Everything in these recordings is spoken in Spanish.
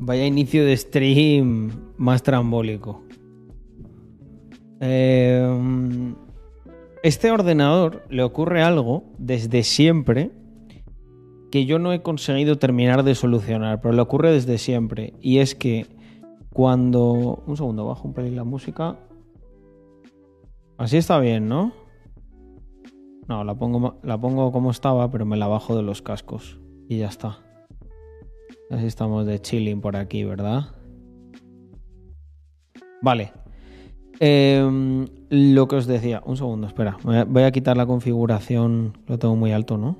Vaya inicio de stream más trambólico. Eh, este ordenador le ocurre algo desde siempre que yo no he conseguido terminar de solucionar, pero le ocurre desde siempre. Y es que cuando... Un segundo, bajo un pelín la música. Así está bien, ¿no? No, la pongo, la pongo como estaba, pero me la bajo de los cascos. Y ya está. Así estamos de chilling por aquí, ¿verdad? Vale. Em, lo que os decía, un segundo, espera. Voy a quitar la configuración. Lo tengo muy alto, ¿no?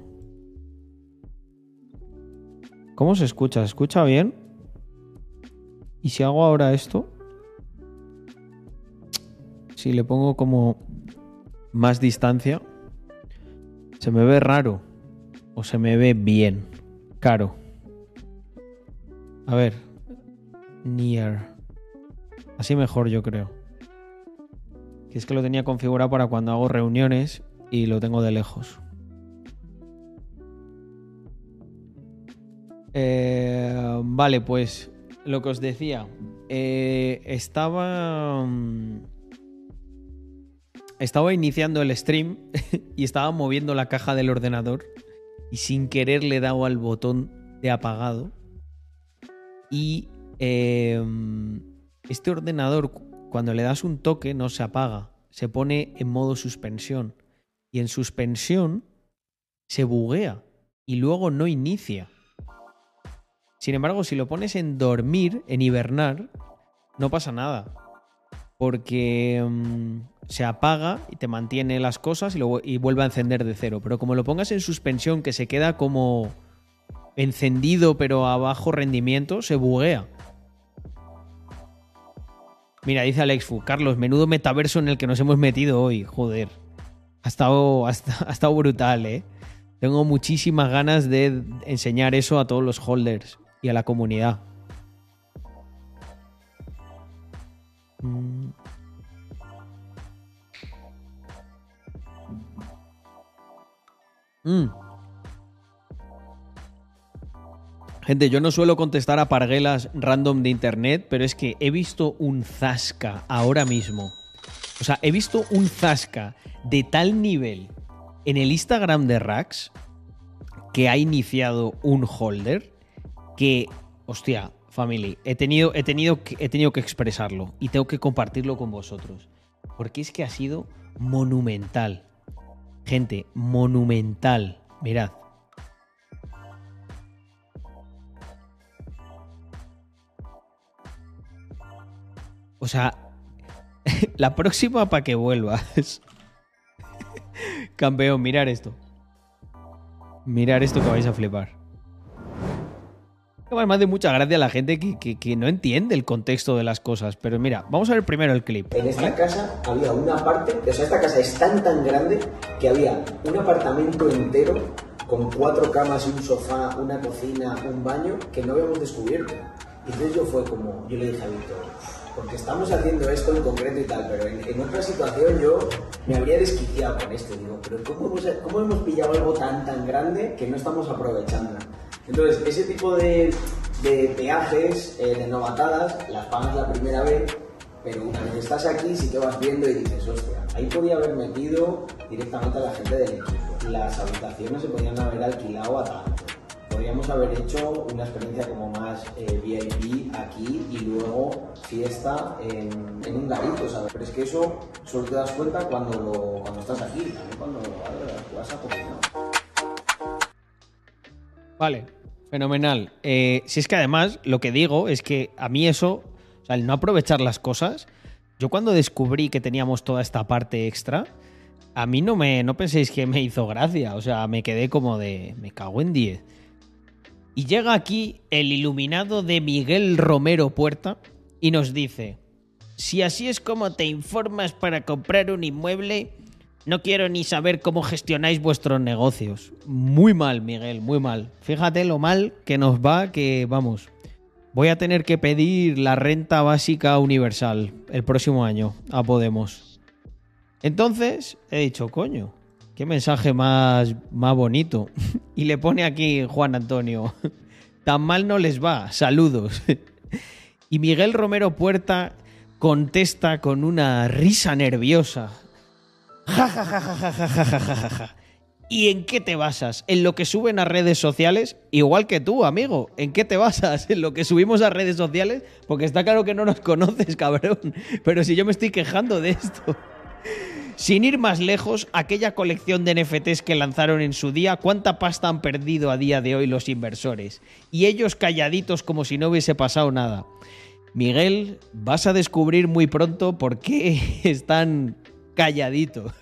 ¿Cómo se escucha? ¿Se escucha bien? ¿Y si hago ahora esto? Si le pongo como más distancia, ¿se me ve raro? ¿O se me ve bien? Caro. A ver. Near. Así mejor, yo creo. Que es que lo tenía configurado para cuando hago reuniones y lo tengo de lejos. Eh, vale, pues lo que os decía. Eh, estaba. Mm, estaba iniciando el stream y estaba moviendo la caja del ordenador y sin querer le he dado al botón de apagado. Y em, este ordenador, cuando le das un toque, no se apaga, se pone en modo suspensión. Y en suspensión se buguea y luego no inicia. Sin embargo, si lo pones en dormir, en hibernar, no pasa nada. Porque em, se apaga y te mantiene las cosas y, luego, y vuelve a encender de cero. Pero como lo pongas en suspensión, que se queda como encendido pero a bajo rendimiento, se buguea. Mira, dice Alexfu, Carlos, menudo metaverso en el que nos hemos metido hoy, joder. Ha estado, ha estado brutal, ¿eh? Tengo muchísimas ganas de enseñar eso a todos los holders y a la comunidad. Mm. Mm. Gente, yo no suelo contestar a parguelas random de internet, pero es que he visto un zasca ahora mismo. O sea, he visto un zasca de tal nivel en el Instagram de Rax que ha iniciado un holder que, hostia, family, he tenido, he tenido, he tenido que expresarlo y tengo que compartirlo con vosotros. Porque es que ha sido monumental. Gente, monumental. Mirad. O sea, la próxima para que vuelvas. Campeón, mirar esto. Mirar esto que vais a flipar. Además de mucha gracia a la gente que, no entiende el contexto de las cosas. Pero mira, vamos a ver primero el clip. En esta casa había una parte, o sea, esta casa es tan tan grande que había un apartamento entero con cuatro camas y un sofá, una cocina, un baño que no habíamos descubierto. Y entonces yo fue como, yo le dije a Víctor, porque estamos haciendo esto en concreto y tal, pero en, otra situación yo me habría desquiciado con esto. Digo, pero ¿cómo hemos, ¿cómo hemos pillado algo tan tan grande que no estamos aprovechando? Entonces, ese tipo de, peajes, eh, de novatadas, las pagas la primera vez, pero una vez estás aquí sí que vas viendo y dices, hostia, ahí podía haber metido directamente a la gente del equipo. Las habitaciones se podían haber alquilado a tanto. Podríamos haber hecho una experiencia como más eh, VIP aquí y luego fiesta en, un garito, ¿sabes? Pero es que eso solo te das cuenta cuando, lo, cuando estás aquí, también cuando vas a cocinar. Vale, Fenomenal. Eh, si es que además lo que digo es que a mí eso, o sea, el no aprovechar las cosas, yo cuando descubrí que teníamos toda esta parte extra, a mí no me, no penséis que me hizo gracia, o sea, me quedé como de, me cago en 10. Y llega aquí el iluminado de Miguel Romero Puerta y nos dice, si así es como te informas para comprar un inmueble, no quiero ni saber cómo gestionáis vuestros negocios. Muy mal, Miguel, muy mal. Fíjate lo mal que nos va que, vamos, voy a tener que pedir la renta básica universal el próximo año a Podemos. Entonces, he dicho, coño, qué mensaje más, más bonito. y le pone aquí Juan Antonio. Tan mal no les va. Saludos. Y Miguel Romero Puerta contesta con una risa nerviosa. Ja, ja, ja, ja, ja, ja, ja, ja, ja. ¿Y en qué te basas? ¿En lo que suben a redes sociales? Igual que tú, amigo. ¿En qué te basas? ¿En lo que subimos a redes sociales? Porque está claro que no nos conoces, cabrón. Pero si yo me estoy quejando de esto. Sin ir más lejos, aquella colección de NFTs que lanzaron en su día, ¿cuánta pasta han perdido a día de hoy los inversores? Y ellos calladitos como si no hubiese pasado nada. Miguel, vas a descubrir muy pronto por qué están calladitos.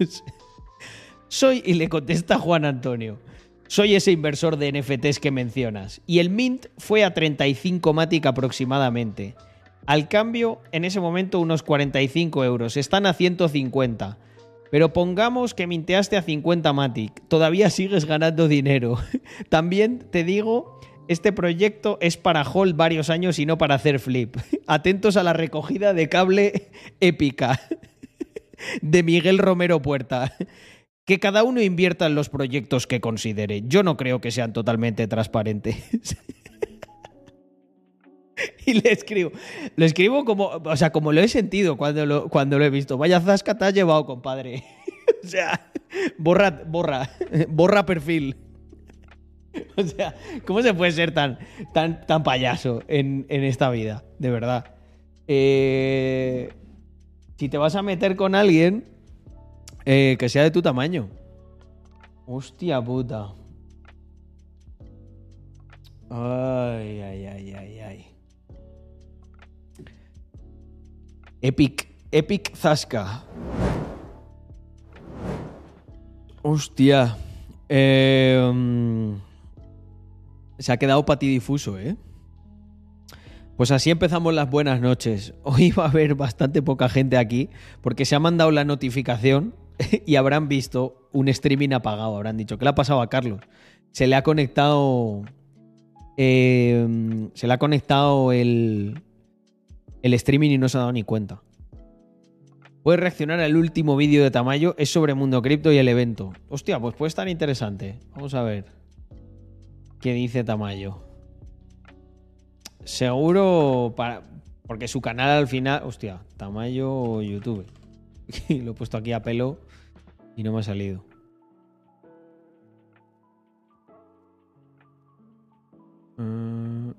Soy, y le contesta Juan Antonio, soy ese inversor de NFTs que mencionas. Y el Mint fue a 35 Matic aproximadamente. Al cambio, en ese momento unos 45 euros. Están a 150. Pero pongamos que minteaste a 50 Matic. Todavía sigues ganando dinero. También te digo, este proyecto es para hold varios años y no para hacer flip. Atentos a la recogida de cable épica de Miguel Romero Puerta. Que cada uno invierta en los proyectos que considere. Yo no creo que sean totalmente transparentes. y le escribo. Lo escribo como, o sea, como lo he sentido cuando lo, cuando lo he visto. Vaya zasca te has llevado, compadre. o sea, borra, borra, borra perfil. O sea, ¿cómo se puede ser tan, tan, tan payaso en, en esta vida? De verdad. Eh, si te vas a meter con alguien, eh, que sea de tu tamaño. Hostia puta. Ay, ay, ay, ay, ay. Epic, Epic Zasca. Hostia. Mm, se ha quedado patidifuso, ¿eh? Pues así empezamos las buenas noches. Hoy va a haber bastante poca gente aquí porque se ha mandado la notificación y habrán visto un streaming apagado. Habrán dicho, ¿qué le ha pasado a Carlos? Se le ha conectado... eh, se le ha conectado el, el streaming y no se ha dado ni cuenta. Puedes reaccionar al último vídeo de Tamayo, es sobre Mundo Cripto y el evento. Hostia, pues puede estar interesante. Vamos a ver. ¿Qué dice Tamayo? Seguro para. Porque su canal al final. Hostia, Tamayo YouTube. Lo he puesto aquí a pelo y no me ha salido. Mm.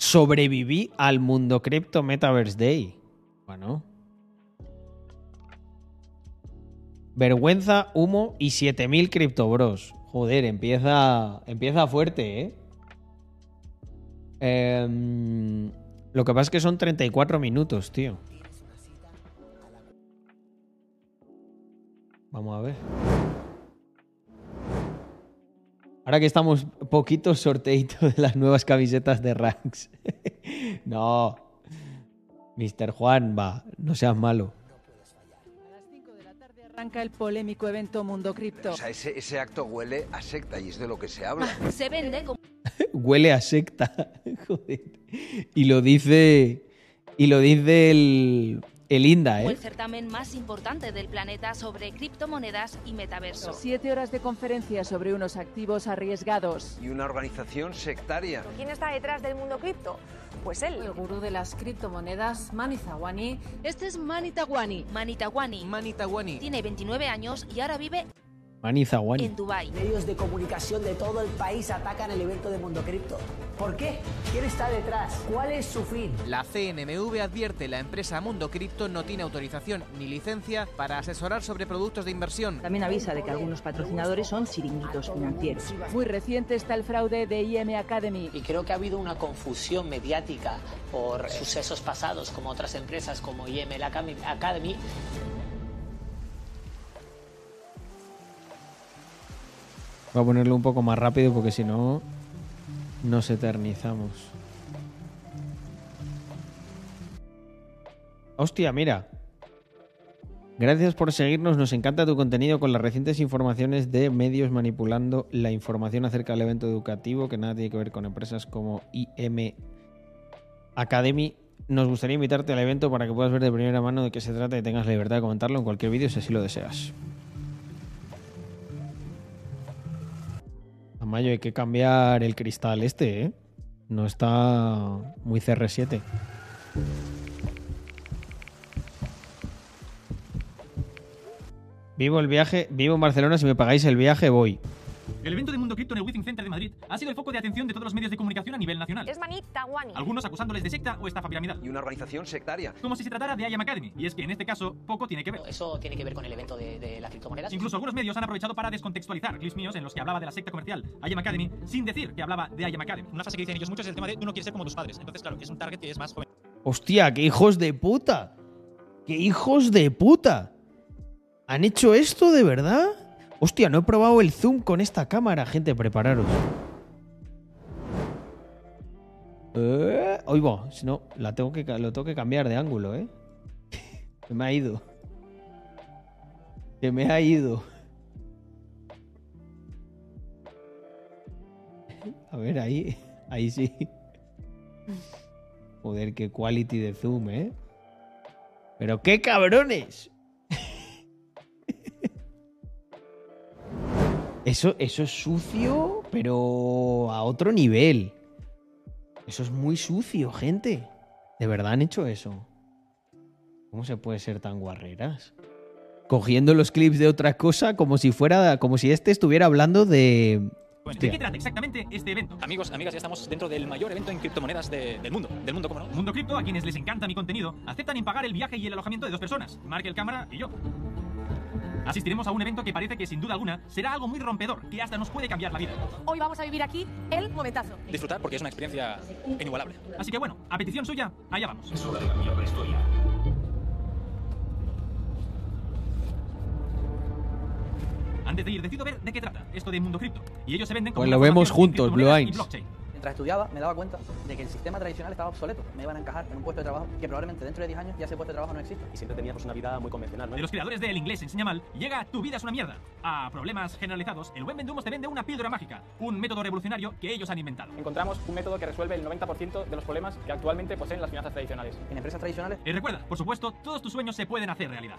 Sobreviví al Mundo Cripto Metaverse Day. Bueno. Vergüenza, humo y 7000 criptobros. Joder, empieza, empieza fuerte, ¿eh? Em, Lo que pasa es que son 34 minutos, tío. Vamos a ver. Ahora que estamos poquitos sorteitos de las nuevas camisetas de Ranks. no. Mr. Juan, va, no seas malo. A las 5 de la tarde arranca el polémico evento Mundo Cripto. O sea, ese, ese acto huele a secta y es de lo que se habla. Se vende como Huele a secta. Joder. Y lo dice. Y lo dice el. El Inda, el ¿eh? certamen más importante del planeta sobre criptomonedas y metaverso. Siete horas de conferencia sobre unos activos arriesgados. Y una organización sectaria. ¿Quién está detrás del mundo cripto? Pues él. El gurú de las criptomonedas, Mani Zawani, Este es Manitawani. Manitawani Manitawani. tiene 29 años y ahora vive Manizawani. en Dubai. Medios de comunicación de todo el país atacan el evento de Mundo Cripto. ¿Por qué? ¿Quién está detrás? ¿Cuál es su fin? La CNMV advierte la empresa Mundo Cripto no tiene autorización ni licencia para asesorar sobre productos de inversión. También avisa de que algunos patrocinadores son chiringuitos financieros. Muy reciente está el fraude de IM Academy. Y creo que ha habido una confusión mediática por sucesos pasados, como otras empresas como IML Academy. Voy a ponerlo un poco más rápido porque si no. Nos eternizamos. Hostia, mira. Gracias por seguirnos. Nos encanta tu contenido con las recientes informaciones de medios manipulando la información acerca del evento educativo que nada tiene que ver con empresas como IM Academy. Nos gustaría invitarte al evento para que puedas ver de primera mano de qué se trata y tengas la libertad de comentarlo en cualquier vídeo si así lo deseas. Tamayo, hay que cambiar el cristal este, ¿eh? No está muy CR7. Vivo el viaje, vivo en Barcelona, si me pagáis el viaje voy. El evento de Mundo Cripto en el Withing Center de Madrid ha sido el foco de atención de todos los medios de comunicación a nivel nacional. Es Manita Wani. Algunos acusándoles de secta o estafa piramidal. Y una organización sectaria. Como si se tratara de IAM Academy. Y es que en este caso poco tiene que ver. Eso tiene que ver con el evento de, de las criptomonedas. Incluso algunos medios han aprovechado para descontextualizar clips míos en los que hablaba de la secta comercial IAM Academy sin decir que hablaba de IAM Academy. Una frase que dicen ellos mucho es el tema de tú no quieres ser como tus padres. Entonces, claro, es un target que es más joven. Hostia, qué hijos de puta. ¡Qué hijos de puta! ¿Han hecho esto de verdad? Hostia, no he probado el zoom con esta cámara, gente, prepararos. Eh, oigo, si no, lo tengo que cambiar de ángulo, ¿eh? Se me ha ido. Se me ha ido. A ver, ahí, ahí sí. Joder, qué quality de zoom, ¿eh? Pero qué cabrones. Eso, eso es sucio, pero a otro nivel. Eso es muy sucio, gente. ¿De verdad han hecho eso? ¿Cómo se puede ser tan guarreras? Cogiendo los clips de otra cosa como si fuera. como si este estuviera hablando de. ¿De Hostia. qué trata exactamente este evento? Amigos, amigas, ya estamos dentro del mayor evento en criptomonedas de- del mundo. Del mundo, ¿cómo no? Mundo Cripto, a quienes les encanta mi contenido, aceptan en pagar el viaje y el alojamiento de dos personas, Markel Cámara y yo. Asistiremos a un evento que parece que sin duda alguna será algo muy rompedor, que hasta nos puede cambiar la vida. Hoy vamos a vivir aquí el momentazo. Disfrutar porque es una experiencia inigualable. Así que bueno, a petición suya, allá vamos. Antes de ir, decido ver de qué trata esto de Mundo Cripto. Y ellos se venden como Pues lo vemos juntos, Blue Eyes. Mientras estudiaba, me daba cuenta de que el sistema tradicional estaba obsoleto. Me iban a encajar en un puesto de trabajo que probablemente dentro de 10 años ya ese puesto de trabajo no exista. Y siempre teníamos una vida muy convencional, ¿no? De los creadores del inglés enseña mal, llega Tu vida es una mierda. A problemas generalizados, el buen vendumos te vende una píldora mágica, un método revolucionario que ellos han inventado. Encontramos un método que resuelve el 90% de los problemas que actualmente poseen las finanzas tradicionales. En empresas tradicionales Y recuerda, por supuesto, todos tus sueños se pueden hacer realidad.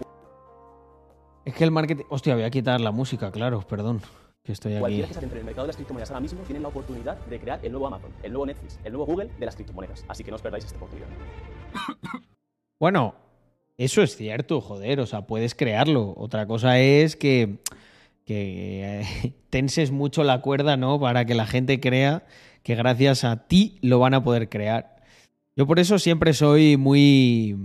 Es que el marketing. Hostia, voy a quitar la música, claro, perdón. Que estoy aquí. Cualquiera que se adentre en el mercado de las criptomonedas ahora mismo tiene la oportunidad de crear el nuevo Amazon, el nuevo Netflix, el nuevo Google de las criptomonedas. Así que no os perdáis esta oportunidad. Bueno, eso es cierto, joder, o sea, puedes crearlo. Otra cosa es que, que eh, tenses mucho la cuerda, ¿no? Para que la gente crea que gracias a ti lo van a poder crear. Yo por eso siempre soy muy,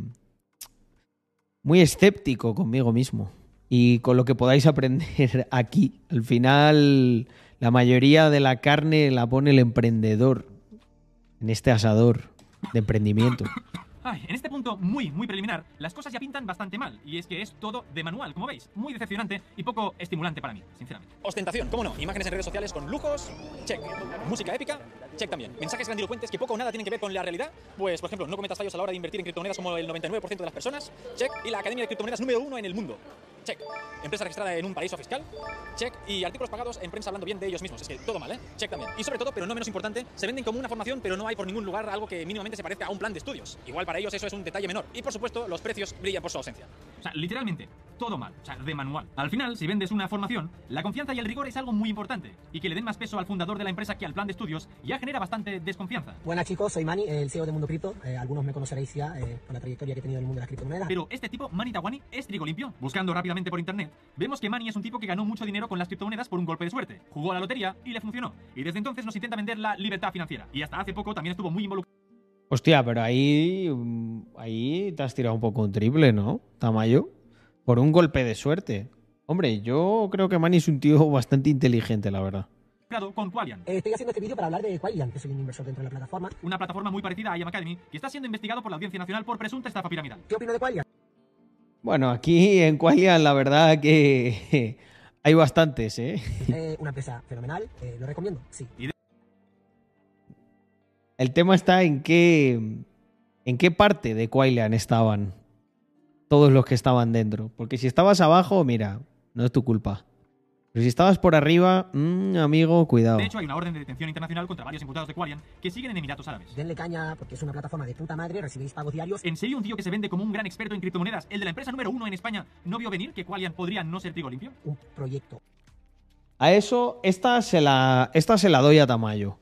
muy escéptico conmigo mismo y con lo que podáis aprender aquí. Al final, la mayoría de la carne la pone el emprendedor en este asador de emprendimiento. Ay, en este punto muy, muy preliminar, las cosas ya pintan bastante mal. Y es que es todo de manual, como veis. Muy decepcionante y poco estimulante para mí, sinceramente. Ostentación, ¿cómo no? Imágenes en redes sociales con lujos, check. Música épica, check también. Mensajes grandilocuentes que poco o nada tienen que ver con la realidad. Pues, por ejemplo, no cometas fallos a la hora de invertir en criptomonedas como el 99% de las personas, check. Y la Academia de Criptomonedas número uno en el mundo, check. Empresa registrada en un paraíso fiscal, check. Y artículos pagados en prensa hablando bien de ellos mismos. Es que todo mal, ¿eh? Check también. Y sobre todo, pero no menos importante, se venden como una formación, pero no hay por ningún lugar algo que mínimamente se parezca a un plan de estudios. Igual para ellos eso es un detalle menor. Y por supuesto, los precios brillan por su ausencia. O sea, literalmente, todo mal, o sea, de manual. Al final, si vendes una formación, la confianza y el rigor es algo muy importante. Y que le den más peso al fundador de la empresa que al plan de estudios ya genera bastante desconfianza. Buenas chicos, soy Mani, el CEO de Mundo Cripto. Eh, algunos me conoceréis ya eh, por la trayectoria que he tenido en el mundo de las criptomonedas. Pero este tipo, Manny Tawani, es trigo limpio. Buscando rápidamente por internet, vemos que Manny es un tipo que ganó mucho dinero con las criptomonedas por un golpe de suerte. Jugó a la lotería y le funcionó. Y desde entonces nos intenta vender la libertad financiera. Y hasta hace poco también estuvo muy involucrado. Hostia, pero ahí, mm, ahí te has tirado un poco un triple, ¿no? Tamayo. Por un golpe de suerte. Hombre, yo creo que Manny es un tío bastante inteligente, la verdad. con Qualian. Eh, estoy haciendo este vídeo para hablar de Qualian, que soy un inversor dentro de la plataforma. Una plataforma muy parecida a IAM Academy que está siendo investigado por la Audiencia Nacional por presunta estafa piramidal. ¿Qué opino de Qualian? Bueno, aquí en Qualian la verdad que hay bastantes, ¿eh? Eh, una empresa fenomenal, eh, lo recomiendo, sí. El tema está en qué, en qué parte de Qualian estaban todos los que estaban dentro. Porque si estabas abajo, mira, no es tu culpa. Pero si estabas por arriba, mm, amigo, cuidado. De hecho, hay una orden de detención internacional contra varios imputados de Qualian que siguen en Emiratos Árabes. Denle caña porque es una plataforma de puta madre, recibéis pagos diarios. ¿En serio un tío que se vende como un gran experto en criptomonedas, el de la empresa número uno en España, no vio venir que Qualian podría no ser trigo limpio? Un proyecto A eso, esta se la, esta se la doy a Tamayo.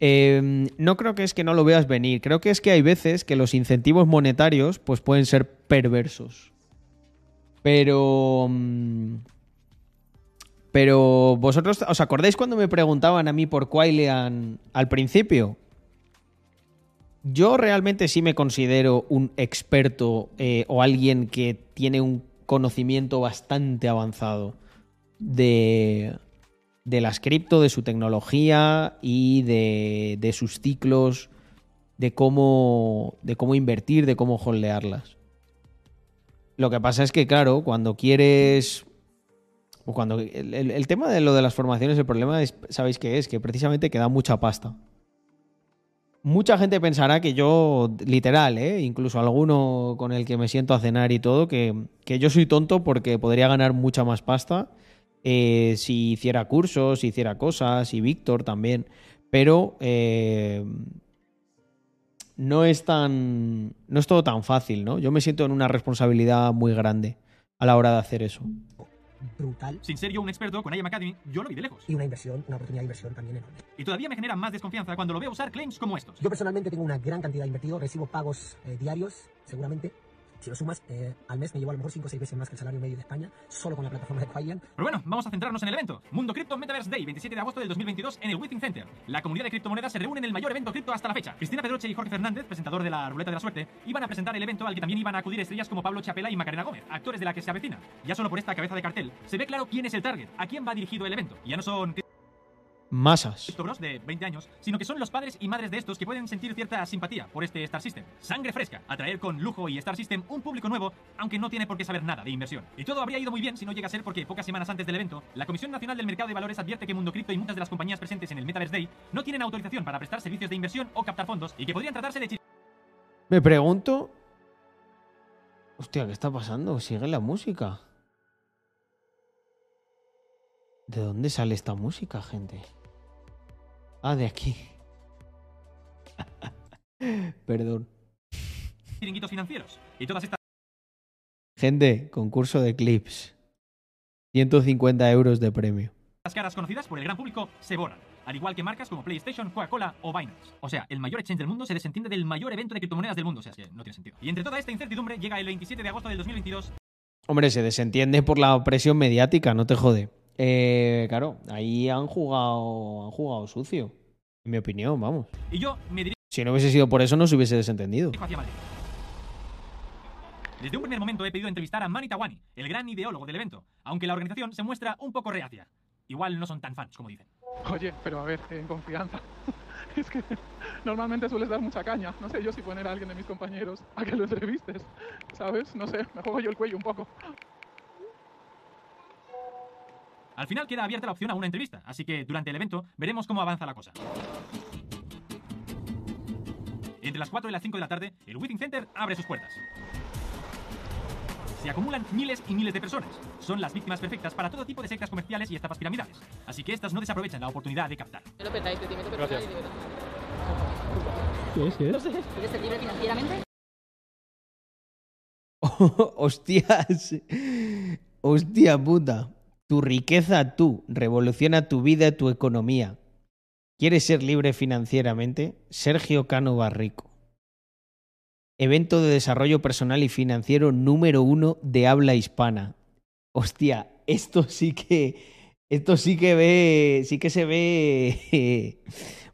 Eh, no creo que es que no lo veas venir. Creo que es que hay veces que los incentivos monetarios pues, pueden ser perversos. Pero. mm, Pero vosotros, ¿os acordáis cuando me preguntaban a mí por Quailean al principio? Yo realmente sí me considero un experto eh, o alguien que tiene un conocimiento bastante avanzado de, de las cripto, de su tecnología y de, de sus ciclos, de cómo, de cómo invertir, de cómo holdearlas. Lo que pasa es que, claro, cuando quieres. o Cuando, el, el- el tema de lo de las formaciones, el problema es, ¿sabéis qué es? Que precisamente que da mucha pasta. Mucha gente pensará que yo, literal, ¿eh? incluso alguno con el que me siento a cenar y todo, que, que yo soy tonto porque podría ganar mucha más pasta eh, si hiciera cursos, si hiciera cosas, y Víctor también. Pero eh, no es tan. No es todo tan fácil, ¿no? Yo me siento en una responsabilidad muy grande a la hora de hacer eso. brutal Sin ser yo un experto con IAM Academy, yo lo vi de lejos. y una inversión, una oportunidad de inversión también enorme. Y todavía me genera más desconfianza cuando lo veo usar claims como estos. Yo personalmente tengo una gran cantidad invertido, recibo pagos eh, diarios, seguramente. Si lo sumas, eh, al mes me llevo a lo mejor 5 o 6 veces más que el salario medio de España, solo con la plataforma de Quaian. Pero bueno, vamos a centrarnos en el evento. Mundo Cripto Metaverse Day, 27 de agosto del 2022 en el Withing Center. La comunidad de criptomonedas se reúne en el mayor evento cripto hasta la fecha. Cristina Pedroche y Jorge Fernández, presentador de la Ruleta de la Suerte, iban a presentar el evento al que también iban a acudir estrellas como Pablo Chapela y Macarena Gómez, actores de la que se avecina. Ya solo por esta cabeza de cartel, se ve claro quién es el target, a quién va dirigido el evento. Ya no son Masas. Bros de 20 años, sino que son los padres y madres de estos que pueden sentir cierta simpatía por este Star System. Sangre fresca, atraer con lujo y Star System un público nuevo, aunque no tiene por qué saber nada de inversión. Y todo habría ido muy bien si no llega a ser porque pocas semanas antes del evento, la Comisión Nacional del Mercado de Valores advierte que Mundo Cripto y muchas de las compañías presentes en el Metaverse Day no tienen autorización para prestar servicios de inversión o captar fondos y que podrían tratarse de Me pregunto. Hostia, ¿qué está pasando? Sigue la música. ¿De dónde sale esta música, gente? Ah, de aquí. Perdón. chiringuitos financieros. Y todas estas Gente, concurso de clips. 150 euros de premio. caras conocidas por el gran público se borran. Al igual que marcas como PlayStation, Coca-Cola o Binance. O sea, el mayor exchange del mundo se desentiende del mayor evento de criptomonedas del mundo. O sea, es que no tiene sentido. Y entre toda esta incertidumbre llega el 27 de agosto del 2022 Hombre, se desentiende por la presión mediática, no te jode. Eh, claro, ahí han jugado, han jugado sucio. En mi opinión, vamos. y yo me dirijo Si no hubiese sido por eso, no se hubiese desentendido. Desde un primer momento he pedido entrevistar a Mani Tawani, el gran ideólogo del evento, aunque la organización se muestra un poco reacia. Igual no son tan fans como dicen. Oye, pero a ver, en confianza. Es que normalmente sueles dar mucha caña. No sé yo si poner a alguien de mis compañeros a que lo entrevistes. ¿Sabes? No sé, me juego yo el cuello un poco. Al final queda abierta la opción a una entrevista, así que durante el evento veremos cómo avanza la cosa. Entre las 4 y las 5 de la tarde, el Withing Center abre sus puertas. Se acumulan miles y miles de personas. Son las víctimas perfectas para todo tipo de sectas comerciales y estafas piramidales. Así que estas no desaprovechan la oportunidad de captar. Gracias. ¿Qué es? ¿Qué No sé. ¿Quieres ser libre financieramente? Hostias. Hostia puta. Tu riqueza tú. Revoluciona tu vida tu economía. ¿Quieres ser libre financieramente? Sergio Cano Barrico. Evento de desarrollo personal y financiero número uno de habla hispana. Hostia, esto sí que. Esto sí que ve. Sí que se ve.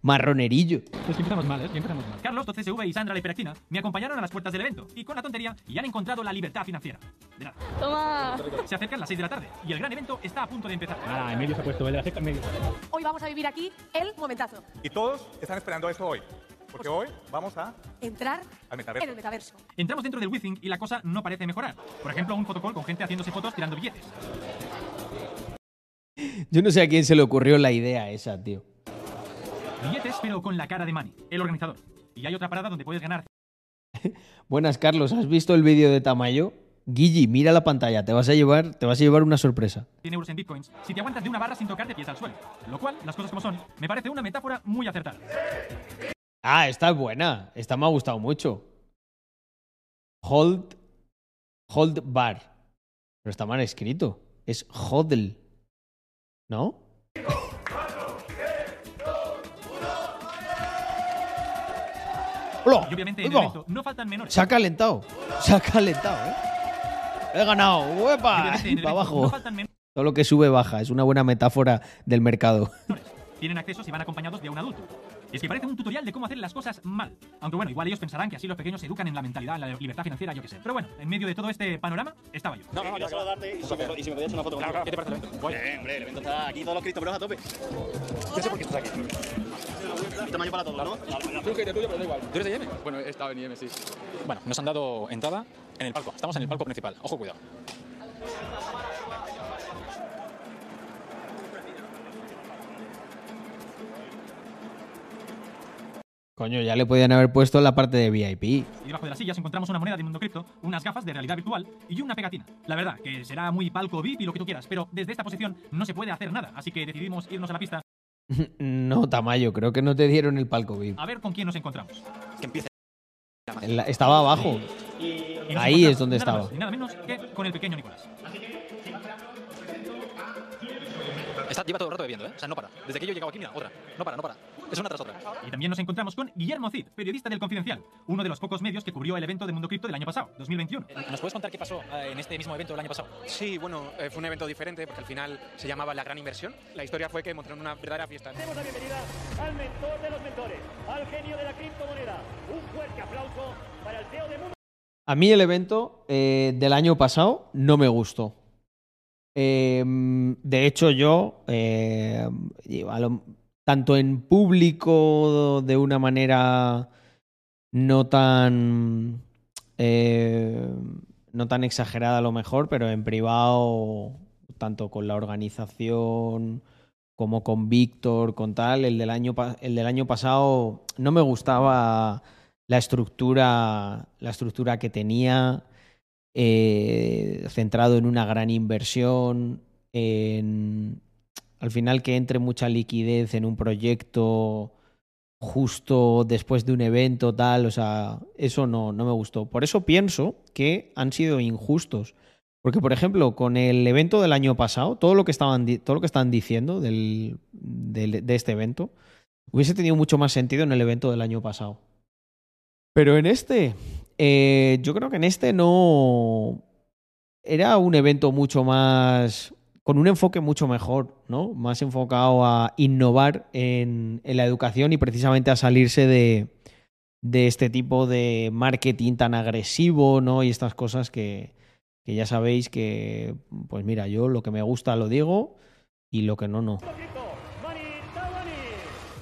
Marronerillo. Es que empezamos mal, ¿eh? Que empezamos mal. Carlos, CSV y Sandra la Hiperactina me acompañaron a las puertas del evento y con la tontería y han encontrado la libertad financiera. De nada. Toma. Se acercan las 6 de la tarde y el gran evento está a punto de empezar. Ah, en medio se ha puesto secta en medio. Hoy vamos a vivir aquí el momentazo. Y todos están esperando eso hoy. Porque hoy vamos a Entrar al en el metaverso. metaverso. Entramos dentro del Withing y la cosa no parece mejorar. Por ejemplo, un fotocall con gente haciéndose fotos tirando billetes. Yo no sé a quién se le ocurrió la idea esa, tío. Billetes, pero con la cara de Manny, el organizador. Y hay otra parada donde puedes ganar Buenas, Carlos. ¿Has visto el vídeo de Tamayo? Guigi, mira la pantalla. Te vas a llevar, te vas a llevar una sorpresa. 100 euros en bitcoins si te aguantas de una barra sin tocarte pies al suelo. Lo cual, las cosas como son, me parece una metáfora muy acertada. Ah, esta es buena. Esta me ha gustado mucho. Hold. Hold bar. Pero está mal escrito. Es hodl. ¿No? ¡Hola! Y obviamente en el ¡Hola! evento no faltan menores. Se ha calentado. Se ha calentado, ¿eh? He ganado. El Para abajo. No faltan menores. Todo lo que sube baja. Es una buena metáfora del mercado. Tienen acceso si van acompañados de un adulto. Y es que parece un tutorial de cómo hacer las cosas mal. Aunque bueno, igual ellos pensarán que así los pequeños se educan en la mentalidad, en la libertad financiera, yo qué sé. Pero bueno, en medio de todo este panorama estaba yo. No, no, no, solo darte y si me, y si me podías una foto contigo. ¿Qué te parece el evento? Bien, hombre, el evento está aquí, todos los criptobros a tope. Yo sé por qué estás aquí. Tamaño para todos, ¿no? Tú que tuyo, pero da igual. ¿Tú eres de IM? Bueno, he estado en IM, sí. Bueno, nos han dado entrada en el palco. Estamos en el palco principal. Ojo, cuidado. Coño, ya le podían haber puesto la parte de VIP. Y debajo de las sillas encontramos una moneda de mundo cripto, unas gafas de realidad virtual y una pegatina. La verdad, que será muy palco VIP y lo que tú quieras, pero desde esta posición no se puede hacer nada, así que decidimos irnos a la pista no, Tamayo, creo que no te dieron el palco VIP. a ver con quién nos encontramos. Que empiece. La- Estaba abajo. Y Ahí es donde nada estaba. más y nada menos que con el pequeño Nicolás. Está, lleva todo el rato bebiendo, ¿eh? O sea, no para. Desde que yo he llegado aquí, mira, otra. No para, no para. Es una tras otra. Y también nos encontramos con Guillermo Cid, periodista del Confidencial, uno de los pocos medios que cubrió el evento de Mundo Cripto del año pasado, 2021. ¿Nos puedes contar qué pasó eh, en este mismo evento del año pasado? Sí, bueno, eh, fue un evento diferente porque al final se llamaba La Gran Inversión. La historia fue que montaron una verdadera fiesta. Demos la bienvenida al mentor de los mentores, al genio de la criptomoneda. Un fuerte aplauso para el CEO de Mundo. A mí el evento eh, del año pasado no me gustó. Eh, de hecho, yo, lo- tanto en público de una manera no tan, eh, no tan exagerada a lo mejor, pero en privado, tanto con la organización como con Víctor, con tal, el del año, el del año pasado no me gustaba la estructura, la estructura que tenía, eh, centrado en una gran inversión, al final que entre mucha liquidez en un proyecto justo después de un evento tal, o sea, eso no, no me gustó. Por eso pienso que han sido injustos. Porque, por ejemplo, con el evento del año pasado, todo lo que estaban, todo lo que diciendo del, del- de este evento, hubiese tenido mucho más sentido en el evento del año pasado. Pero en este, eh, yo creo que en este no. Era un evento mucho más. con un enfoque mucho mejor, ¿no? Más enfocado a innovar en, en la educación y precisamente a salirse de, de este tipo de marketing tan agresivo, ¿no? Y estas cosas que, que ya sabéis que, pues mira, yo lo que me gusta lo digo y lo que no, no.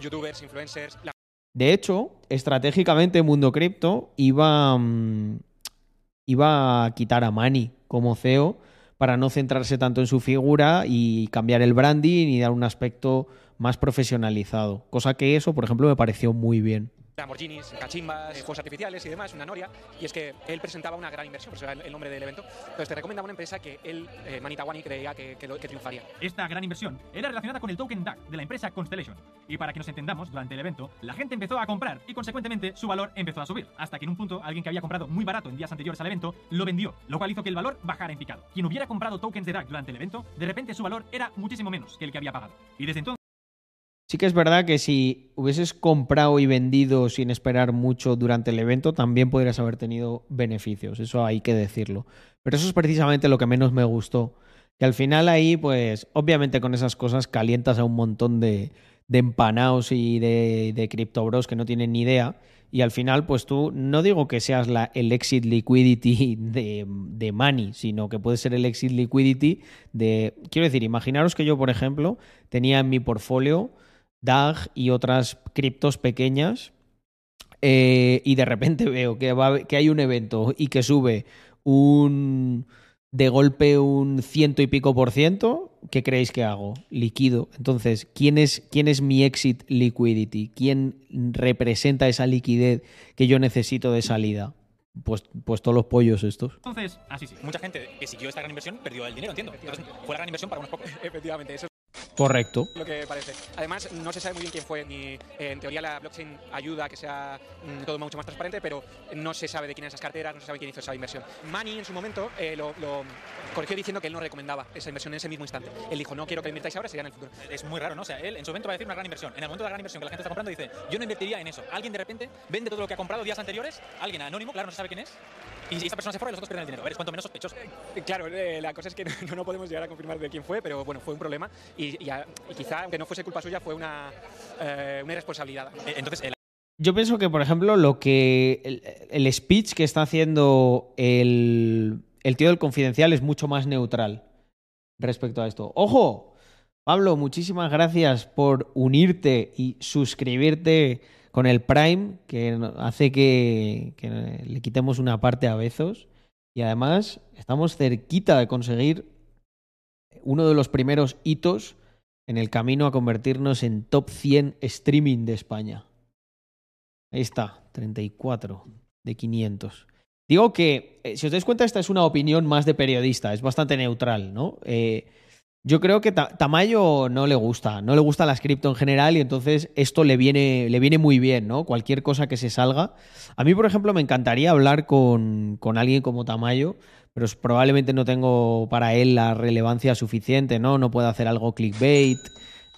Youtubers, influencers, la De hecho, estratégicamente Mundo Cripto iba, mm, iba a quitar a Mani como CEO para no centrarse tanto en su figura y cambiar el branding y dar un aspecto más profesionalizado. Cosa que eso, por ejemplo, me pareció muy bien. Lamborghinis, cachimbas, fuegos artificiales y demás, una noria. Y es que él presentaba una gran inversión, por eso era el, el nombre del evento. Entonces te recomendaba una empresa que él, eh, Manitawani, creía que, que, que triunfaría. Esta gran inversión era relacionada con el token DAC de la empresa Constellation. Y para que nos entendamos, durante el evento, la gente empezó a comprar y consecuentemente su valor empezó a subir. Hasta que en un punto, alguien que había comprado muy barato en días anteriores al evento, lo vendió, lo cual hizo que el valor bajara en picado. Quien hubiera comprado tokens de DAC durante el evento, de repente su valor era muchísimo menos que el que había pagado. Y desde entonces... Sí que es verdad que si hubieses comprado y vendido sin esperar mucho durante el evento, también podrías haber tenido beneficios. Eso hay que decirlo. Pero eso es precisamente lo que menos me gustó. Que al final ahí, pues, obviamente con esas cosas calientas a un montón de, de empanaos y de, de criptobros que no tienen ni idea. Y al final, pues tú, no digo que seas la, el exit liquidity de, de money, sino que puede ser el exit liquidity de... Quiero decir, imaginaros que yo, por ejemplo, tenía en mi portfolio DAG y otras criptos pequeñas eh, y de repente veo que, va, que hay un evento y que sube un de golpe un ciento y pico por ciento, ¿qué creéis que hago? Liquido. Entonces, ¿quién es, quién es mi exit liquidity? ¿Quién representa esa liquidez que yo necesito de salida? Pues, pues todos los pollos estos. Entonces, así sí. Mucha gente que siguió esta gran inversión perdió el dinero, entiendo. Entonces, fue la gran inversión para unos pocos. Efectivamente, eso Correcto. Lo que parece. Además, no se sabe muy bien quién fue, ni eh, en teoría la blockchain ayuda a que sea mm, todo mucho más transparente, pero no se sabe de quién eran esas carteras, no se sabe quién hizo esa inversión. Mani en su momento eh, lo, lo corrigió diciendo que él no recomendaba esa inversión en ese mismo instante. Él dijo, no quiero que invirtáis ahora, sería en el futuro. Es muy raro, ¿no? O sea, él en su momento va a decir una gran inversión. En el momento de la gran inversión que la gente está comprando dice, yo no invertiría en eso. Alguien de repente vende todo lo que ha comprado días anteriores, alguien anónimo, claro, no se sabe quién es, y esta persona se fuera y los otros pierden el dinero. A ver, es cuanto menos sospechoso. Eh, Claro, eh, la cosa es que no, no podemos llegar a confirmar de quién fue, pero bueno, fue un problema y, y a- y quizá, aunque no fuese culpa suya, fue una, eh, una irresponsabilidad. Entonces, el Yo pienso que, por ejemplo, lo que. El, el speech que está haciendo el, el tío del confidencial es mucho más neutral respecto a esto. ¡Ojo! Pablo, muchísimas gracias por unirte y suscribirte con el Prime, que hace que, que le quitemos una parte a Bezos. Y además, estamos cerquita de conseguir uno de los primeros hitos en el camino a convertirnos en top 100 streaming de España. Ahí está, 34 de 500. Digo que, eh, si os dais cuenta, esta es una opinión más de periodista, es bastante neutral, ¿no? Eh, yo creo que Ta- Tamayo no le gusta, no le gusta las cripto en general y entonces esto le viene, le viene muy bien, ¿no? Cualquier cosa que se salga. A mí, por ejemplo, me encantaría hablar con, con alguien como Tamayo, pero probablemente no tengo para él la relevancia suficiente, ¿no? No puede hacer algo clickbait.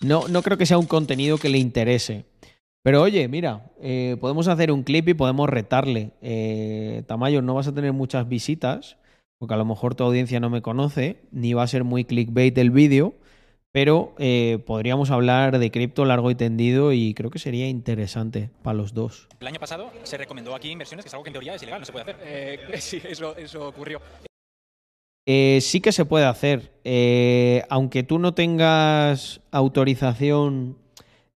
No, no creo que sea un contenido que le interese. Pero oye, mira, eh, podemos hacer un clip y podemos retarle. Eh, Tamayo, no vas a tener muchas visitas, porque a lo mejor tu audiencia no me conoce, ni va a ser muy clickbait el vídeo, pero eh, podríamos hablar de cripto largo y tendido y creo que sería interesante para los dos. el año pasado se recomendó aquí inversiones, que es algo que en teoría es ilegal, no se puede hacer. Eh, sí, eso, eso ocurrió. Eh, sí que se puede hacer. Eh, aunque tú no tengas autorización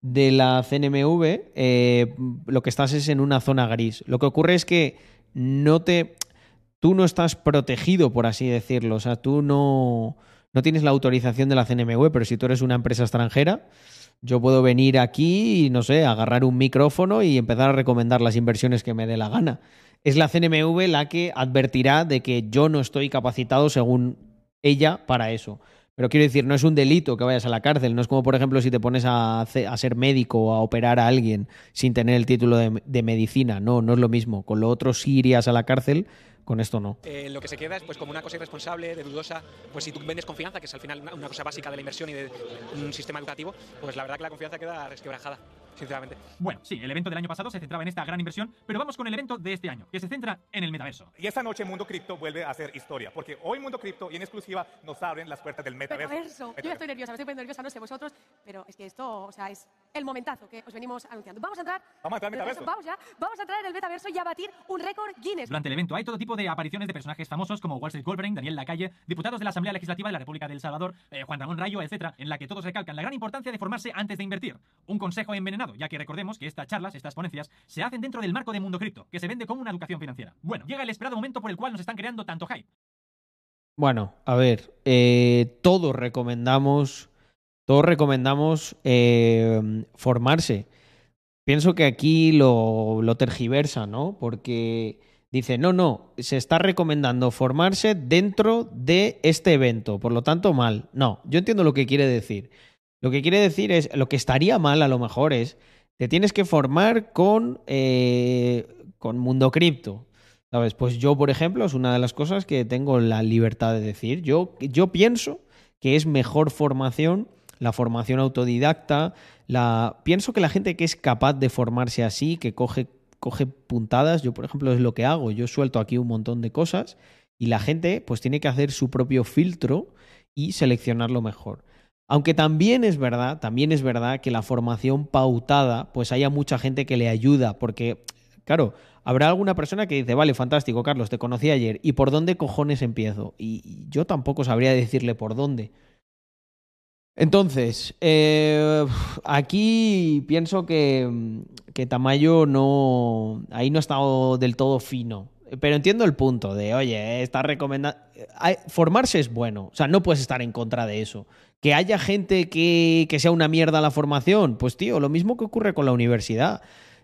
de la CNMV, eh, lo que estás es en una zona gris. Lo que ocurre es que no te. Tú no estás protegido, por así decirlo. O sea, tú no, no tienes la autorización de la CNMV, pero si tú eres una empresa extranjera, yo puedo venir aquí y, no sé, agarrar un micrófono y empezar a recomendar las inversiones que me dé la gana. Es la CNMV la que advertirá de que yo no estoy capacitado según ella para eso. Pero quiero decir, no es un delito que vayas a la cárcel. No es como, por ejemplo, si te pones a, a ser médico o a operar a alguien sin tener el título de, de medicina. No, no es lo mismo. Con lo otro sí irías a la cárcel, con esto no. Eh, lo que se queda es pues como una cosa irresponsable, de dudosa, pues si tú vendes confianza, que es al final una, una cosa básica de la inversión y de un sistema educativo, pues la verdad que la confianza queda resquebrajada, sinceramente. Bueno, sí, el evento del año pasado se centraba en esta gran inversión, pero vamos con el evento de este año, que se centra en el metaverso. Y esta noche Mundo Cripto vuelve a hacer historia, porque hoy Mundo Cripto y en exclusiva nos abren las puertas del metaverso. Metaverso. Yo ya estoy nerviosa, me estoy poniendo nerviosa, no sé vosotros, pero es que esto, o sea, es el momentazo que os venimos anunciando. Vamos a entrar. Vamos a entrar al metaverso. Vamos ya, vamos a entrar en el metaverso y a batir un récord Guinness. Durante el evento hay todo tipo de apariciones de personajes famosos como Wall Street Goldberg, Daniel Lacalle, diputados de la Asamblea Legislativa de la República del Salvador, eh, Juan Ramón Rayo, etcétera, en la que todos recalcan la gran importancia de formarse antes de invertir. Un consejo envenenado, ya que recordemos que estas charlas, estas ponencias, se hacen dentro del marco de Mundo Cripto, que se vende como una educación financiera. Bueno, llega el esperado momento por el cual nos están creando tanto hype. Bueno, a ver, eh, todos recomendamos, todos recomendamos eh, formarse. Pienso que aquí lo, lo tergiversa, ¿no? Porque dice, no, no, se está recomendando formarse dentro de este evento, por lo tanto, mal. No, yo entiendo lo que quiere decir. Lo que quiere decir es, lo que estaría mal a lo mejor es, te tienes que formar con, eh, con Mundo Cripto. ¿Sabes? Pues yo, por ejemplo, es una de las cosas que tengo la libertad de decir. Yo, yo pienso que es mejor formación la formación autodidacta. La... Pienso que la gente que es capaz de formarse así, que coge, coge puntadas, yo, por ejemplo, es lo que hago. Yo suelto aquí un montón de cosas y la gente pues tiene que hacer su propio filtro y seleccionarlo mejor. Aunque también es verdad, también es verdad que la formación pautada, pues haya mucha gente que le ayuda, porque, claro, habrá alguna persona que dice, vale, fantástico, Carlos, te conocí ayer, ¿y por dónde cojones empiezo? Y, yo tampoco sabría decirle por dónde. Entonces, eh, aquí pienso que, que Tamayo no. Ahí no ha estado del todo fino. Pero entiendo el punto de, oye, está recomendando. Formarse es bueno. O sea, no puedes estar en contra de eso. Que haya gente que, que sea una mierda la formación. Pues, tío, lo mismo que ocurre con la universidad.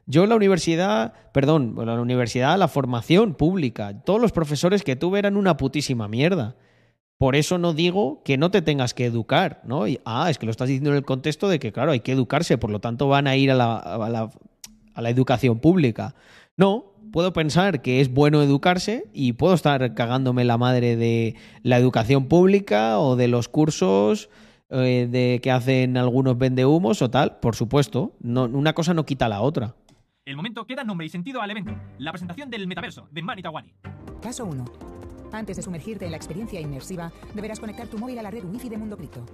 Yo la universidad, perdón, la universidad, la formación pública, todos los profesores que tuve eran una putísima mierda. Por eso no digo que no te tengas que educar, ¿no? Y, ah, es que lo estás diciendo en el contexto de que, claro, hay que educarse, por lo tanto van a ir a la, a la, a la educación pública. No, puedo pensar que es bueno educarse y puedo estar cagándome la madre de la educación pública o de los cursos eh, de que hacen algunos vendehumos o tal, por supuesto. No, una cosa no quita la otra. El momento que da nombre y sentido al evento. La presentación del metaverso de Mani Tawani. Paso 1. Antes de sumergirte en la experiencia inmersiva, deberás conectar tu móvil a la red Wi-Fi de Mundo Cripto.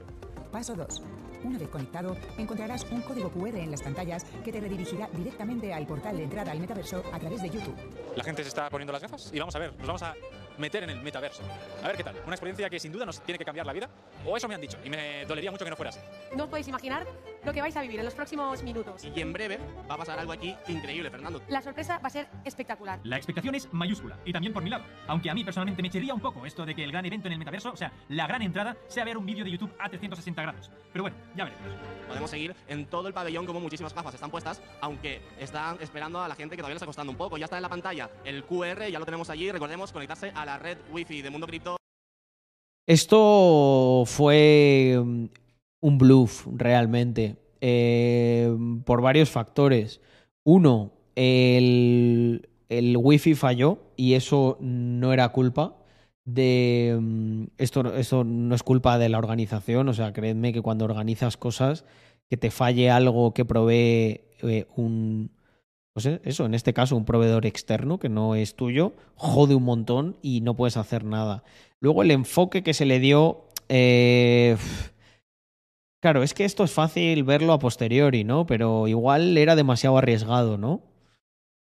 Paso 2. Una vez conectado, encontrarás un código QR en las pantallas que te redirigirá directamente al portal de entrada al metaverso a través de YouTube. La gente se está poniendo las gafas y vamos a ver, nos vamos a meter en el metaverso. A ver qué tal. Una experiencia que sin duda nos tiene que cambiar la vida. O eso me han dicho y me dolería mucho que no fuera así. No os podéis imaginar lo que vais a vivir en los próximos minutos. Y en breve va a pasar algo aquí increíble, Fernando. La sorpresa va a ser espectacular. La expectación es mayúscula y también por mi lado. Aunque a mí personalmente me echaría un poco esto de que el gran evento en el metaverso, o sea, la gran entrada, sea ver un vídeo de YouTube a 360 grados. Pero bueno, ya veremos. Podemos seguir en todo el pabellón como muchísimas gafas están puestas, aunque están esperando a la gente que todavía les está costando un poco. Ya está en la pantalla el QR, ya lo tenemos allí. Recordemos conectarse a la red Wi-Fi de Mundo Cripto. Esto fue mm, un bluff realmente, eh, por varios factores. Uno, el, el wifi falló y eso no era culpa de... mm, Esto, esto no es culpa de la organización, o sea, creedme que cuando organizas cosas, que te falle algo que provee eh, un... Pues eh, eso, en este caso, un proveedor externo que no es tuyo, jode un montón y no puedes hacer nada. Luego el enfoque que se le dio... eh, Claro, es que esto es fácil verlo a posteriori, ¿no? Pero igual era demasiado arriesgado, ¿no?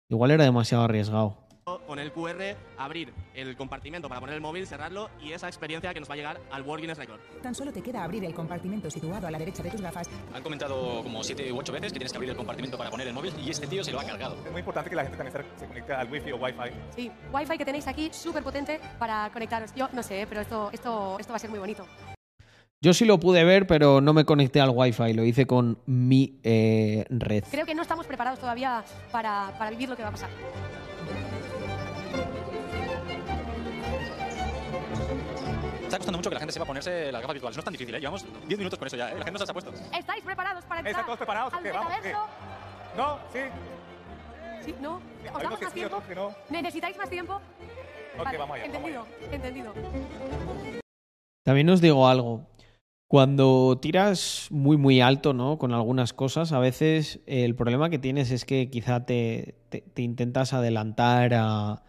Igual era demasiado arriesgado. Con el QR, abrir el compartimento para poner el móvil, cerrarlo y esa experiencia que nos va a llegar al World Guinness Record. Tan solo te queda abrir el compartimento situado a la derecha de tus gafas Han comentado como siete u ocho veces que tienes que abrir el compartimento para poner el móvil y este tío se lo ha cargado. Es muy importante que la gente también se, se conecte al Wi-Fi o Wi-Fi. Sí, Wi-Fi que tenéis aquí, súper potente para conectaros. Yo no sé, pero esto, esto, esto va a ser muy bonito. Yo sí lo pude ver, pero no me conecté al Wi-Fi, lo hice con mi eh, red. Creo que no estamos preparados todavía para, para vivir lo que va a pasar. Está costando mucho que la gente sepa ponerse las gafas virtuales. No es tan difícil, ¿eh? Llevamos 10 minutos con eso ya, ¿eh? La gente no se las ha puesto. ¿Estáis preparados para entrar ¿Están todos preparados? al ¿Qué? Vamos, ¿qué? metaverso? No, sí. Sí, ¿no? ¿Os Hay damos que más sí, tiempo? otros que no. ¿Necesitáis más tiempo? Ok, Vale, vamos allá, vamos entendido, entendido. También os digo algo. Cuando tiras muy muy alto, ¿no? Con algunas cosas, a veces el problema que tienes es que quizá te, te- te intentas adelantar a-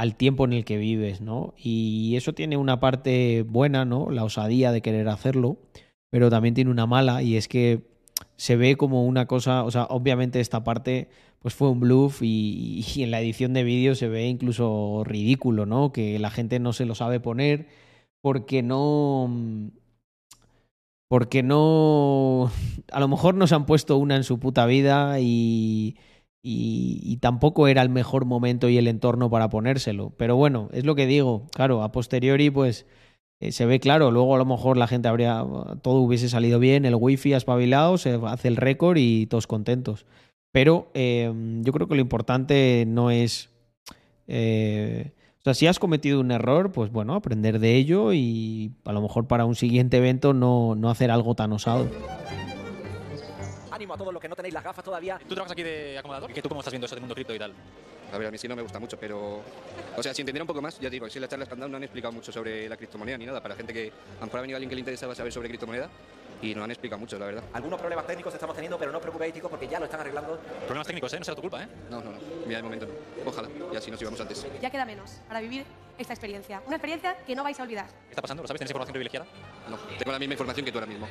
al tiempo en el que vives, ¿no? Y eso tiene una parte buena, ¿no? La osadía de querer hacerlo, pero también tiene una mala y es que se ve como una cosa, o sea, obviamente esta parte pues fue un bluff y, en la edición de vídeo se ve incluso ridículo, ¿no? Que la gente no se lo sabe poner porque no porque no a lo mejor no se han puesto una en su puta vida y, y, y tampoco era el mejor momento y el entorno para ponérselo. Pero bueno, es lo que digo, claro, a posteriori pues eh, se ve claro, luego a lo mejor la gente habría, todo hubiese salido bien, el wifi ha espabilado, se hace el récord y todos contentos. Pero eh, yo creo que lo importante no es... eh, o sea, si has cometido un error, pues bueno, aprender de ello y a lo mejor para un siguiente evento no, no hacer algo tan osado. Ánimo a todos los que no tenéis las gafas todavía. ¿Tú trabajas aquí de acomodador? ¿Y tú cómo estás viendo eso del mundo cripto y tal? A ver, a mí sí no me gusta mucho, pero. O sea, si entendiera un poco más, ya digo, si las charlas que han dado no han explicado mucho sobre la criptomoneda ni nada. Para gente que a lo mejor ha venido alguien que le interesaba saber sobre criptomoneda y no han explicado mucho, la verdad. Algunos problemas técnicos estamos teniendo, pero no os preocupéis, chicos, porque ya lo están arreglando. Problemas técnicos, ¿eh? No será tu culpa, ¿eh? No, no, no. Mira, de momento no. Ojalá, y así nos íbamos antes. Ya queda menos para vivir esta experiencia. Una experiencia que no vais a olvidar. ¿Qué está pasando? ¿Lo sabes? ¿Tienes información privilegiada? No, tengo la misma información que tú ahora mismo.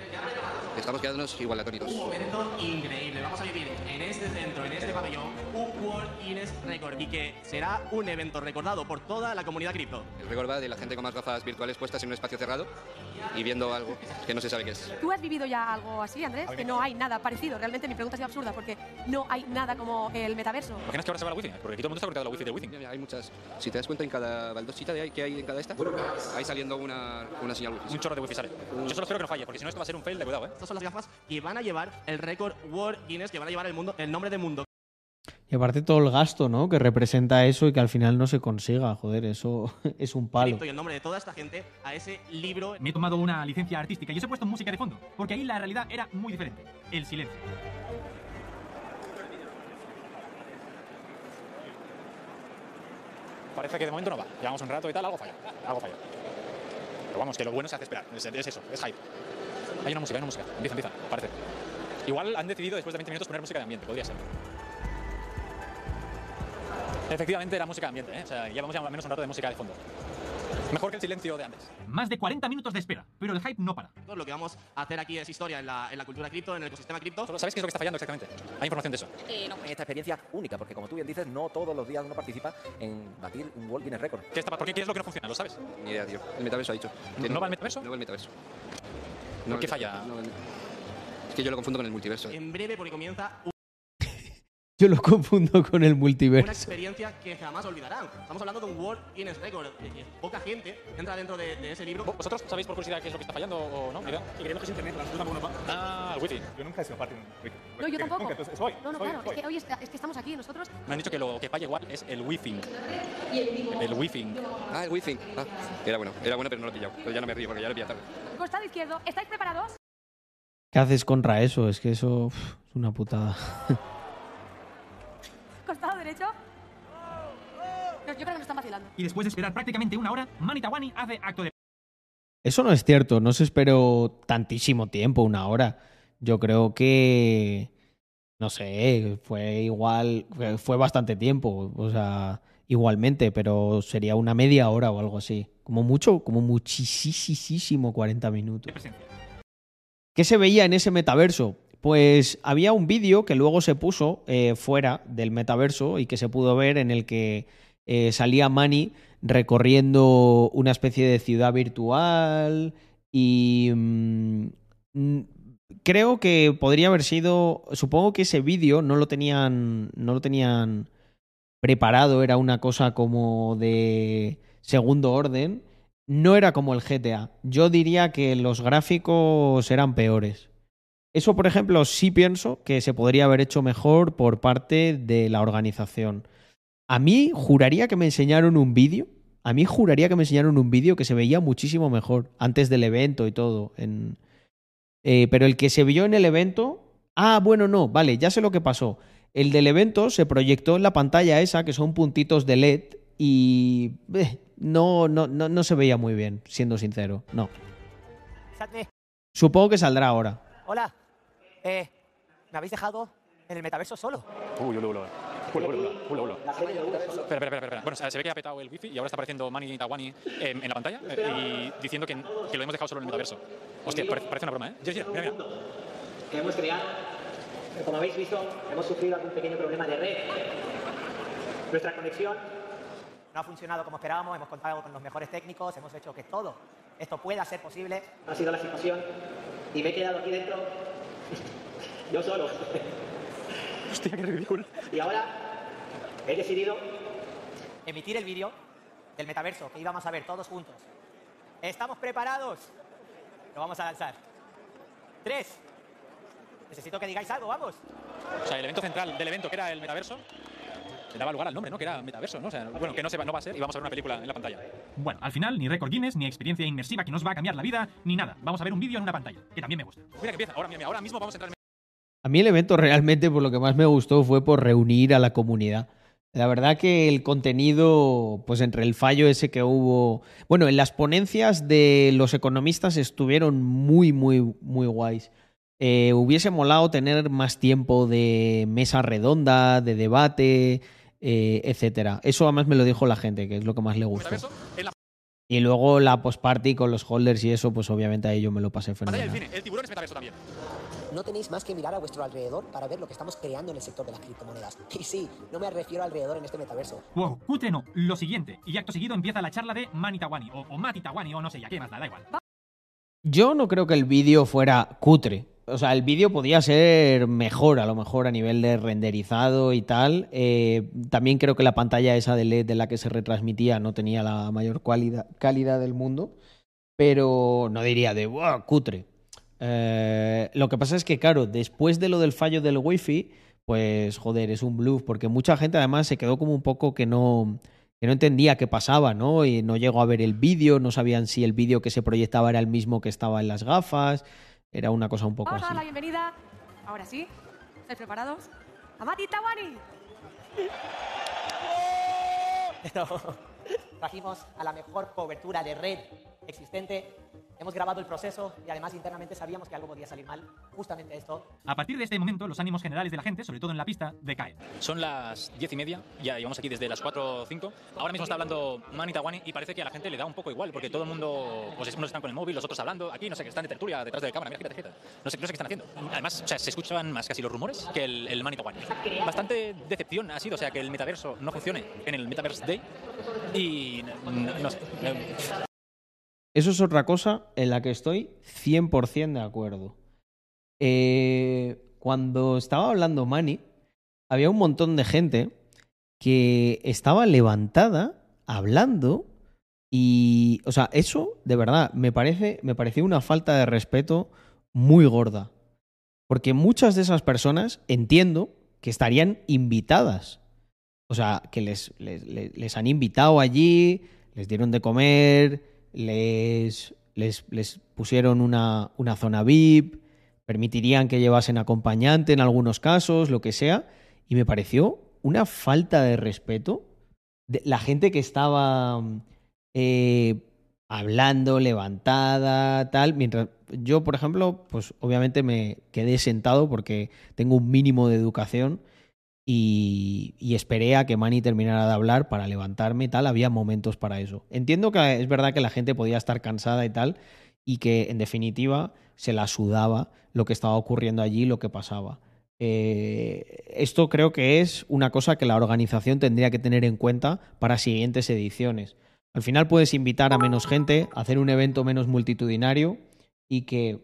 Estamos quedándonos igual atónitos. Un momento increíble. Vamos a vivir en este centro, en este pabellón, un World Guinness Record y que será un evento recordado por toda la comunidad cripto. El récord va de la gente con más gafas virtuales puestas en un espacio cerrado y viendo algo que no se sabe qué es. ¿Tú has vivido ya algo así, Andrés? Que no hay nada parecido. Realmente mi pregunta ha sido absurda porque no hay nada como el metaverso. ¿Imaginas que ahora se va la wifi? Porque aquí todo el mundo está conectado a la wifi de wifi. Hay muchas. Si te das cuenta, en cada baldosita de ahí que hay en cada esta, ahí saliendo una, una señal wifi. Un chorro de wifi sale. Yo solo espero que no falle, porque si no esto va a ser un fail de cuidado, ¿eh? Estas son las gafas que van a llevar el récord World Guinness, que van a llevar el, mundo, el nombre de mundo Y aparte todo el gasto, ¿no? Que representa eso y que al final no se consiga. Joder, eso es un palo. Y el nombre de toda esta gente a ese libro. Me he tomado una licencia artística y os he puesto música de fondo, porque ahí la realidad era muy diferente. El silencio. Parece que de momento no va. Llevamos un rato y tal, algo falla. Algo falla. Pero vamos, que lo bueno se hace esperar. Es, es eso, es hype. Hay una música, hay una música. Empieza, empieza, parece. Igual han decidido después de 20 minutos poner música de ambiente, podría ser. Efectivamente era música de ambiente, ¿eh? O sea, llevamos ya al menos un rato de música de fondo. Mejor que el silencio de antes. Más de 40 minutos de espera, pero el hype no para. Lo que vamos a hacer aquí es historia en la, en la cultura cripto, en el ecosistema cripto. ¿Sabes qué es lo que está fallando exactamente? ¿Hay información de eso? Esta experiencia única, porque como tú bien dices, no todos los días uno participa en batir un World Guinness Record. ¿Qué, está, ¿Por qué, qué es lo que no funciona? ¿Lo sabes? Ni idea, tío. El metaverso ha dicho. ¿No va el metaverso? No va el metaverso. ¿Por qué falla? no, no. Es que yo lo confundo con el multiverso. En breve, porque comienza Yo lo confundo con el una multiverso. experiencia que jamás olvidarán. Estamos hablando de un World Guinness Record. Poca gente entra dentro de, de ese libro. ¿Vosotros sabéis por curiosidad qué es lo que está fallando o no? Idea. Y creemos que es internet, la tampoco. Ah, el wifi. Yo nunca he sido parte de un wifi. No, yo tampoco. Nunca, entonces, soy, No, no, soy, claro. soy. Es que hoy está- es que estamos aquí nosotros. Me han dicho que lo que falla igual es el wifi. El wifi. Ah, el wifi. Ah, era bueno. Era bueno, pero no lo he pillado. Pero ya no me río porque ya lo he pillado tarde. Costado izquierdo. ¿Estáis preparados? ¿Qué haces contra eso? Es que eso uf, es una putada. Costado derecho. Yo, yo creo que nos están vacilando. Y después de esperar prácticamente una hora, Mani Tawani hace acto de Eso no es cierto, no se esperó tantísimo tiempo, una hora. Yo creo que, no sé, fue igual, fue- bastante tiempo, o sea, igualmente, pero sería una media hora o algo así. Como mucho, como muchísimo 40 minutos. ¿Qué se veía en ese metaverso? Pues había un vídeo que luego se puso eh, fuera del metaverso y que se pudo ver en el que eh, salía Manny recorriendo una especie de ciudad virtual y mm, mm, creo que podría haber sido, supongo que ese vídeo no lo tenían, no lo tenían preparado, era una cosa como de segundo orden. No era como el GTA. Yo diría que los gráficos eran peores. Eso, por ejemplo, sí pienso que se podría haber hecho mejor por parte de la organización. A mí juraría que me enseñaron un vídeo. A mí juraría que me enseñaron un vídeo que se veía muchísimo mejor antes del evento y todo. En... Eh, pero el que se vio en el evento. Ah, bueno, no, vale, ya sé lo que pasó. El del evento se proyectó en la pantalla esa, que son puntitos de LED, y eh, no, no, no, no se veía muy bien, siendo sincero. No. Supongo que saldrá ahora. Hola. Eh, ¿Me habéis dejado en el metaverso solo? Uy, uy, uy, uy. Uy, uy, uy. Espera, espera, espera, espera. Bueno, se ve que ha petado el wifi y ahora está apareciendo Mani Tawani en, en la pantalla eh, y diciendo que, que lo hemos dejado solo en el metaverso. Hostia, parece, parece una broma, ¿eh? Mira, mira, mira. Queremos crear, como habéis visto, hemos sufrido algún pequeño problema de red. Nuestra conexión No ha funcionado como esperábamos, hemos contado con los mejores técnicos, hemos hecho que todo esto pueda ser posible. ha sido la situación y me he quedado aquí dentro yo solo. Hostia, qué ridículo. Y ahora he decidido Emitir el vídeo del metaverso que íbamos a ver todos juntos. ¿Estamos preparados? Lo vamos a lanzar. Tres. Necesito que digáis algo, vamos. O sea, el evento central del evento, que era el metaverso, le daba lugar al nombre, ¿no? Que era metaverso, ¿no? O sea, bueno, que no, se va, no va a ser y vamos a ver una película en la pantalla. Bueno, al final, ni récord Guinness, ni experiencia inmersiva que nos va a cambiar la vida, ni nada. Vamos a ver un vídeo en una pantalla, que también me gusta. Mira que empieza, ahora, mira, mira, ahora mismo vamos a entrar en A mí el evento realmente por lo que más me gustó fue por reunir a la comunidad. La verdad que el contenido, pues entre el fallo ese que hubo, bueno, en las ponencias de los economistas estuvieron muy, muy, muy guays. Eh, hubiese molado tener más tiempo de mesa redonda, de debate, eh, etcétera. Eso además me lo dijo la gente, que es lo que más le la Y luego la post-party con los holders y eso, pues obviamente ahí yo me lo pasé fenomenal. cine. El tiburón es metaverso también. No tenéis más que mirar a vuestro alrededor para ver lo que estamos creando en el sector de las criptomonedas. Y sí, no me refiero alrededor en este metaverso. Wow, cutre no, lo siguiente. Y acto seguido empieza la charla de Mani Tawani, o, o Mati Tawani, o no sé, ya qué más da, da igual. Yo no creo que el vídeo fuera cutre. O sea, el vídeo podía ser mejor, a lo mejor a nivel de renderizado y tal. Eh, también creo que la pantalla esa de LED de la que se retransmitía no tenía la mayor calidad del mundo. Pero no diría de ¡buah, cutre! Eh, lo que pasa es que, claro, después de lo del fallo del wifi, pues joder, es un bluff, porque mucha gente además se quedó como un poco que no, que no entendía qué pasaba, ¿no? Y no llegó a ver el vídeo, no sabían si el vídeo que se proyectaba era el mismo que estaba en las gafas, era una cosa un poco Vamos a así. dar la bienvenida, ahora sí, ¿estáis preparados? ¡A Mati Tawani! Pero trajimos a la mejor cobertura de red existente. Hemos grabado el proceso y además internamente sabíamos que algo podía salir mal. Justamente esto. A partir de este momento, los ánimos generales de la gente, sobre todo en la pista, decaen. Son las diez y media, ya llevamos aquí desde las 4 o 5. Ahora mismo está hablando Mani Tawani y parece que a la gente le da un poco igual, porque todo el mundo, pues unos están con el móvil, los otros hablando. Aquí no sé, que están de tertulia detrás de la cámara, mira, fíjate, fíjate. No sé, no sé qué están haciendo. Además, o sea, se escuchan más casi los rumores que el, el Mani Tawani. Bastante decepción ha sido, o sea, que el metaverso no funcione en el Metaverse Day y no, no sé. Eso es otra cosa en la que estoy 100% de acuerdo. Eh, cuando estaba hablando Manny, había un montón de gente que estaba levantada hablando y, o sea, eso de verdad me parece, me pareció una falta de respeto muy gorda. Porque muchas de esas personas entiendo que estarían invitadas. O sea, que les- les han invitado allí, les dieron de comer, les, les, pusieron una, una zona VIP, permitirían que llevasen acompañante en algunos casos, lo que sea. Y me pareció una falta de respeto de la gente que estaba eh, hablando, levantada, tal, mientras yo, por ejemplo, pues obviamente me quedé sentado porque tengo un mínimo de educación y, y esperé a que Manny terminara de hablar para levantarme y tal, había momentos para eso. Entiendo que es verdad que la gente podía estar cansada y tal y que en definitiva se la sudaba lo que estaba ocurriendo allí, lo que pasaba. Eh, esto creo que es una cosa que la organización tendría que tener en cuenta para siguientes ediciones. Al final puedes invitar a menos gente, hacer un evento menos multitudinario y que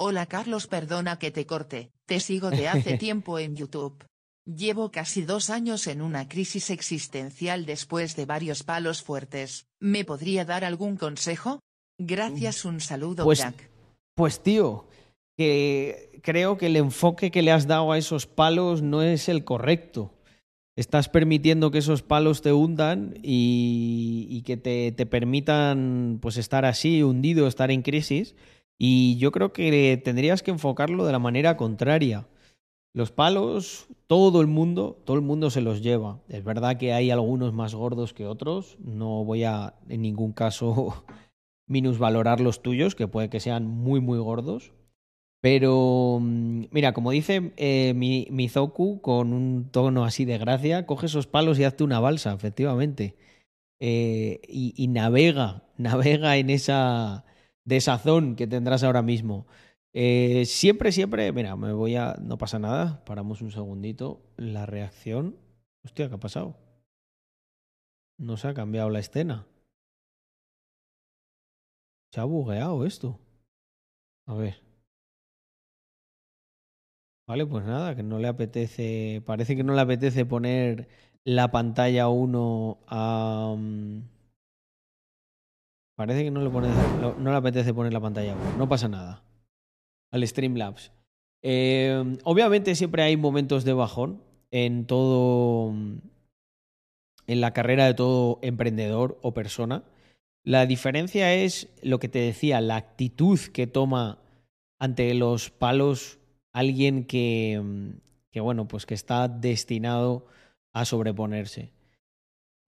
Hola Carlos, perdona que te corte, te sigo de hace tiempo en YouTube. Llevo casi dos años en una crisis existencial después de varios palos fuertes. ¿Me podría dar algún consejo? Gracias, un saludo, Pues, crack. pues tío, que creo que el enfoque que le has dado a esos palos no es el correcto. Estás permitiendo que esos palos te hundan y, y que te, te permitan pues estar así, hundido, estar en crisis. Y yo creo que tendrías que enfocarlo de la manera contraria. Los palos, todo el mundo, todo el mundo se los lleva. Es verdad que hay algunos más gordos que otros. No voy a en ningún caso minusvalorar los tuyos, que puede que sean muy, muy gordos. Pero, mm, mira, como dice eh, mi, Mizoku con un tono así de gracia, coge esos palos y hazte una balsa, efectivamente. Eh, y, y navega, navega en esa desazón que tendrás ahora mismo. Eh, siempre, siempre, mira, me voy a. No pasa nada, paramos un segundito. La reacción. Hostia, ¿qué ha pasado? No se ha cambiado la escena. Se ha bugueado esto. A ver. Vale, pues nada, que no le apetece. Parece que no le apetece poner la pantalla 1 a. mm, Parece que no le, pone, no, le apetece poner la pantalla 1. No pasa nada. Al Streamlabs. Eh, obviamente siempre hay momentos de bajón en todo. En la carrera de todo emprendedor o persona. La diferencia es lo que te decía, la actitud que toma ante los palos alguien que, mm, que bueno, pues que está destinado a sobreponerse.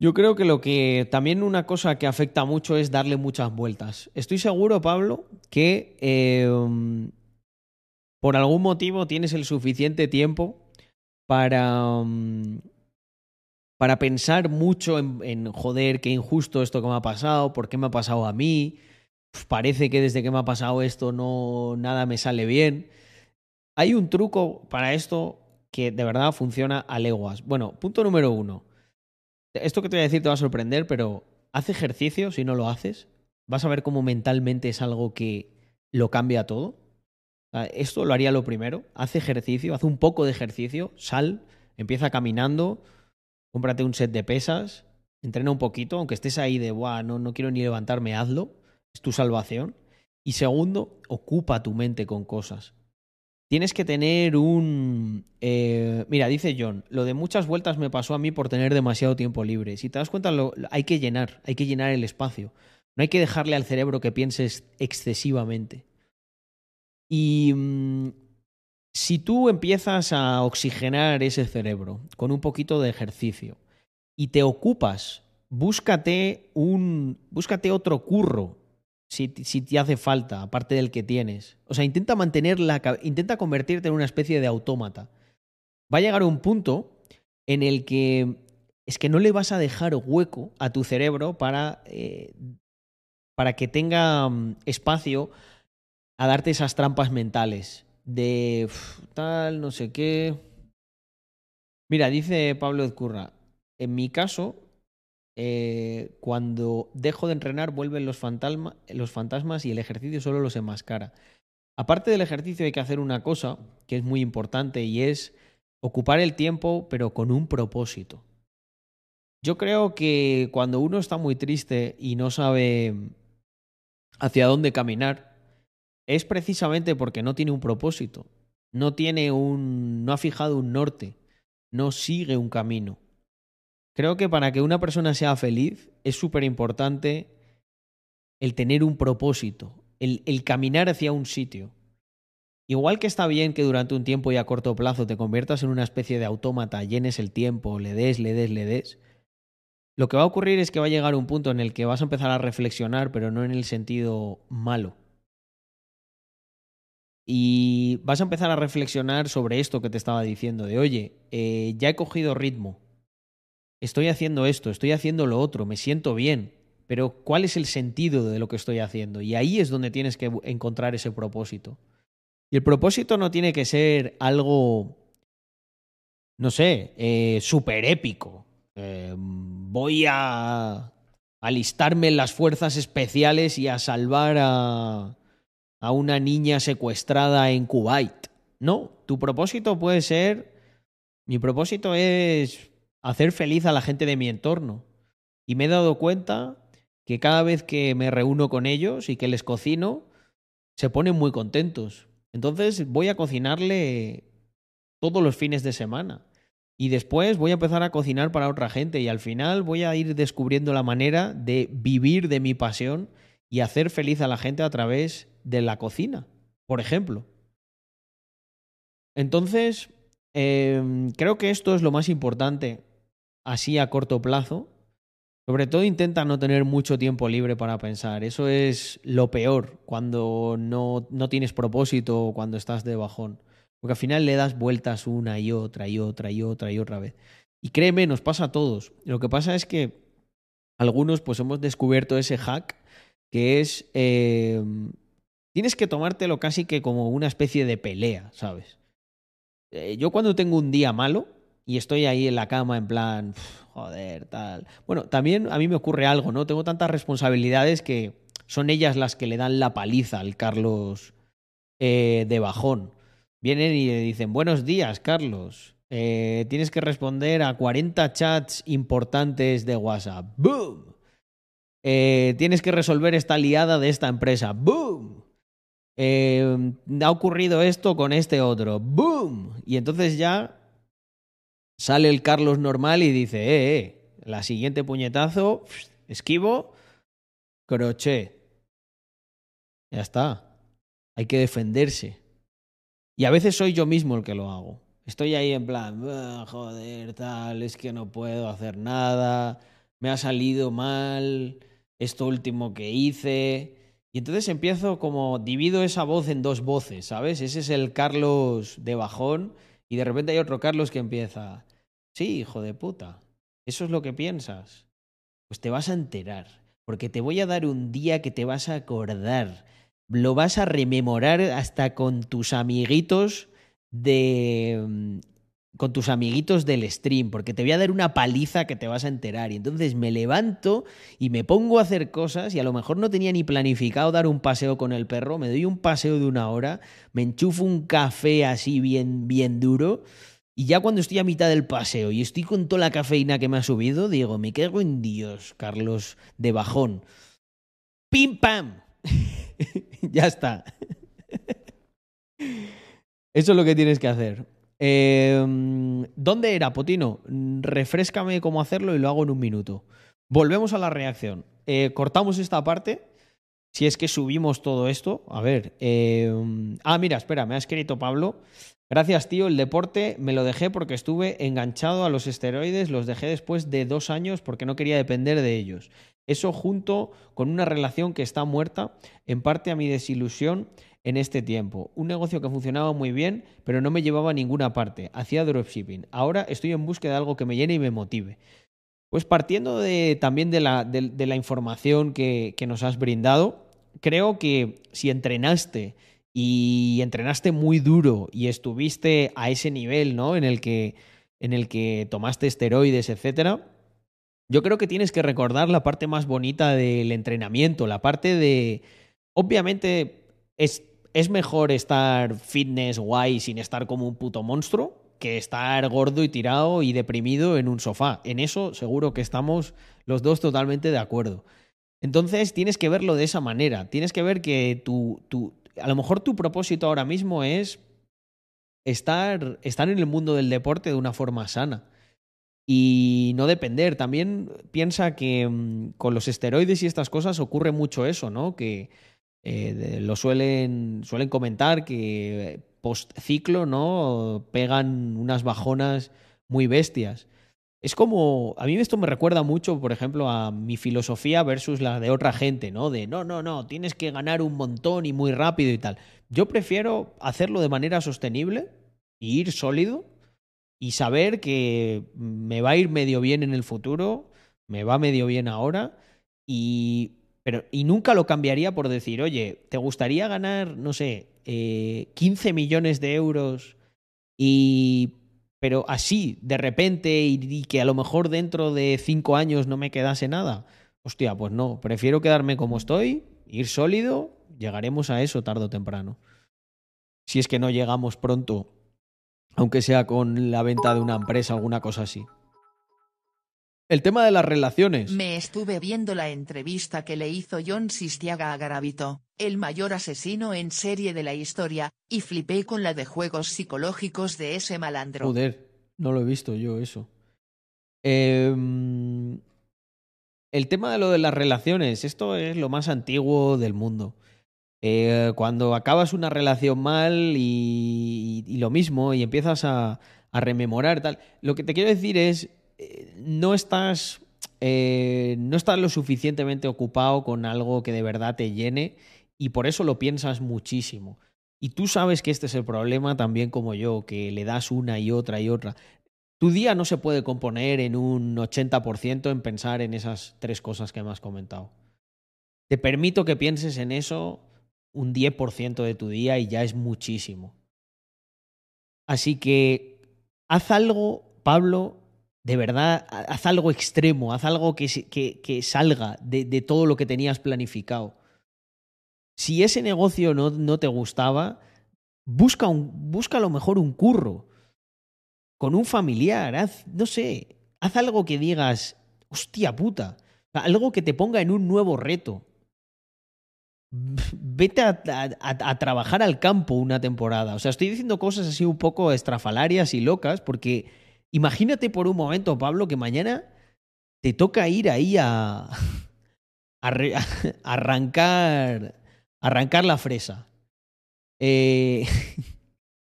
Yo creo que lo que también una cosa que afecta mucho es darle muchas vueltas. Estoy seguro, Pablo, que mm, por algún motivo tienes el suficiente tiempo para, mm, para pensar mucho en, joder, qué injusto esto que me ha pasado, por qué me ha pasado a mí, Uf, parece que desde que me ha pasado esto no nada me sale bien. Hay un truco para esto que de verdad funciona a leguas. Bueno, punto número uno. Esto que te voy a decir te va a sorprender, pero haz ejercicio si no lo haces. Vas a ver cómo mentalmente es algo que lo cambia todo. Sea, Esto lo haría lo primero. Haz ejercicio, haz un poco de ejercicio, sal, empieza caminando, cómprate un set de pesas, entrena un poquito, aunque estés ahí de, Buah, no, no quiero ni levantarme, hazlo. Es tu salvación. Y segundo, ocupa tu mente con cosas tienes que tener un... eh, mira, dice John, lo de muchas vueltas me pasó a mí por tener demasiado tiempo libre. Si te das cuenta, lo, hay que llenar, hay que llenar el espacio. No hay que dejarle al cerebro que pienses excesivamente. Y mm, si tú empiezas a oxigenar ese cerebro con un poquito de ejercicio y te ocupas, búscate un, búscate otro curro si, si te hace falta, aparte del que tienes. O sea, intenta mantener la, intenta convertirte en una especie de autómata. Va a llegar un punto en el que es que no le vas a dejar hueco a tu cerebro para, eh, para que tenga mm, espacio a darte esas trampas mentales de tal, no sé qué. Mira, dice Pablo Ezcurra, en mi caso, eh, cuando dejo de entrenar vuelven los, los fantasmas y el ejercicio solo los enmascara. Aparte del ejercicio hay que hacer una cosa que es muy importante y es ocupar el tiempo pero con un propósito. Yo creo que cuando uno está muy triste y no sabe hacia dónde caminar, es precisamente porque no tiene un propósito, no tiene un no ha fijado un norte, no sigue un camino. Creo que para que una persona sea feliz es súper importante el tener un propósito, el, el caminar hacia un sitio. Igual que está bien que durante un tiempo y a corto plazo te conviertas en una especie de autómata, llenes el tiempo, le des, le des, le des. Lo que va a ocurrir es que va a llegar un punto en el que vas a empezar a reflexionar, pero no en el sentido malo. Y vas a empezar a reflexionar sobre esto que te estaba diciendo, de oye, eh, ya he cogido ritmo, estoy haciendo esto, estoy haciendo lo otro, me siento bien, pero ¿cuál es el sentido de lo que estoy haciendo? Y ahí es donde tienes que encontrar ese propósito. Y el propósito no tiene que ser algo, no sé, eh, súper épico. Eh, voy a alistarme en las fuerzas especiales y a salvar a, a una niña secuestrada en Kuwait. No, tu propósito puede ser, mi propósito es hacer feliz a la gente de mi entorno. Y me he dado cuenta que cada vez que me reúno con ellos y que les cocino, se ponen muy contentos. Entonces voy a cocinarle todos los fines de semana. Y después voy a empezar a cocinar para otra gente y al final voy a ir descubriendo la manera de vivir de mi pasión y hacer feliz a la gente a través de la cocina, por ejemplo. Entonces, eh, creo que esto es lo más importante así a corto plazo. Sobre todo intenta no tener mucho tiempo libre para pensar. Eso es lo peor cuando no, no tienes propósito o cuando estás de bajón. Porque al final le das vueltas una y otra y otra y otra y otra vez. Y créeme, nos pasa a todos. Lo que pasa es que algunos pues hemos descubierto ese hack que es... eh, tienes que tomártelo casi que como una especie de pelea, ¿sabes? Eh, yo cuando tengo un día malo y estoy ahí en la cama en plan, "Uf, joder, tal. Bueno, también a mí me ocurre algo, ¿no? Tengo tantas responsabilidades que son ellas las que le dan la paliza al Carlos eh, de bajón. Vienen y le dicen, buenos días, Carlos. Eh, tienes que responder a 40 chats importantes de WhatsApp. ¡Boom! Eh, tienes que resolver esta liada de esta empresa. ¡Boom! Eh, ha ocurrido esto con este otro. ¡Boom! Y entonces ya sale el Carlos normal y dice, eh, eh, la siguiente puñetazo, esquivo, crochet. Ya está. Hay que defenderse. Y a veces soy yo mismo el que lo hago. Estoy ahí en plan, "Ah, joder, tal, es que no puedo hacer nada, me ha salido mal esto último que hice. Y entonces empiezo como, divido esa voz en dos voces, ¿sabes? Ese es el Carlos de bajón y de repente hay otro Carlos que empieza, sí, hijo de puta, eso es lo que piensas. Pues te vas a enterar, porque te voy a dar un día que te vas a acordar, lo vas a rememorar hasta con tus amiguitos de mm, con tus amiguitos del stream, porque te voy a dar una paliza que te vas a enterar. Y entonces me levanto y me pongo a hacer cosas y a lo mejor no tenía ni planificado dar un paseo con el perro, me doy un paseo de una hora, me enchufo un café así bien, bien duro. Y ya cuando estoy a mitad del paseo y estoy con toda la cafeína que me ha subido, digo, me cago en Dios, Carlos, de bajón. ¡Pim pam! ya está. Eso es lo que tienes que hacer. Eh, ¿Dónde era, Potino? Refrescame cómo hacerlo y lo hago en un minuto. Volvemos a la reacción. Eh, cortamos esta parte. Si es que subimos todo esto. A ver. eh, ah, mira, espera, me ha escrito Pablo. Gracias, tío. El deporte me lo dejé porque estuve enganchado a los esteroides. Los dejé después de dos años porque no quería depender de ellos. Eso junto con una relación que está muerta, en parte a mi desilusión en este tiempo. Un negocio que funcionaba muy bien, pero no me llevaba a ninguna parte. Hacía dropshipping. Ahora estoy en búsqueda de algo que me llene y me motive. Pues partiendo también de la, de- de la información que, que nos has brindado, creo que si entrenaste y entrenaste muy duro y estuviste a ese nivel, ¿no? En el que, en el que tomaste esteroides, etcétera, yo creo que tienes que recordar la parte más bonita del entrenamiento, la parte de. Obviamente, es, es mejor estar fitness, guay, sin estar como un puto monstruo, que estar gordo y tirado y deprimido en un sofá. En eso seguro que estamos los dos totalmente de acuerdo. Entonces tienes que verlo de esa manera. Tienes que ver que tu, tu, a lo mejor tu propósito ahora mismo es estar, estar en el mundo del deporte de una forma sana y no depender. También piensa que mm, con los esteroides y estas cosas ocurre mucho eso, ¿no? Que eh, lo suelen, suelen comentar que post ciclo, ¿no? Pegan unas bajonas muy bestias. Es como, a mí esto me recuerda mucho, por ejemplo, a mi filosofía versus la de otra gente, ¿no? De no, no, no, tienes que ganar un montón y muy rápido y tal. Yo prefiero hacerlo de manera sostenible y ir sólido y saber que me va a ir medio bien en el futuro, me va medio bien ahora y pero y nunca lo cambiaría por decir, oye, ¿te gustaría ganar, no sé, eh, 15 millones de euros y pero así, de repente, y, y que a lo mejor dentro de cinco años no me quedase nada? Hostia, pues no, prefiero quedarme como estoy, ir sólido, llegaremos a eso tarde o temprano. Si es que no llegamos pronto aunque sea con la venta de una empresa, alguna cosa así. El tema de las relaciones. Me estuve viendo la entrevista que le hizo John Sistiaga a Garavito, el mayor asesino en serie de la historia, y flipé con la de juegos psicológicos de ese malandro. Joder, no lo he visto yo eso. Em, el tema de lo de las relaciones, esto es lo más antiguo del mundo. Eh, cuando acabas una relación mal y, lo mismo y empiezas a, a rememorar tal, lo que te quiero decir es, eh, no estás, eh, no estás lo suficientemente ocupado con algo que de verdad te llene y por eso lo piensas muchísimo. Y tú sabes que este es el problema también como yo, que le das una y otra y otra. Tu día no se puede componer en un 80% en pensar en esas tres cosas que me has comentado. Te permito que pienses en eso un 10% de tu día y ya es muchísimo. Así que haz algo, Pablo, de verdad, haz algo extremo, haz algo que, salga de, todo lo que tenías planificado. Si ese negocio no, no te gustaba, busca, un, busca a lo mejor un curro con un familiar, haz, no sé, haz algo que digas, hostia puta, algo que te ponga en un nuevo reto. Vete a, trabajar al campo una temporada. O sea, estoy diciendo cosas así un poco estrafalarias y locas, porque imagínate por un momento, Pablo, que mañana te toca ir ahí a, arrancar, arrancar la fresa. Eh,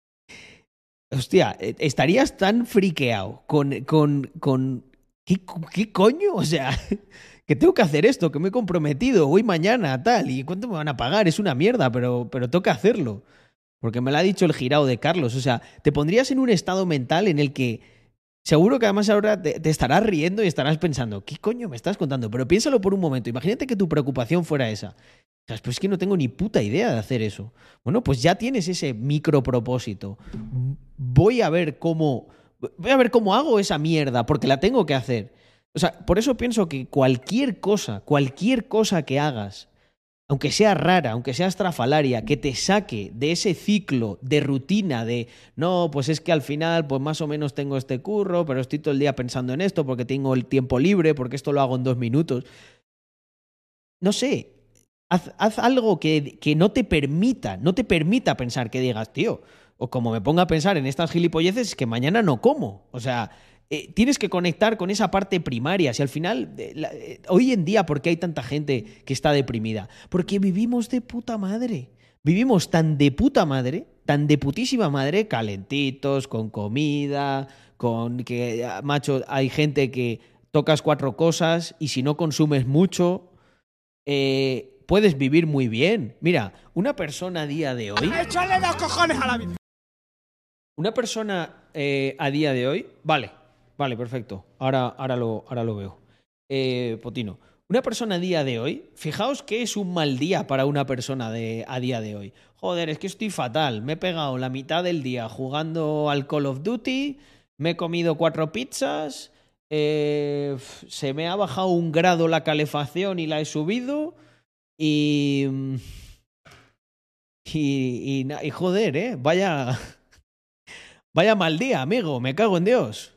hostia, estarías tan friqueado con, con, con ¿qué, ¿qué coño? O sea, que tengo que hacer esto, que me he comprometido, voy mañana, tal, y cuánto me van a pagar, es una mierda, pero, pero toca hacerlo. Porque me lo ha dicho el girado de Carlos. O sea, te pondrías en un estado mental en el que seguro que además ahora te, te estarás riendo y estarás pensando, ¿qué coño me estás contando? Pero piénsalo por un momento. Imagínate que tu preocupación fuera esa. Pues es que no tengo ni puta idea de hacer eso. Bueno, pues ya tienes ese micro propósito. Voy a ver cómo. Voy a ver cómo hago esa mierda, porque la tengo que hacer. O sea, por eso pienso que cualquier cosa, cualquier cosa que hagas, aunque sea rara, aunque sea estrafalaria, que te saque de ese ciclo de rutina de, no, pues es que al final, pues más o menos tengo este curro, pero estoy todo el día pensando en esto porque tengo el tiempo libre, porque esto lo hago en dos minutos. No sé, haz, algo que, que no te permita, no te permita pensar que digas, tío, o como me ponga a pensar en estas gilipolleces, es que mañana no como. O sea, eh, tienes que conectar con esa parte primaria. Si al final, eh, la- eh, hoy en día, ¿por qué hay tanta gente que está deprimida? Porque vivimos de puta madre. Vivimos tan de puta madre, tan de putísima madre, calentitos, con comida, con que, ah, macho, hay gente que tocas cuatro cosas y si no consumes mucho, puedes vivir muy bien. Mira, una persona a día de hoy... ¡Échale dos cojones a la vida! Una persona a día de hoy. Vale, vale, perfecto. Ahora, ahora, lo, ahora lo veo. Eh, Potino. Una persona a día de hoy. Fijaos que es un mal día para una persona de, a día de hoy. Joder, es que estoy fatal. Me he pegado la mitad del día jugando al Call of Duty. Me he comido cuatro pizzas. eh, se me ha bajado un grado la calefacción y la he subido. Y. Y, y, y joder, ¿eh? Vaya. Vaya mal día, amigo, me cago en Dios.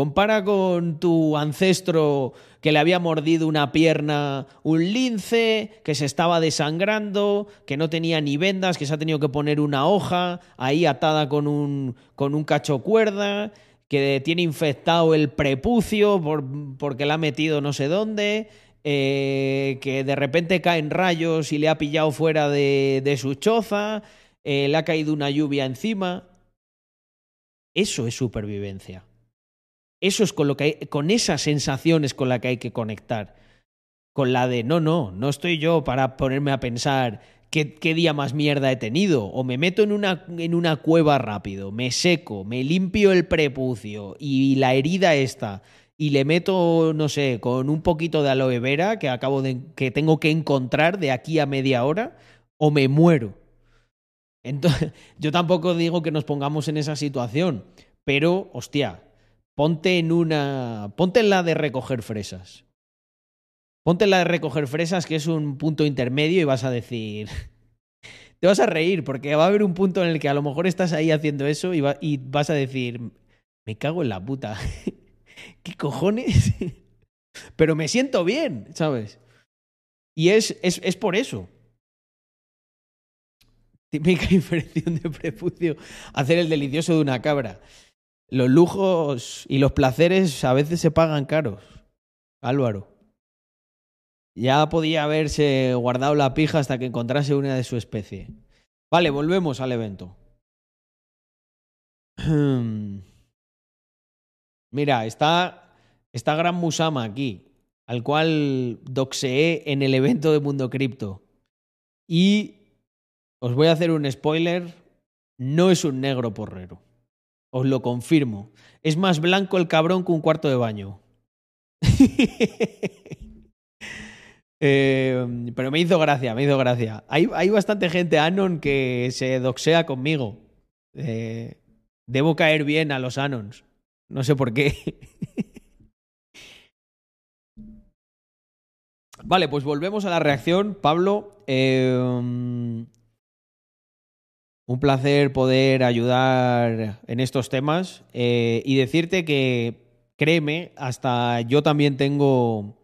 Compara con tu ancestro que le había mordido una pierna un lince, que se estaba desangrando, que no tenía ni vendas, que se ha tenido que poner una hoja ahí atada con un, con un cacho cuerda, que tiene infectado el prepucio por- porque le ha metido no sé dónde, eh, que de repente caen rayos y le ha pillado fuera de, de su choza, eh, le ha caído una lluvia encima. Eso es supervivencia. Eso es con lo que con esas sensaciones con la que hay que conectar. Con la de no, no, no estoy yo para ponerme a pensar qué, qué día más mierda he tenido. O me meto en una, en una cueva rápido, me seco, me limpio el prepucio y la herida esta. Y le meto, no sé, con un poquito de aloe vera que acabo de. que tengo que encontrar de aquí a media hora. O me muero. Entonces, yo tampoco digo que nos pongamos en esa situación, pero, hostia, ponte en una. Ponte en la de recoger fresas. Ponte en la de recoger fresas, que es un punto intermedio, y vas a decir. Te vas a reír, porque va a haber un punto en el que a lo mejor estás ahí haciendo eso y, va- y vas a decir. Me cago en la puta. ¿Qué cojones? Pero me siento bien, ¿sabes? Y es, es, es por eso. Típica inferencia de prepucio. Hacer el delicioso de una cabra. Los lujos y los placeres a veces se pagan caros. Álvaro. Ya podía haberse guardado la pija hasta que encontrase una de su especie. Vale, volvemos al evento. Mira, está, está Gran Musama aquí, al cual doxeé en el evento de Mundo Cripto. Y os voy a hacer un spoiler, no es un negro porrero. Os lo confirmo. Es más blanco el cabrón que un cuarto de baño. Eh, pero me hizo gracia, me hizo gracia. Hay, bastante gente Anon que se doxea conmigo. Eh, debo caer bien a los Anons. No sé por qué. vale, pues volvemos a la reacción. Pablo, eh, un placer poder ayudar en estos temas eh, y decirte que, créeme, hasta yo también tengo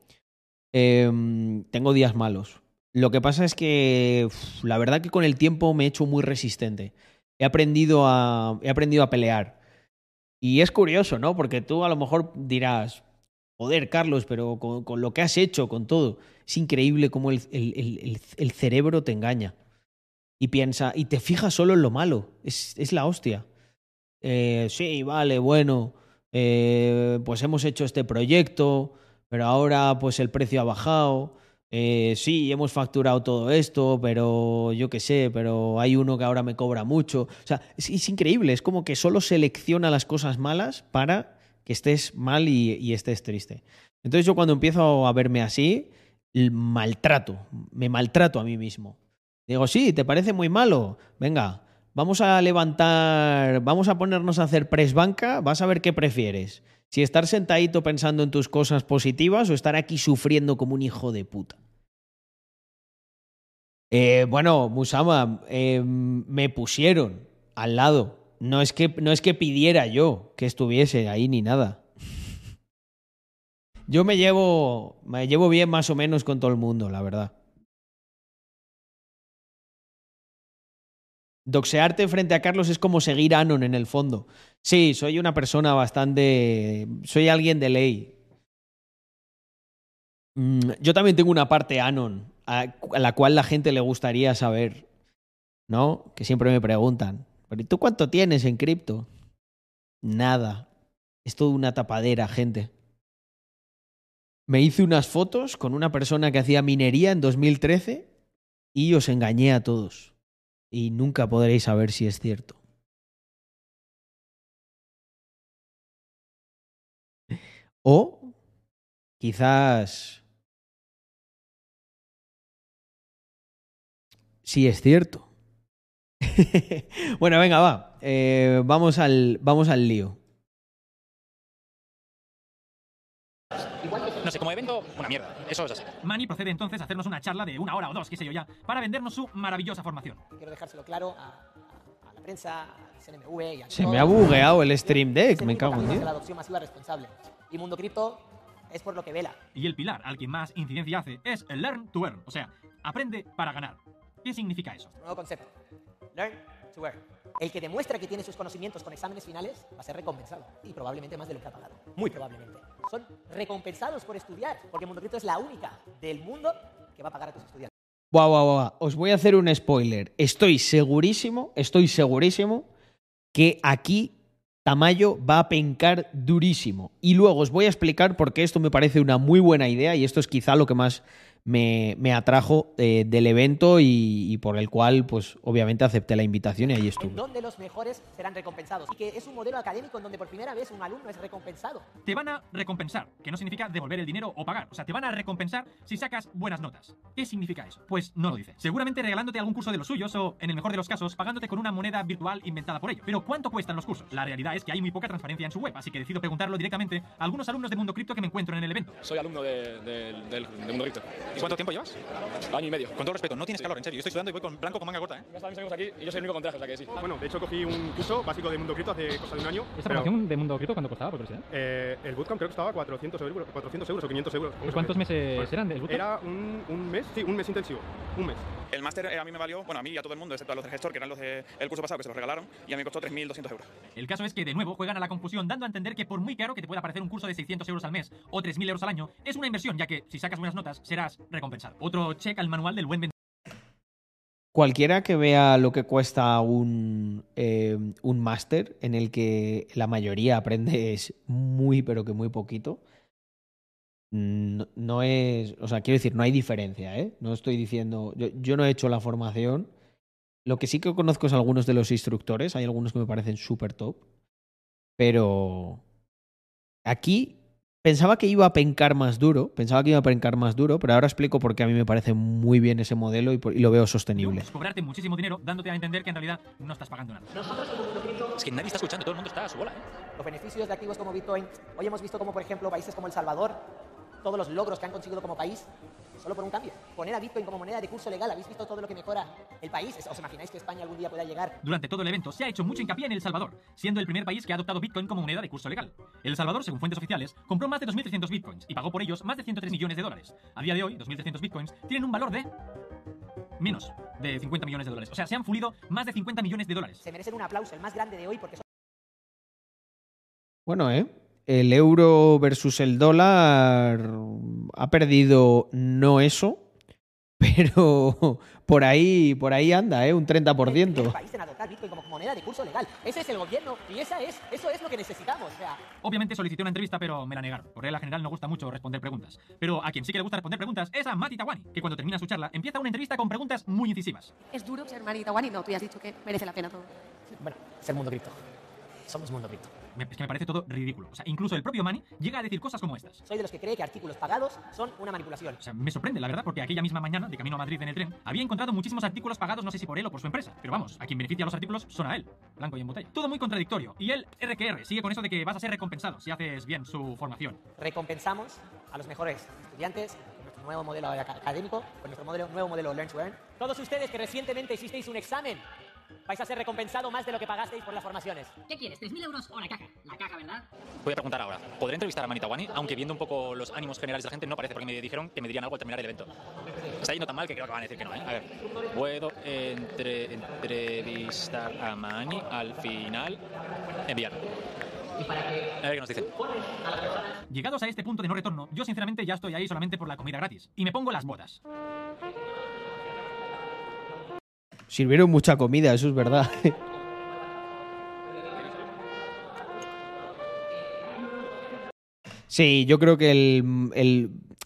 Em, tengo días malos. Lo que pasa es que la verdad que con el tiempo me he hecho muy resistente. He aprendido a, he aprendido a pelear. Y es curioso, ¿no? Porque tú a lo mejor dirás, joder, Carlos, pero con, lo que has hecho, con todo, es increíble cómo el- el- el cerebro te engaña. Y piensa, y te fijas solo en lo malo. Es, es la hostia. Eh, sí, vale, bueno, eh, pues hemos hecho este proyecto, pero ahora pues el precio ha bajado. Eh, sí, hemos facturado todo esto, pero yo qué sé, pero hay uno que ahora me cobra mucho. O sea, es, increíble, es como que solo selecciona las cosas malas para que estés mal y, estés triste. Entonces yo cuando empiezo a verme así, maltrato, me maltrato a mí mismo. Digo, sí, ¿te parece muy malo? Venga, vamos a levantar, vamos a ponernos a hacer press banca, vas a ver qué prefieres. Si estar sentadito pensando en tus cosas positivas o estar aquí sufriendo como un hijo de puta. Eh, bueno, Musama, eh, me pusieron al lado. No es, que, no es que pidiera yo que estuviese ahí ni nada. Yo me llevo, me llevo bien más o menos con todo el mundo, la verdad. Doxearte frente a Carlos es como seguir Anon en el fondo. Sí, soy una persona bastante. Soy alguien de ley. Mm, Yo también tengo una parte Anon a, la cual la gente le gustaría saber. ¿No? Que siempre me preguntan. ¿Pero ¿y tú cuánto tienes en cripto? Nada. Es todo una tapadera, gente. Me hice unas fotos con una persona que hacía minería en 2013 y os engañé a todos. Y nunca podréis saber si es cierto. O quizás sí es cierto. bueno, venga, va. Eh, vamos, al, vamos al lío. No sé, como evento, una mierda. Eso es así. Manny procede entonces a hacernos una charla de una hora o dos, qué sé yo ya, para vendernos su maravillosa formación. Quiero dejárselo claro a, a- a la prensa, al CNMV y a Se todos. me ha bugueado el Stream Deck, me cago en Dios. la adopción masiva responsable. Y Mundo Cripto es por lo que vela. Y el pilar al que más incidencia hace es el learn to earn, o sea, aprende para ganar. ¿Qué significa eso? Nuevo concepto. Learn El que demuestra que tiene sus conocimientos con exámenes finales va a ser recompensado. Y probablemente más de lo que ha pagado. Muy probablemente. Son recompensados por estudiar. Porque Mundo Cripto es la única del mundo que va a pagar a tus estudiantes. Buah, buah, buah. Os voy a hacer un spoiler. Estoy segurísimo, estoy segurísimo que aquí Tamayo va a pencar durísimo. Y luego os voy a explicar por qué esto me parece una muy buena idea y esto es quizá lo que más me, me atrajo eh, del evento y, y por el cual, pues obviamente acepté la invitación y ahí estuve. En donde los mejores serán recompensados. Y que es un modelo académico en donde por primera vez un alumno es recompensado. Te van a recompensar, que no significa devolver el dinero o pagar. O sea, te van a recompensar si sacas buenas notas. ¿Qué significa eso? Pues no lo dice. Seguramente regalándote algún curso de los suyos o, en el mejor de los casos, pagándote con una moneda virtual inventada por ello. Pero ¿cuánto cuestan los cursos? La realidad es que hay muy poca transparencia en su web, así que decido preguntarlo directamente a algunos alumnos de Mundo Cripto que me encuentro en el evento. Soy alumno de, de Mundo Cripto. ¿Y cuánto tiempo llevas? Año y medio. Con todo respeto, no tienes calor, en serio. Yo estoy estudiando y voy con blanco con manga corta, ¿eh? Ya están mis amigos aquí y yo soy el único con traje, o sea que sí. Bueno, de hecho cogí un curso básico de Mundo Cripto hace cosa de un año. ¿Esta pero, promoción de Mundo Cripto cuánto costaba, por curiosidad? eh, el bootcamp creo que estaba 400 euros, 400 euros o 500 euros. ¿Y cuántos meses Pues, eran del bootcamp? Era un, un mes, sí, un mes intensivo. Un mes. El máster eh, a mí me valió, bueno, a mí y a todo el mundo, excepto a los del gestor, que eran los del curso pasado, que se los regalaron, y a mí me costó 3.200 euros. El caso es que, de nuevo, juegan a la confusión, dando a entender que por muy caro que te pueda parecer un curso de 600 euros al mes o 3.000 euros al año, es una inversión, ya que si sacas buenas notas, serás recompensado. Otro check al manual del buen vendedor. Cualquiera que vea lo que cuesta un, eh, un máster en el que la mayoría aprende es muy, pero que muy poquito, no, no es. O sea, quiero decir, no hay diferencia, ¿eh? No estoy diciendo. Yo, yo no he hecho la formación. Lo que sí que conozco es algunos de los instructores. Hay algunos que me parecen súper top. Pero. Aquí pensaba que iba a pencar más duro. Pensaba que iba a pencar más duro, pero ahora explico por qué a mí me parece muy bien ese modelo y, por- y lo veo sostenible. Es cobrarte muchísimo dinero, dándote a entender que en realidad no estás pagando nada. Nosotros como Es que nadie está escuchando, todo el mundo está a su bola, ¿eh? los beneficios de activos como Bitcoin. Hoy hemos visto como, por ejemplo, países como El Salvador, todos los logros que han conseguido como país, solo por un cambio. Poner a Bitcoin como moneda de curso legal, ¿habéis visto todo lo que mejora el país? ¿Os imagináis que España algún día pueda llegar? Durante todo el evento se ha hecho mucho hincapié en El Salvador, siendo el primer país que ha adoptado Bitcoin como moneda de curso legal. El Salvador, según fuentes oficiales, compró más de 2.300 Bitcoins y pagó por ellos más de 103 millones de dólares. A día de hoy, 2.300 Bitcoins tienen un valor de... menos de 50 millones de dólares. O sea, se han fulido más de 50 millones de dólares. Se merecen un aplauso, el más grande de hoy, porque son Bueno, ¿eh? El euro versus el dólar ha perdido no eso, pero por ahí, por ahí anda, ¿eh? Un el 30%. país en adoptar Bitcoin como moneda de curso legal. Ese es el gobierno y esa es, eso es lo que necesitamos. O sea, Obviamente solicité una entrevista, pero me la negaron. Por regla general no gusta mucho responder preguntas. Pero a quien sí que le gusta responder preguntas es a Mati Tawani, que cuando termina su charla empieza una entrevista con preguntas muy incisivas. ¿Es duro ser Mari Tawani? No, tú ya has dicho que merece la pena todo. bueno, es el mundo cripto. Somos mundo cripto. Me- Es que me parece todo ridículo. O sea, incluso el propio Mani llega a decir cosas como estas. Soy de los que cree que artículos pagados son una manipulación. O sea, me sorprende, la verdad, porque aquella misma mañana, de camino a Madrid en el tren, había encontrado muchísimos artículos pagados, no sé si por él o por su empresa. Pero vamos, a quien beneficia los artículos son a él, blanco y en botella. Todo muy contradictorio. Y él, RQR, sigue con eso de que vas a ser recompensado si haces bien su formación. Recompensamos a los mejores estudiantes con nuestro nuevo modelo aca- académico, con nuestro modelo, nuevo modelo Learn to Earn. Todos ustedes que recientemente hicisteis un examen vais a ser recompensado más de lo que pagasteis por las formaciones. ¿Qué quieres? ¿3.000 euros o la caca? La caca, ¿verdad? Voy a preguntar ahora. ¿Podré entrevistar a Manitawani? Aunque viendo un poco los ánimos generales de la gente, no parece, porque me dijeron que me dirían algo al terminar el evento. Está yendo tan mal que creo que van a decir que no, ¿eh? A ver. ¿Puedo entre- entrevistar a Mani al final? Enviar. A ver qué nos dicen. Llegados a este punto de no retorno, yo sinceramente ya estoy ahí solamente por la comida gratis. Y me pongo las botas. Sirvieron mucha comida, eso es verdad. Sí, yo creo que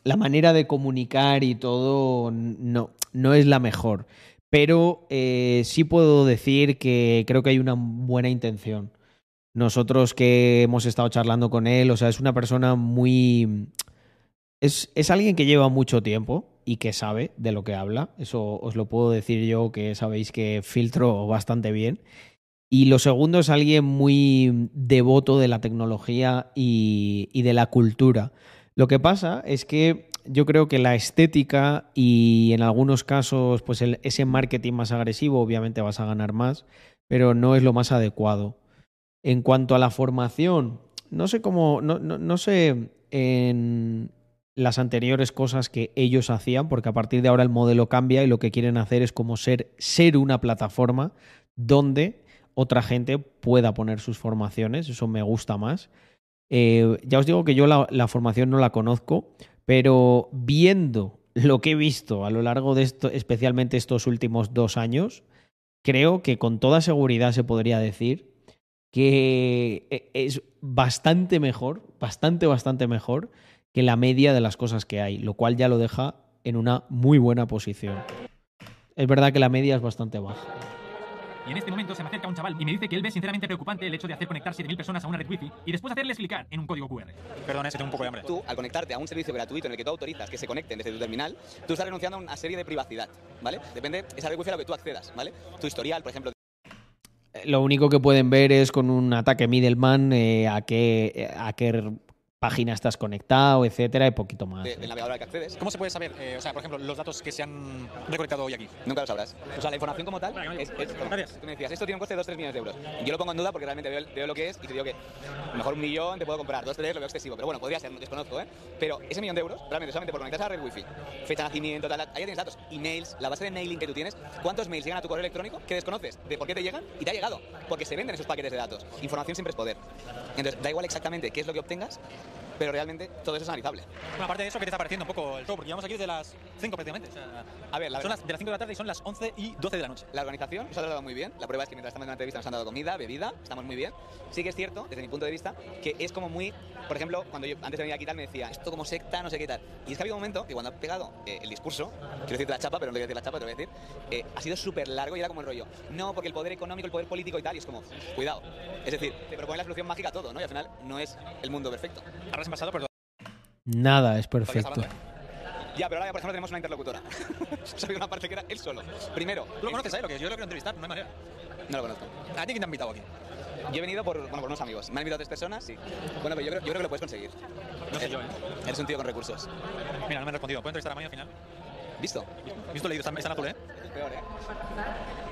la manera de comunicar y todo no, no es la mejor. Pero eh, sí puedo decir que creo que hay una buena intención. Nosotros que hemos estado charlando con él, o sea, es una persona muy... Es, es alguien que lleva mucho tiempo y que sabe de lo que habla. Eso os lo puedo decir yo, que sabéis que filtro bastante bien. Y lo segundo es alguien muy devoto de la tecnología y, de la cultura. Lo que pasa es que yo creo que la estética y en algunos casos, pues ese marketing más agresivo, obviamente vas a ganar más, pero no es lo más adecuado. En cuanto a la formación, no sé cómo, no, no, no sé en las anteriores cosas que ellos hacían, porque a partir de ahora el modelo cambia y lo que quieren hacer es como ser, ser una plataforma donde otra gente pueda poner sus formaciones, eso me gusta más. Eh, ya os digo que yo la, la formación no la conozco, pero viendo lo que he visto a lo largo de esto, especialmente estos últimos dos años, creo que con toda seguridad se podría decir que e- es bastante mejor, bastante, bastante mejor que la media de las cosas que hay, lo cual ya lo deja en una muy buena posición. Es verdad que la media es bastante baja. Y en este momento se me acerca un chaval y me dice que él ve sinceramente preocupante el hecho de hacer conectar 7.000 personas a una red wifi y después hacerles clicar en un código QR. Perdón, ese tengo un poco de hambre. Tú, al conectarte a un servicio gratuito en el que tú autorizas que se conecten desde tu terminal, tú estás renunciando a una serie de privacidad, ¿vale? Depende esa red wifi a lo que tú accedas, ¿vale? Tu historial, por ejemplo, Lo único que pueden ver es con un ataque middleman eh, a qué a qué página estás conectado, etcétera, y poquito más. de- del navegador al que accedes. ¿Cómo se puede saber, eh, o sea, por ejemplo, los datos que se han recolectado hoy aquí? Nunca lo sabrás. O sea, la información como tal es... es tú me decías, esto tiene un coste de 2-3 millones de euros. Yo lo pongo en duda porque realmente veo, veo lo que es y te digo que mejor un millón te puedo comprar, dos, tres lo veo excesivo, pero bueno, podría ser, no desconozco, ¿eh? Pero ese millón de euros, realmente solamente por conectarse a la red wifi, fecha de nacimiento, tal, ahí ya tienes datos, emails, la base de mailing que tú tienes, cuántos mails llegan a tu correo electrónico que desconoces de por qué te llegan y te ha llegado, porque se venden esos paquetes de datos. Información siempre es poder. Entonces, da igual exactamente qué es lo que obtengas, pero realmente todo eso es analizable. Bueno, aparte de eso, ¿qué te está pareciendo un poco el show? Porque llevamos aquí desde las 5 prácticamente. O sea, A ver, la son las de las 5 de la tarde y son las 11 y 12 de la noche. La organización nos ha tratado muy bien. La prueba es que mientras estamos en una entrevista nos han dado comida, bebida, estamos muy bien. Sí que es cierto, desde mi punto de vista, que es como muy. Por ejemplo, cuando yo antes de venir aquí tal me decía, esto como secta, no sé qué tal. Y es que ha habido un momento que cuando ha pegado eh, el discurso, quiero decirte la chapa, pero no te voy a decir la chapa, te voy a decir, eh, ha sido súper largo y era como el rollo. No, porque el poder económico, el poder político y tal, y es como, cuidado. Es decir, te propone la solución mágica a todo, ¿no? Y al final no es el mundo perfecto. Ahora se pasado, pero Nada es perfecto. Ya, pero ahora, por ejemplo, tenemos una interlocutora. Se ha habido una parte que era él solo. Primero. ¿Tú lo conoces, eh? Lo que yo lo quiero entrevistar, no hay manera. No lo conozco. ¿A ti quién te ha invitado aquí? Yo he venido por, bueno, por unos amigos. Me han invitado tres personas, sí. Bueno, pero yo creo, yo creo que lo puedes conseguir. No sé yo, ¿eh? Eres un tío con recursos. Mira, no me han respondido. ¿Puedo entrevistar a Mani al final? ¿Visto? ¿Visto leído? Está, está en azul, ¿eh? Peor, ¿eh?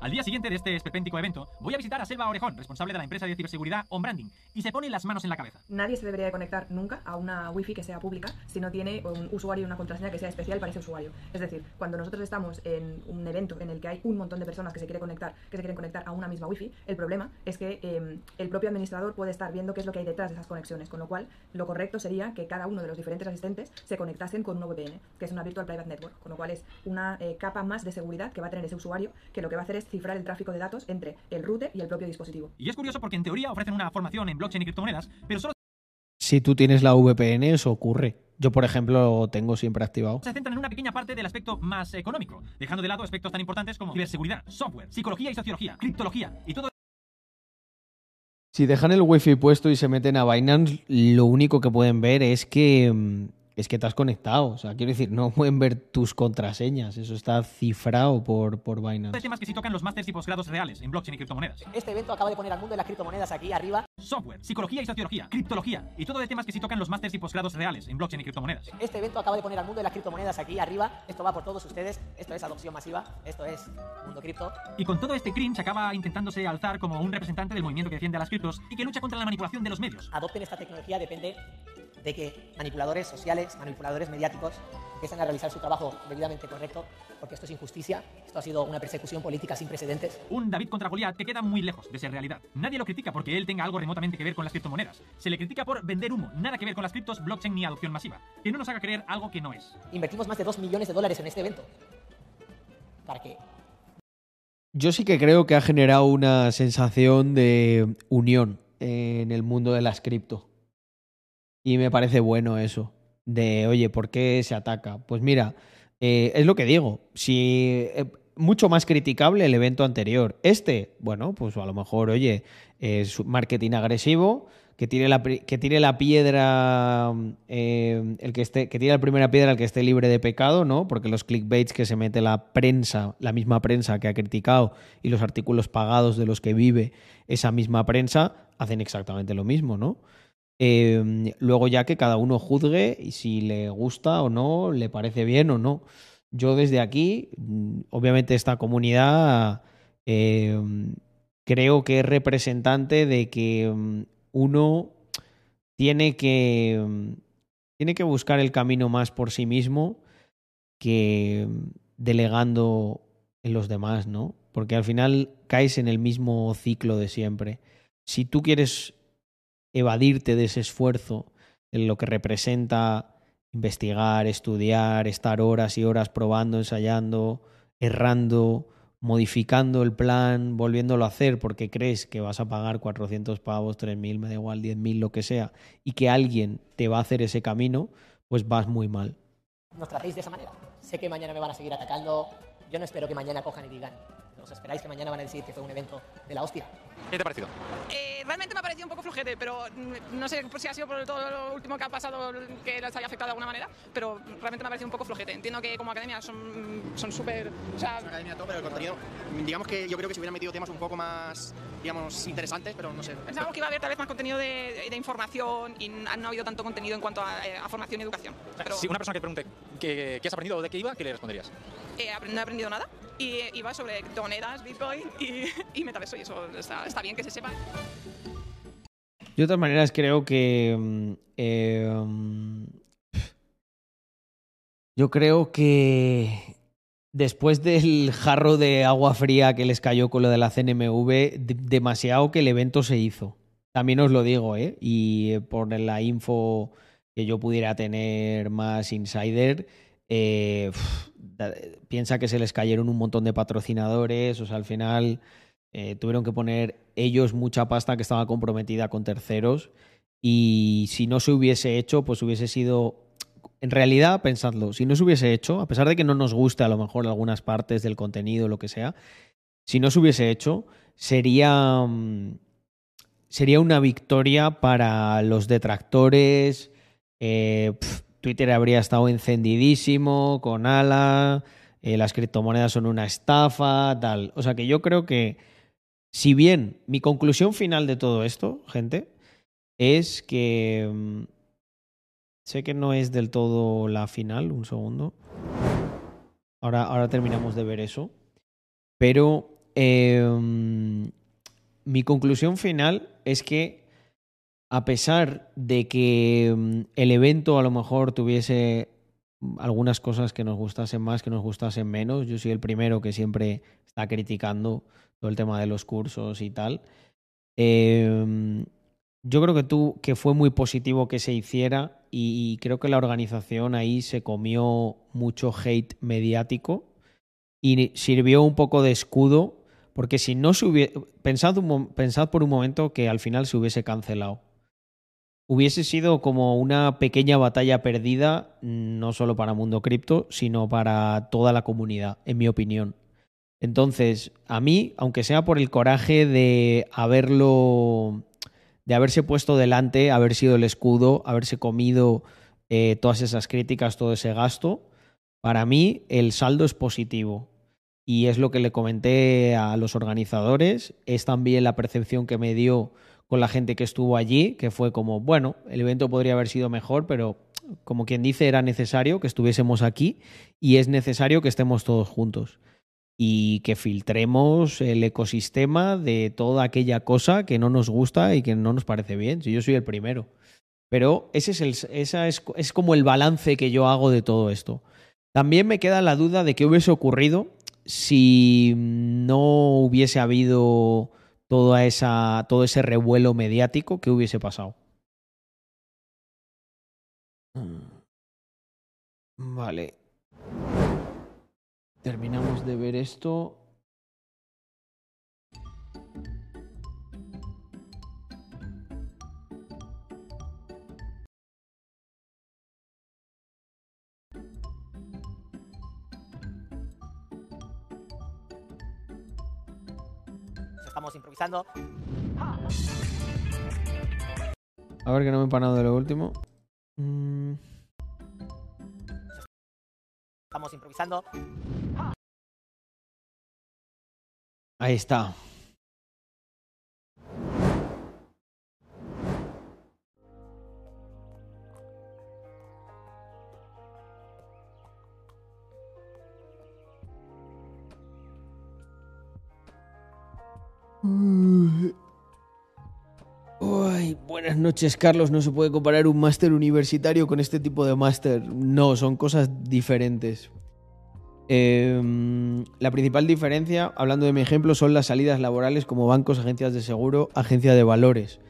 Al día siguiente de este esperpéntico evento, voy a visitar a Selva Orejón, responsable de la empresa de ciberseguridad On Branding, y se pone las manos en la cabeza. Nadie se debería de conectar nunca a una wifi que sea pública si no tiene un usuario y una contraseña que sea especial para ese usuario. Es decir, cuando nosotros estamos en un evento en el que hay un montón de personas que se, quiere conectar, que se quieren conectar a una misma wifi, el problema es que eh, el propio administrador puede estar viendo qué es lo que hay detrás de esas conexiones, con lo cual lo correcto sería que cada uno de los diferentes asistentes se conectasen con una VPN, que es una Virtual Private Network, con lo cual es una eh, capa más de seguridad que va a tener ese usuario, que lo que va a hacer es cifrar el tráfico de datos entre el router y el propio dispositivo. Y es curioso porque en teoría ofrecen una formación en blockchain y criptomonedas, pero solo Si tú tienes la VPN, eso ocurre. Yo, por ejemplo, lo tengo siempre activado. se centran en una pequeña parte del aspecto más económico, dejando de lado aspectos tan importantes como ciberseguridad, software, psicología y sociología, criptología y todo Si dejan el wifi puesto y se meten a Binance, lo único que pueden ver es que mm, es que te has conectado. O sea, quiero decir, no pueden ver tus contraseñas. Eso está cifrado por, por Binance. De temas que sí tocan los másters y posgrados reales en blockchain y criptomonedas. Este evento acaba de poner al mundo de las criptomonedas aquí arriba. Software, psicología y sociología, criptología y todo de temas que sí tocan los másters y posgrados reales en blockchain y criptomonedas. Este evento acaba de poner al mundo de las criptomonedas aquí arriba. Esto va por todos ustedes. Esto es adopción masiva. Esto es mundo cripto. Y con todo este cringe acaba intentándose alzar como un representante del movimiento que defiende a las criptos y que lucha contra la manipulación de los medios. Adopten esta tecnología depende de que manipuladores sociales, manipuladores mediáticos empiecen a realizar su trabajo debidamente correcto, porque esto es injusticia, esto ha sido una persecución política sin precedentes. Un David contra Goliat que queda muy lejos de ser realidad. Nadie lo critica porque él tenga algo remotamente que ver con las criptomonedas. Se le critica por vender humo, nada que ver con las criptos, blockchain ni adopción masiva. Que no nos haga creer algo que no es. Invertimos más de 2 millones de dólares en este evento. ¿Para qué? Yo sí que creo que ha generado una sensación de unión en el mundo de las cripto. Y me parece bueno eso. De, oye, ¿por qué se ataca? Pues mira, eh, es lo que digo. Si. eh, mucho más criticable el evento anterior. Este, bueno, pues a lo mejor, oye, es marketing agresivo, que tire la, que tire la piedra, eh, el que esté, que tire la primera piedra el que esté libre de pecado, ¿no? Porque los clickbaits que se mete la prensa, la misma prensa que ha criticado, y los artículos pagados de los que vive esa misma prensa, hacen exactamente lo mismo, ¿no? Eh, luego ya que cada uno juzgue y si le gusta o no, le parece bien o no. Yo desde aquí, mm, obviamente esta comunidad eh, creo que es representante de que mm, uno tiene que, mm, tiene que buscar el camino más por sí mismo que delegando en los demás, ¿no? Porque al final caes en el mismo ciclo de siempre. Si tú quieres evadirte de ese esfuerzo en lo que representa investigar, estudiar, estar horas y horas probando, ensayando, errando, modificando el plan, volviéndolo a hacer porque crees que vas a pagar 400 pavos, 3.000, me da igual, 10.000, lo que sea, y que alguien te va a hacer ese camino, pues vas muy mal. Nos tratéis de esa manera. Sé que mañana me van a seguir atacando. Yo no espero que mañana cojan y digan. ¿Os esperáis que mañana van a decir que fue un evento de la hostia? ¿Qué te ha parecido? Eh, realmente me ha parecido un poco flojete, pero mm, no sé si ha sido por todo lo último que ha pasado que les haya afectado de alguna manera, pero realmente me ha parecido un poco flojete. Entiendo que como academia son son súper... O sea, Es una academia top, pero el contenido, digamos que yo creo que se hubieran metido temas un poco más, digamos, interesantes, pero no sé. Pensábamos que iba a haber tal vez más contenido de, de información y no ha habido tanto contenido en cuanto a, eh, a formación y educación. Pero Si una persona que te pregunte ¿qué, qué has aprendido o de qué iba, ¿qué le responderías? eh, no he aprendido nada y iba sobre criptomonedas, Bitcoin y, y metaverso y eso está, bien que se sepa. De todas maneras, creo que. mm, mm, yo creo que. Después del jarro de agua fría que les cayó con lo de la CNMV, de- demasiado que el evento se hizo. También os lo digo, ¿eh? Y eh, por la info que yo pudiera tener más insider, eh, piensa que se les cayeron un montón de patrocinadores, o sea, al final eh, tuvieron que poner ellos mucha pasta que estaba comprometida con terceros y si no se hubiese hecho, pues hubiese sido... En realidad, pensadlo, si no se hubiese hecho, a pesar de que no nos guste a lo mejor algunas partes del contenido, lo que sea, si no se hubiese hecho, sería, mm, sería una victoria para los detractores. eh, Twitter habría estado encendidísimo con ala, eh, las criptomonedas son una estafa, tal. O sea que yo creo que, si bien mi conclusión final de todo esto, gente, es que mm, sé que no es del todo la final, un segundo. Ahora, ahora terminamos de ver eso. Pero mm, mi conclusión final es que a pesar de que mm, el evento a lo mejor tuviese algunas cosas que nos gustasen más, que nos gustasen menos, yo soy el primero que siempre está criticando todo el tema de los cursos y tal. Eh, yo creo que tú que fue muy positivo que se hiciera y, creo que la organización ahí se comió mucho hate mediático y sirvió un poco de escudo porque si no se hubiese pensad por un momento que al final se hubiese cancelado hubiese sido como una pequeña batalla perdida no solo para Mundo Cripto sino para toda la comunidad en mi opinión entonces a mí aunque sea por el coraje de haberlo de haberse puesto delante, haber sido el escudo, haberse comido eh, todas esas críticas, todo ese gasto, para mí el saldo es positivo. Y es lo que le comenté a los organizadores, es también la percepción que me dio con la gente que estuvo allí, que fue como, bueno, el evento podría haber sido mejor, pero como quien dice, era necesario que estuviésemos aquí y es necesario que estemos todos juntos y que filtremos el ecosistema de toda aquella cosa que no nos gusta y que no nos parece bien. Si yo soy el primero. Pero ese es, el, esa es, es como el balance que yo hago de todo esto. También me queda la duda de qué hubiese ocurrido si no hubiese habido toda esa, todo ese revuelo mediático, ¿qué hubiese pasado? Vale. Terminamos de ver esto. Estamos improvisando. A ver que no me he empanado de lo último. Mm, Estamos improvisando. ahí está. Buenas noches, Carlos. No se puede comparar un máster universitario con este tipo de máster. No, son cosas diferentes. Eh, la principal diferencia, hablando de mi ejemplo, son las salidas laborales como bancos, agencias de seguro, agencia de valores.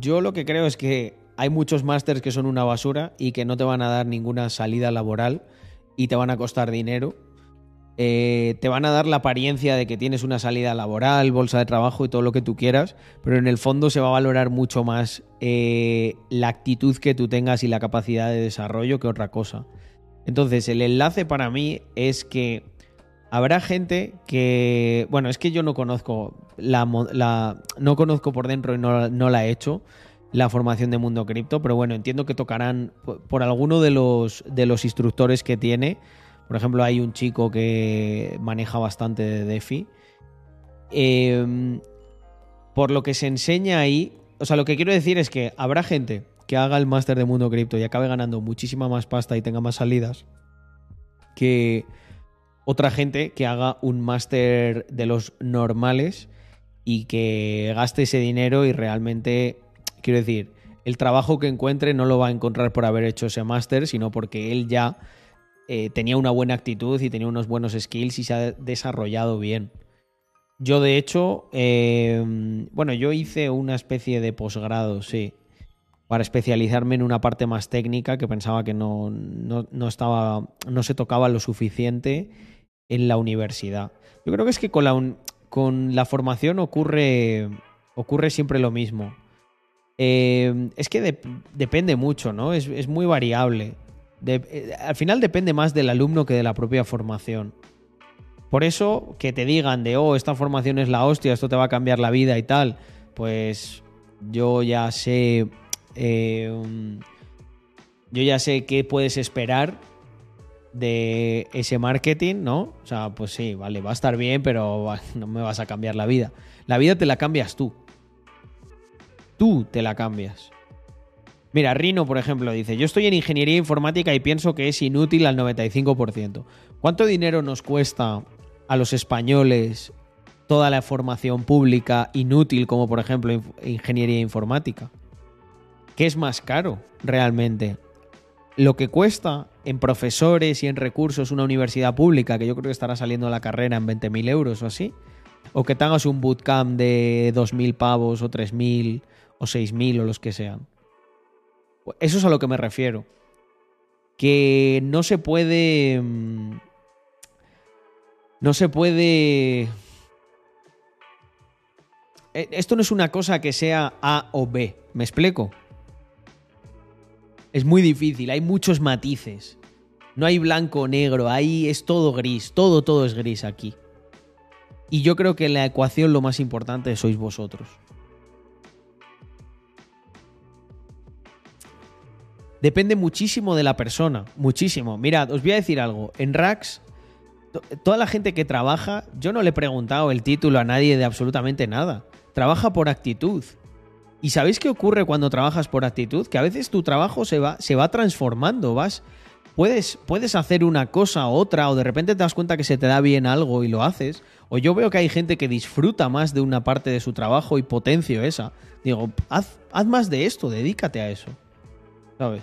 Yo lo que creo es que hay muchos másters que son una basura y que no te van a dar ninguna salida laboral y te van a costar dinero. Eh, te van a dar la apariencia de que tienes una salida laboral, bolsa de trabajo y todo lo que tú quieras, pero en el fondo se va a valorar mucho más eh, la actitud que tú tengas y la capacidad de desarrollo que otra cosa. Entonces, el enlace para mí es que habrá gente que, bueno, es que yo no conozco la, no conozco por dentro y no, no la he hecho la formación de Mundo Cripto, pero bueno, entiendo que tocarán por alguno de los de los instructores que tiene. Por ejemplo, hay un chico que maneja bastante de DeFi. Eh, por lo que se enseña ahí, o sea, lo que quiero decir es que habrá gente que haga el máster de Mundo Cripto y acabe ganando muchísima más pasta y tenga más salidas que otra gente que haga un máster de los normales y que gaste ese dinero y realmente, quiero decir, el trabajo que encuentre no lo va a encontrar por haber hecho ese máster, sino porque él ya eh, tenía una buena actitud y tenía unos buenos skills y se ha desarrollado bien. Yo, de hecho, eh, bueno, yo hice una especie de posgrado, sí, para especializarme en una parte más técnica que pensaba que no, no, no estaba, no se tocaba lo suficiente en la universidad. Yo creo que es que con la, con la formación ocurre, ocurre siempre lo mismo. Eh, es que dep- depende mucho, ¿no? Es, es muy variable. Eh, al final depende más del alumno que de la propia formación. Por eso, que te digan de, oh, esta formación es la hostia, esto te va a cambiar la vida y tal, pues yo ya sé. eh, um, yo ya sé qué puedes esperar de ese marketing, ¿no? O sea, pues sí, vale, va a estar bien, pero no me vas a cambiar la vida. La vida te la cambias tú. Tú te la cambias. Mira, Rino, por ejemplo, dice, yo estoy en ingeniería informática y pienso que es inútil al 95%. ¿Cuánto dinero nos cuesta a los españoles toda la formación pública inútil como por ejemplo ingeniería informática? ¿Qué es más caro realmente? Lo que cuesta en profesores y en recursos una universidad pública, que yo creo que estará saliendo la carrera en 20.000 euros o así, o que tengas un bootcamp de 2.000 pavos o 3.000 o 6.000 o los que sean. Eso es a lo que me refiero. Que no se puede... mm, No se puede... Eh, Esto no es una cosa que sea A o B. ¿Me explico? Es muy difícil, hay muchos matices. No hay blanco o negro, ahí es todo gris, todo, todo es gris aquí. Y yo creo que en la ecuación lo más importante sois vosotros. Depende muchísimo de la persona, muchísimo. Mirad, os voy a decir algo. En to- toda la gente que trabaja, yo no le he preguntado el título a nadie de absolutamente nada. Trabaja por actitud. ¿Y sabéis qué ocurre cuando trabajas por actitud? Que a veces tu trabajo se va, se va transformando, vas... Puedes, puedes hacer una cosa u otra, o de repente te das cuenta que se te da bien algo y lo haces. O yo veo que hay gente que disfruta más de una parte de su trabajo y potencio esa. Digo, haz, haz más de esto, dedícate a eso. ¿Sabes?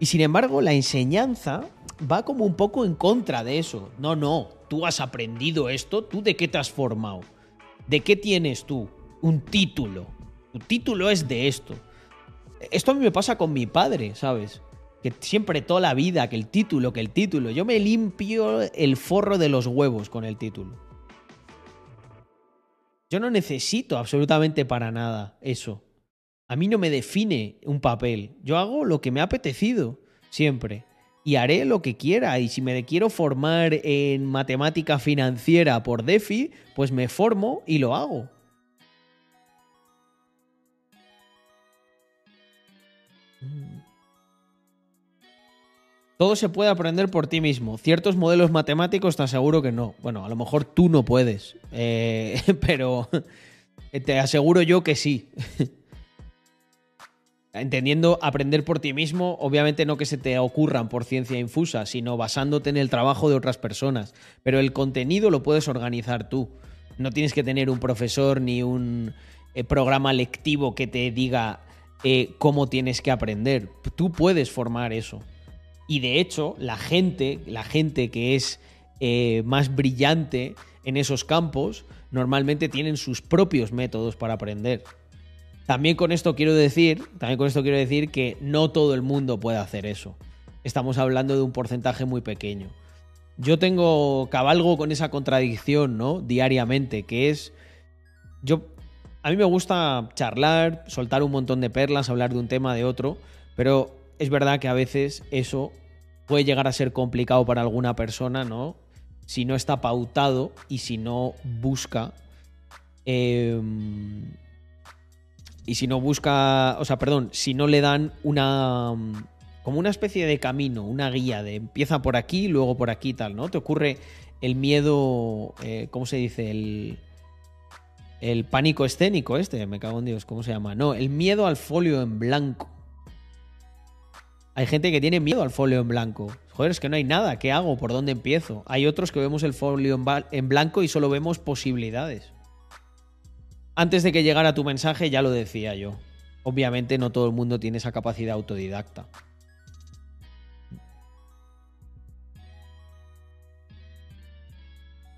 Y sin embargo, la enseñanza va como un poco en contra de eso. No, no, tú has aprendido esto, ¿tú de qué te has formado? ¿De qué tienes tú? Un título. Tu título es de esto. Esto a mí me pasa con mi padre, ¿sabes? Que siempre toda la vida, que el título, que el título. Yo me limpio el forro de los huevos con el título. Yo no necesito absolutamente para nada eso. A mí no me define un papel. Yo hago lo que me ha apetecido, siempre. Y haré lo que quiera. Y si me quiero formar en matemática financiera por DeFi, pues me formo y lo hago. Todo se puede aprender por ti mismo. Ciertos modelos matemáticos te aseguro que no. Bueno, a lo mejor tú no puedes. eh, pero te aseguro yo que sí. Entendiendo aprender por ti mismo, obviamente no que se te ocurran por ciencia infusa, sino basándote en el trabajo de otras personas. Pero el contenido lo puedes organizar tú. No tienes que tener un profesor ni un eh, programa lectivo que te diga eh, cómo tienes que aprender. Tú puedes formar eso. Y de hecho, la gente, la gente que es eh, más brillante en esos campos, normalmente tienen sus propios métodos para aprender. También con esto quiero decir, también con esto quiero decir que no todo el mundo puede hacer eso. Estamos hablando de un porcentaje muy pequeño. Yo tengo cabalgo con esa contradicción, ¿no? Diariamente, que es yo a mí me gusta charlar, soltar un montón de perlas, hablar de un tema de otro, pero es verdad que a veces eso puede llegar a ser complicado para alguna persona, ¿no? Si no está pautado y si no busca eh, y si no busca, o sea, perdón, si no le dan una como una especie de camino, una guía de empieza por aquí, luego por aquí tal, ¿no? Te ocurre el miedo, eh, ¿cómo se dice? El el pánico escénico este, me cago en Dios, ¿cómo se llama? No, el miedo al folio en blanco. Hay gente que tiene miedo al folio en blanco. Joder, es que no hay nada. ¿Qué hago? ¿Por dónde empiezo? Hay otros que vemos el folio en blanco y solo vemos posibilidades. Antes de que llegara tu mensaje ya lo decía yo. Obviamente no todo el mundo tiene esa capacidad autodidacta.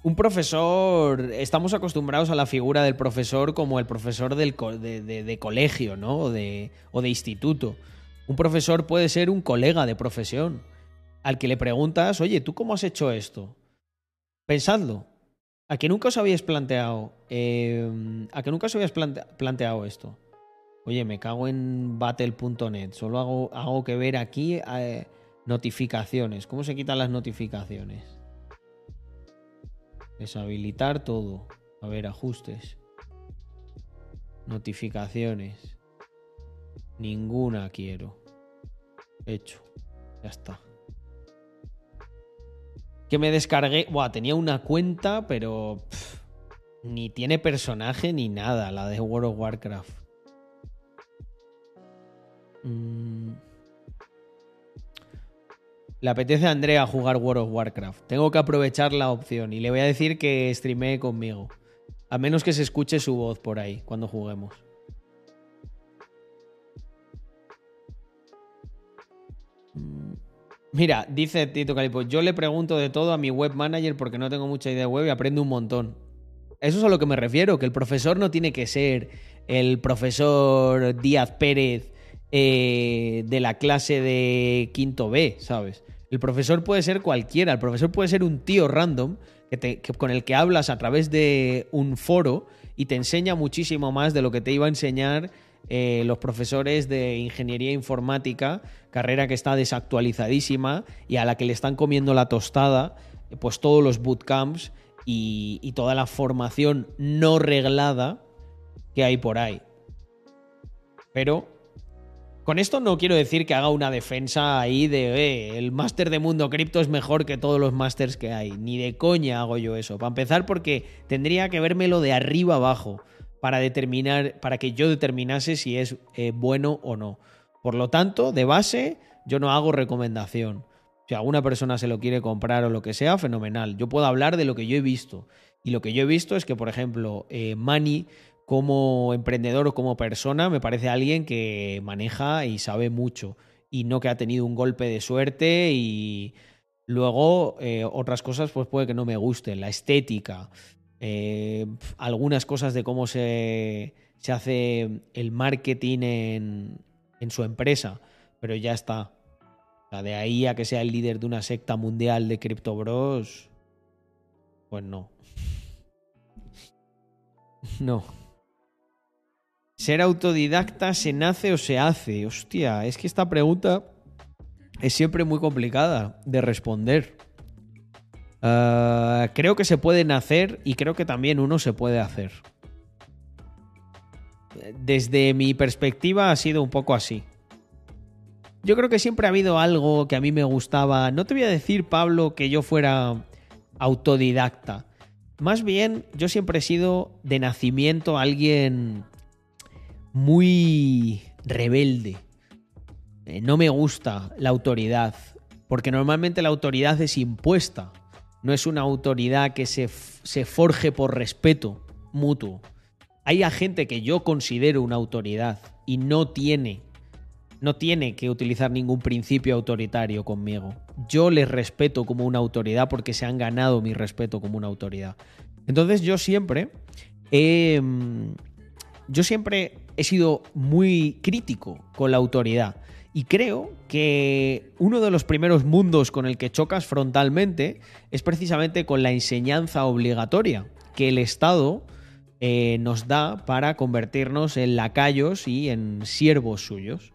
Un profesor, estamos acostumbrados a la figura del profesor como el profesor del de colegio, ¿no? O de, o de instituto. Un profesor puede ser un colega de profesión al que le preguntas, oye, ¿tú cómo has hecho esto? Pensadlo. ¿A que nunca os habíais planteado? eh, ¿A que nunca os plante- planteado esto? Oye, me cago en battle.net. Solo hago, hago que ver aquí eh, notificaciones. ¿Cómo se quitan las notificaciones? Deshabilitar todo. A ver, ajustes. Notificaciones. Ninguna quiero. Hecho. Ya está. Que me descargué. Buah, tenía una cuenta, pero. pff, ni tiene personaje ni nada, la de World of Warcraft. Mm. Le apetece a Andrea jugar World of Warcraft. Tengo que aprovechar la opción y le voy a decir que streamee conmigo. A menos que se escuche su voz por ahí cuando juguemos. Mm. Mira, dice Tito Calipo, yo le pregunto de todo a mi web manager porque no tengo mucha idea de web y aprendo un montón. Eso es a lo que me refiero, que el profesor no tiene que ser el profesor Díaz Pérez eh, de la clase de quinto B, ¿sabes? El profesor puede ser cualquiera, el profesor puede ser un tío random que te- que- con el que hablas a través de un foro y te enseña muchísimo más de lo que te iba a enseñar eh, los profesores de ingeniería informática, carrera que está desactualizadísima y a la que le están comiendo la tostada, pues todos los bootcamps y, y toda la formación no reglada que hay por ahí. Pero Con esto no quiero decir que haga una defensa ahí de eh, el máster de mundo cripto es mejor que todos los másters que hay. Ni de coña hago yo eso. Para empezar, porque tendría que vérmelo de arriba abajo para determinar, para que yo determinase si es eh, bueno o no. Por lo tanto, de base, yo no hago recomendación. Si alguna persona se lo quiere comprar o lo que sea, fenomenal. Yo puedo hablar de lo que yo he visto. Y lo que yo he visto es que, por ejemplo, eh, Mani como emprendedor o como persona me parece alguien que maneja y sabe mucho y no que ha tenido un golpe de suerte y luego eh, otras cosas pues puede que no me gusten, la estética, eh, algunas cosas de cómo se, se hace el marketing en, en, su empresa, pero ya está. de ahí a que sea el líder de una secta mundial de criptobros, pues no. No. ¿Ser autodidacta se nace o se hace? Hostia, es que esta pregunta es siempre muy complicada de responder. Ah, creo que se puede nacer y creo que también uno se puede hacer. Desde mi perspectiva ha sido un poco así. Yo creo que siempre ha habido algo que a mí me gustaba. No te voy a decir, Pablo, que yo fuera autodidacta. Más bien, yo siempre he sido de nacimiento alguien muy rebelde. Eh, no me gusta la autoridad, porque normalmente la autoridad es impuesta, no es una autoridad que se, se forje por respeto mutuo. Hay gente que yo considero una autoridad y no tiene no tiene que utilizar ningún principio autoritario conmigo. Yo les respeto como una autoridad porque se han ganado mi respeto como una autoridad. Entonces yo siempre he, mm, yo siempre he sido muy crítico con la autoridad. Y creo que uno de los primeros mundos con el que chocas frontalmente es precisamente con la enseñanza obligatoria que el Estado eh, nos da para convertirnos en lacayos y en siervos suyos.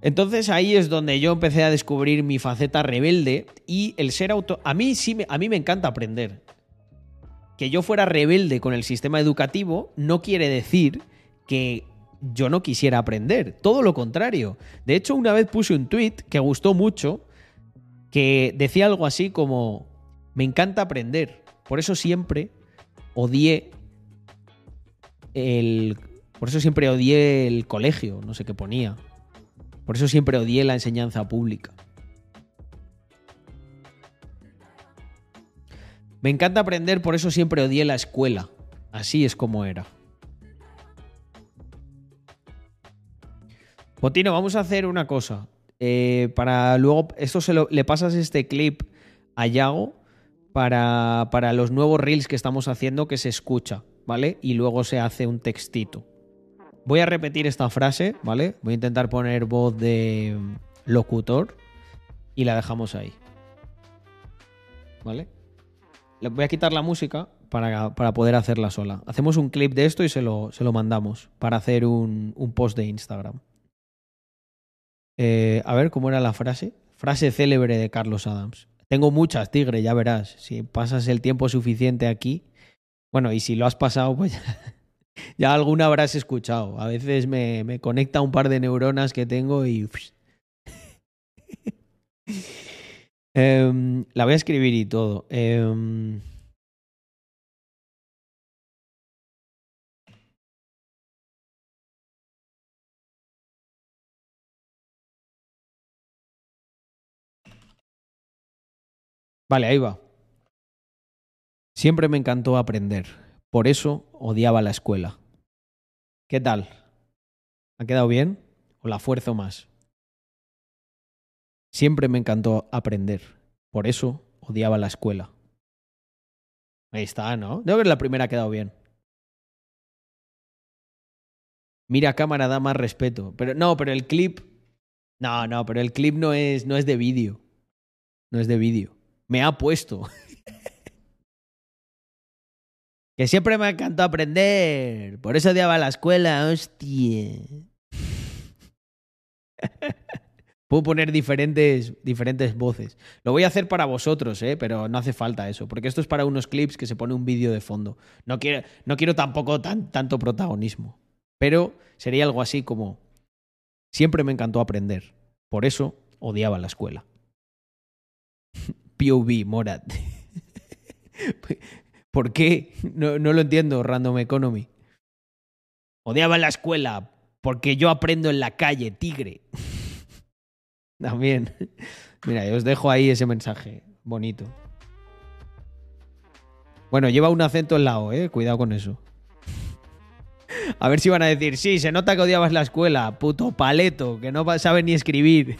Entonces ahí es donde yo empecé a descubrir mi faceta rebelde y el ser auto... A mí sí, a mí me encanta aprender. Que yo fuera rebelde con el sistema educativo no quiere decir que yo no quisiera aprender. Todo lo contrario. De hecho, una vez puse un tweet que gustó mucho, que decía algo así como, me encanta aprender. Por eso siempre odié el... Por eso siempre odié el colegio, no sé qué ponía. Por eso siempre odié la enseñanza pública. Me encanta aprender, por eso siempre odié la escuela. Así es como era. Potino, vamos a hacer una cosa. Eh, para luego, esto se lo, le pasas este clip a Yago para, para los nuevos reels que estamos haciendo que se escucha, ¿vale? Y luego se hace un textito. Voy a repetir esta frase, ¿vale? Voy a intentar poner voz de locutor y la dejamos ahí. ¿Vale? Le voy a quitar la música para, poder hacerla sola. Hacemos un clip de esto y se lo, se lo mandamos para hacer un, un post de Instagram. Eh, a ver, ¿cómo era la frase? Frase célebre de Carlos Adams. Tengo muchas, Tigre, ya verás. Si pasas el tiempo suficiente aquí. Bueno, y si lo has pasado, pues ya, alguna habrás escuchado. A veces me, me, conecta un par de neuronas que tengo y. Em, la voy a escribir y todo. Eh, Vale, ahí va. Siempre me encantó aprender. Por eso odiaba la escuela. ¿Qué tal? ¿Ha quedado bien? ¿O la fuerzo más? Siempre me encantó aprender. Por eso odiaba la escuela. Ahí está, ¿no? Creo que la primera ha quedado bien. Mira, cámara da más respeto. Pero no, pero el clip. No, no, pero el clip no es, no es de vídeo. No es de vídeo me ha puesto. que siempre me ha encantado aprender. Por eso odiaba la escuela, hostia. Puedo poner diferentes, diferentes voces. Lo voy a hacer para vosotros, ¿eh? pero no hace falta eso, porque esto es para unos clips que se pone un vídeo de fondo. No quiero, tampoco tan, tanto protagonismo, pero sería algo así como Siempre me encantó aprender. Por eso odiaba la escuela. POV, Morad. ¿Por qué? No, no lo entiendo, Random Economy. Odiaba la escuela porque yo aprendo en la calle, tigre. También. Mira, os dejo ahí ese mensaje bonito. Bueno, lleva un acento en la O, eh. Cuidado con eso. A ver si van a decir, sí, se nota que odiabas la escuela, puto paleto, que no sabe ni escribir.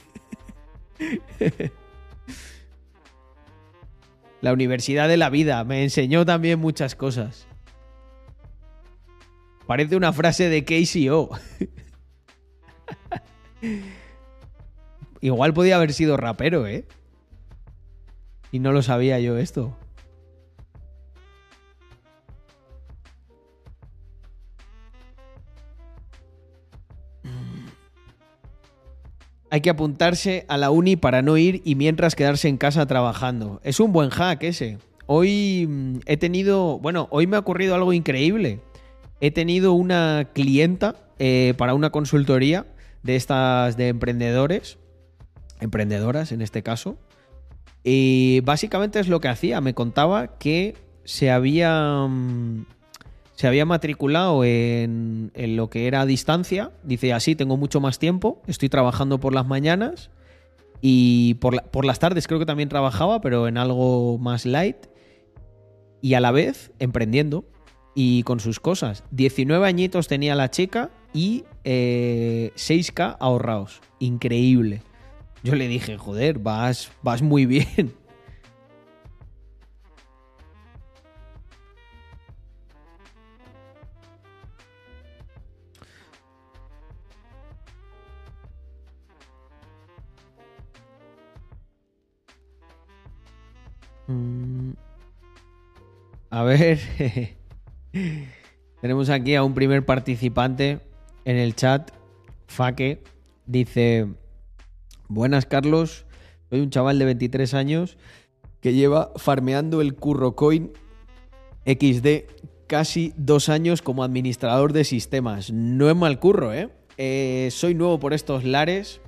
La universidad de la vida me enseñó también muchas cosas. Parece una frase de KCO. Igual podía haber sido rapero, ¿eh? Y no lo sabía yo esto. Hay que apuntarse a la uni para no ir y mientras quedarse en casa trabajando. Es un buen hack ese. Hoy mm, he tenido, bueno, hoy me ha ocurrido algo increíble. He tenido una clienta eh, para una consultoría de estas de emprendedores, emprendedoras en este caso. Y básicamente es lo que hacía. Me contaba que se había, mm, se había matriculado en, lo que era a distancia. Dice, así tengo mucho más tiempo, estoy trabajando por las mañanas y por las tardes creo que también trabajaba, pero en algo más light. Y a la vez emprendiendo y con sus cosas. 19 añitos tenía la chica y eh, 6K ahorrados. Increíble. Yo le dije, joder, vas, vas muy bien. Mm. A ver. Tenemos aquí a un primer participante en el chat. Faque dice: Buenas, Carlos. Soy un chaval de 23 años que lleva farmeando el Curro Coin XD casi dos años como administrador de sistemas. No es mal curro, ¿eh? Eh, soy nuevo por estos lares.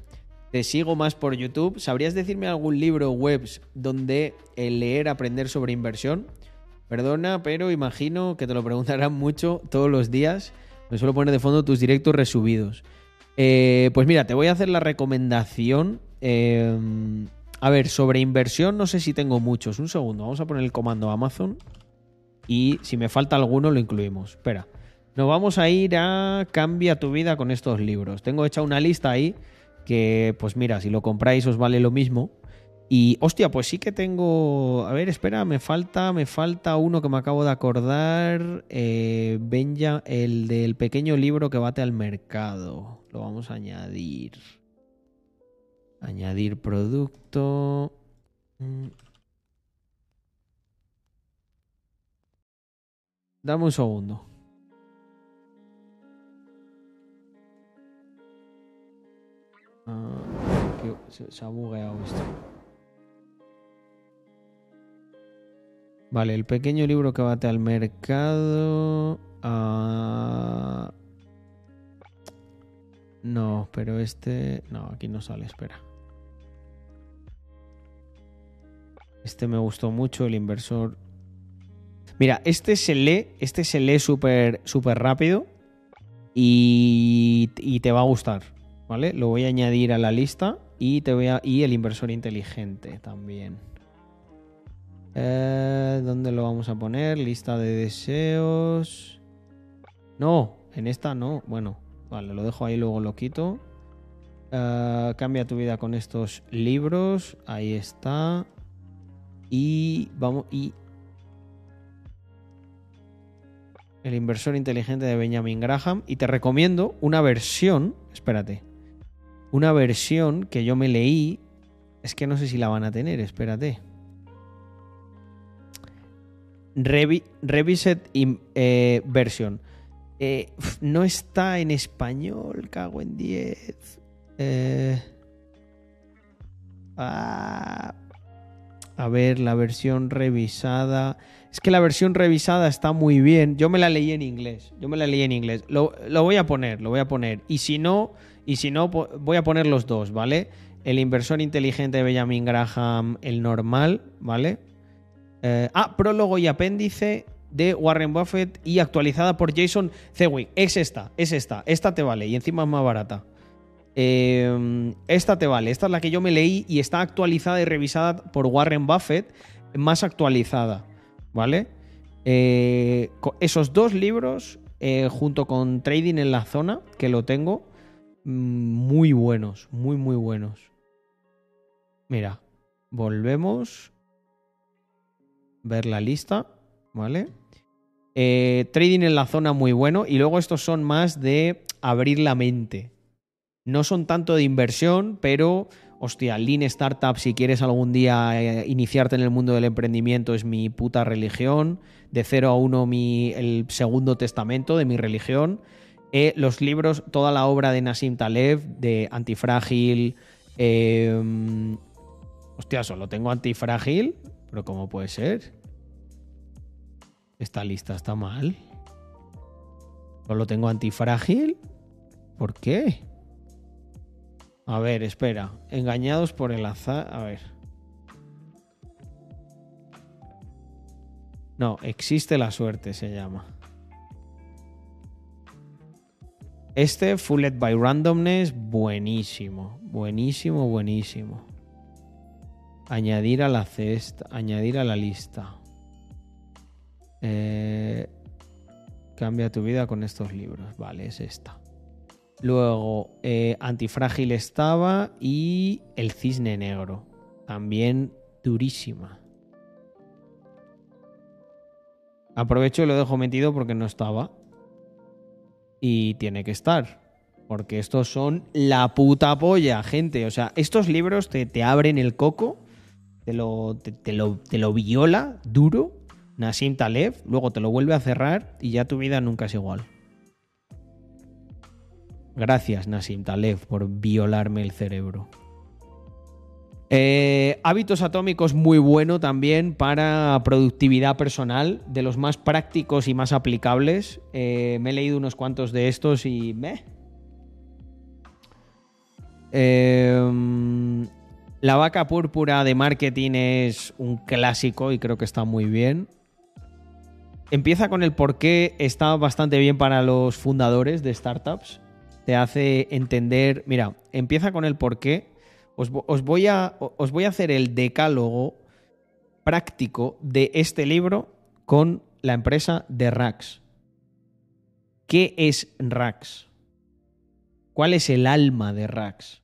Te sigo más por YouTube. ¿Sabrías decirme algún libro o webs donde leer, aprender sobre inversión? Perdona, pero imagino que te lo preguntarán mucho todos los días. Me suelo poner de fondo tus directos resubidos. Eh, pues mira, te voy a hacer la recomendación. eh, a ver, sobre inversión no sé si tengo muchos. Un segundo, vamos a poner el comando Amazon. Y si me falta alguno lo incluimos. Espera. Nos vamos a ir a Cambia tu vida con estos libros. Tengo hecha una lista ahí que, pues mira, si lo compráis os vale lo mismo. Y, hostia, pues sí que tengo... A ver, espera, me falta, me falta uno que me acabo de acordar. Eh, Benja, el del pequeño libro que bate al mercado. Lo vamos a añadir. Añadir producto. Mm. Dame un segundo. Que se, ha bugueado esto. Vale, el pequeño libro que bate al mercado. ah, No, pero este. No, aquí no sale, espera. Este me gustó mucho, el inversor. Mira, este se lee, este se lee súper súper rápido y te va a gustar, ¿vale? Lo voy a añadir a la lista y te voy a y el inversor inteligente también. Eh, ¿Dónde lo vamos a poner? Lista de deseos. No, en esta no. Bueno, vale, lo dejo ahí, luego lo quito. Eh, cambia tu vida con estos libros. Ahí está. Y vamos. Y. El inversor inteligente de Benjamin Graham. Y te recomiendo una versión. Espérate. Una versión que yo me leí. Es que no sé si la van a tener, espérate. Revi- Revised eh, version. Eh, no está en español, cago en 10. Eh, ah, a ver, la versión revisada. Es que la versión revisada está muy bien. Yo me la leí en inglés. Yo me la leí en inglés. Lo, lo voy a poner, lo voy a poner. Y si no, Y si no, voy a poner los dos, ¿vale? El inversor inteligente de Benjamin Graham, el normal, ¿vale? Eh, ah, prólogo y apéndice de Warren Buffett y actualizada por Jason Zewick. Es esta, es esta. Esta te vale y encima es más barata. Eh, esta te vale. Esta es la que yo me leí y está actualizada y revisada por Warren Buffett, más actualizada, ¿vale? Eh, esos dos libros, junto con Trading en la Zona, que lo tengo, muy buenos, muy, muy buenos. Mira, volvemos. Ver la lista, ¿vale? Eh, trading en la zona muy bueno. Y luego estos son más de abrir la mente. No son tanto de inversión, pero, hostia, Lean Startup, si quieres algún día eh, iniciarte en el mundo del emprendimiento, es mi puta religión. De 0 a 1, mi, el segundo testamento de mi religión. Eh, los libros, toda la obra de Nassim Taleb, de Antifrágil. eh, hostia, solo tengo Antifrágil, pero ¿cómo puede ser? Esta lista está mal. Solo tengo Antifrágil. ¿Por qué? A ver, espera. Engañados por el azar. A ver. No, existe la suerte, se llama. Este, Fooled by Randomness, buenísimo. Buenísimo, buenísimo. Añadir a la cesta. Añadir a la lista. Eh, cambia tu vida con estos libros. Vale, es esta. Luego, eh, Antifrágil estaba y El Cisne Negro. También durísima. Aprovecho y lo dejo metido porque no estaba. Y tiene que estar. Porque estos son la puta polla, gente. O sea, estos libros te, te abren el coco, te lo, te, lo, te lo viola duro, Nassim Taleb, luego te lo vuelve a cerrar y ya tu vida nunca es igual. Gracias, Nassim Taleb, por violarme el cerebro. Eh, hábitos atómicos muy bueno también para productividad personal, de los más prácticos y más aplicables. Eh, me he leído unos cuantos de estos y me. la vaca púrpura de marketing es un clásico y creo que está muy bien. Empieza con el por qué está bastante bien para los fundadores de startups. Te hace entender. Mira, empieza con el por qué. Os, os voy a, os voy a hacer el decálogo práctico de este libro con la empresa de Rax. ¿Qué es Rax? ¿Cuál es el alma de Rax?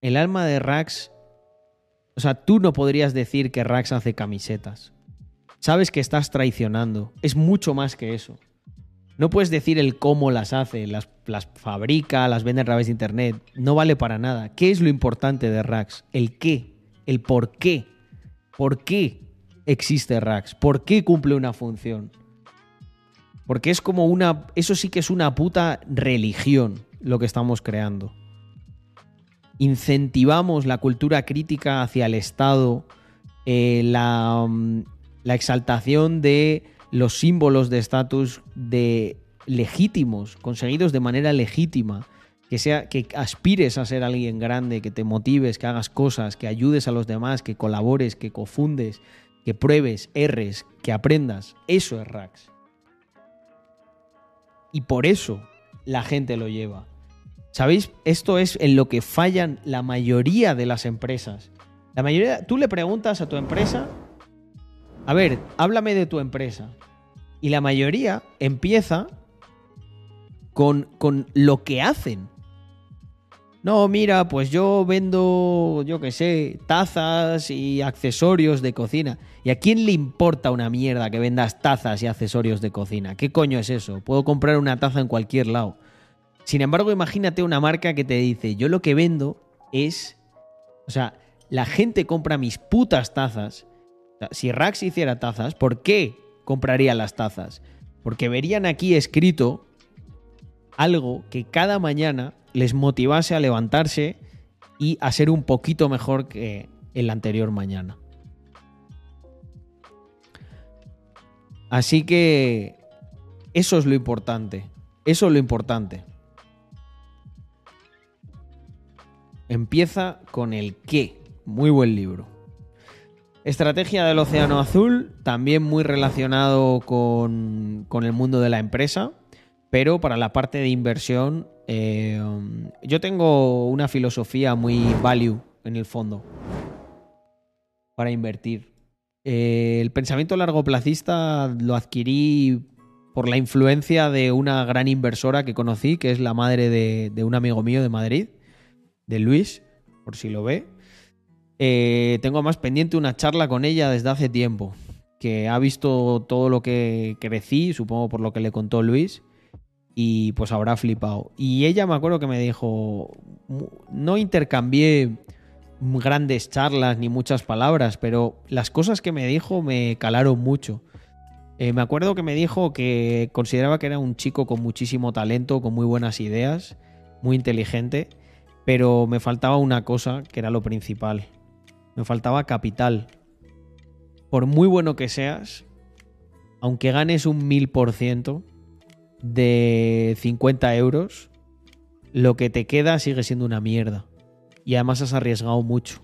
El alma de Rax. O sea, tú no podrías decir que Rax hace camisetas. Sabes que estás traicionando. Es mucho más que eso. No puedes decir el cómo las hace, las, las fabrica, las vende a través de internet. No vale para nada. ¿Qué es lo importante de Rax? El qué, el por qué. ¿Por qué existe Rax? ¿Por qué cumple una función? Porque es como una. Eso sí que es una puta religión lo que estamos creando. Incentivamos la cultura crítica hacia el Estado, eh, la, mm, la exaltación de los símbolos de estatus de legítimos, conseguidos de manera legítima, que sea que aspires a ser alguien grande, que te motives, que hagas cosas, que ayudes a los demás, que colabores, que confundes, que pruebes, erres, que aprendas. Eso es Rax. Y por eso la gente lo lleva. ¿Sabéis? Esto es en lo que fallan la mayoría de las empresas. La mayoría, tú le preguntas a tu empresa, a ver, háblame de tu empresa. Y la mayoría empieza con, con lo que hacen. No, mira, pues yo vendo, yo qué sé, tazas y accesorios de cocina. ¿Y a quién le importa una mierda que vendas tazas y accesorios de cocina? ¿Qué coño es eso? Puedo comprar una taza en cualquier lado. Sin embargo, imagínate una marca que te dice, yo lo que vendo es... O sea, la gente compra mis putas tazas. Si Rax hiciera tazas, ¿por qué compraría las tazas? Porque verían aquí escrito algo que cada mañana les motivase a levantarse y a ser un poquito mejor que el anterior mañana. Así que eso es lo importante. Eso es lo importante. Empieza con el qué. Muy buen libro. Estrategia del Océano Azul, también muy relacionado con, con el mundo de la empresa, pero para la parte de inversión, eh, yo tengo una filosofía muy value en el fondo para invertir. Eh, el pensamiento largo placista lo adquirí por la influencia de una gran inversora que conocí, que es la madre de, de un amigo mío de Madrid, de Luis, por si lo ve. Eh, tengo más pendiente una charla con ella desde hace tiempo, que ha visto todo lo que crecí, supongo por lo que le contó Luis, y pues habrá flipado. Y ella me acuerdo que me dijo, no intercambié grandes charlas ni muchas palabras, pero las cosas que me dijo me calaron mucho. Eh, me acuerdo que me dijo que consideraba que era un chico con muchísimo talento, con muy buenas ideas, muy inteligente, pero me faltaba una cosa que era lo principal. Me faltaba capital. Por muy bueno que seas, aunque ganes un mil por ciento de 50 euros, lo que te queda sigue siendo una mierda. Y además has arriesgado mucho.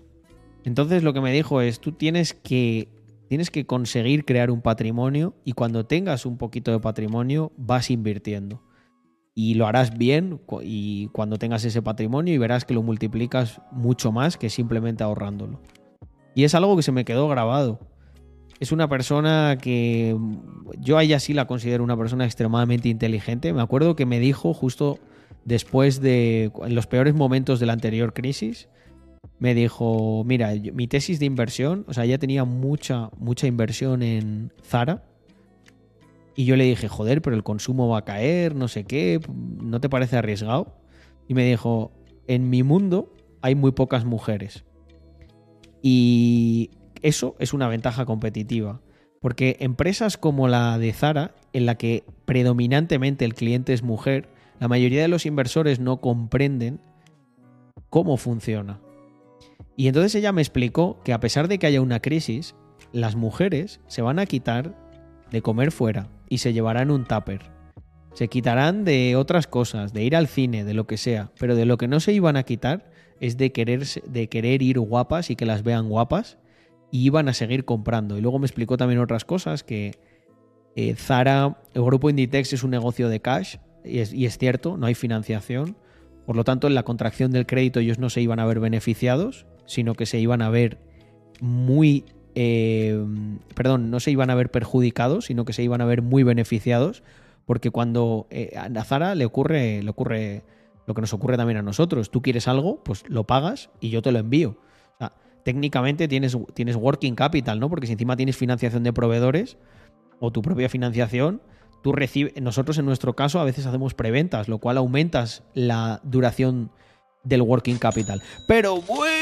Entonces lo que me dijo es, tú tienes que, tienes que conseguir crear un patrimonio y cuando tengas un poquito de patrimonio vas invirtiendo. Y lo harás bien y cuando tengas ese patrimonio y verás que lo multiplicas mucho más que simplemente ahorrándolo. Y es algo que se me quedó grabado. Es una persona que yo a ella sí la considero una persona extremadamente inteligente. Me acuerdo que me dijo justo después de, en los peores momentos de la anterior crisis, me dijo, mira, mi tesis de inversión, o sea, ya tenía mucha, mucha inversión en Zara. Y yo le dije, joder, pero el consumo va a caer, no sé qué, ¿no te parece arriesgado? Y me dijo, en mi mundo hay muy pocas mujeres. Y eso es una ventaja competitiva. Porque empresas como la de Zara, en la que predominantemente el cliente es mujer, la mayoría de los inversores no comprenden cómo funciona. Y entonces ella me explicó que a pesar de que haya una crisis, las mujeres se van a quitar de comer fuera y se llevarán un tupper. Se quitarán de otras cosas, de ir al cine, de lo que sea, pero de lo que no se iban a quitar es de querer, de querer ir guapas y que las vean guapas y iban a seguir comprando. Y luego me explicó también otras cosas, que eh, Zara, el grupo Inditex es un negocio de cash y es, y es cierto, no hay financiación. Por lo tanto, en la contracción del crédito ellos no se iban a ver beneficiados, sino que se iban a ver muy... Eh, perdón, no se iban a ver perjudicados, sino que se iban a ver muy beneficiados, porque cuando eh, a Zara le ocurre, le ocurre lo que nos ocurre también a nosotros. Tú quieres algo, pues lo pagas y yo te lo envío. O sea, técnicamente tienes, tienes working capital, ¿no? Porque si encima tienes financiación de proveedores o tu propia financiación, tú recibes. Nosotros, en nuestro caso, a veces hacemos preventas, lo cual aumentas la duración del working capital. Pero bueno.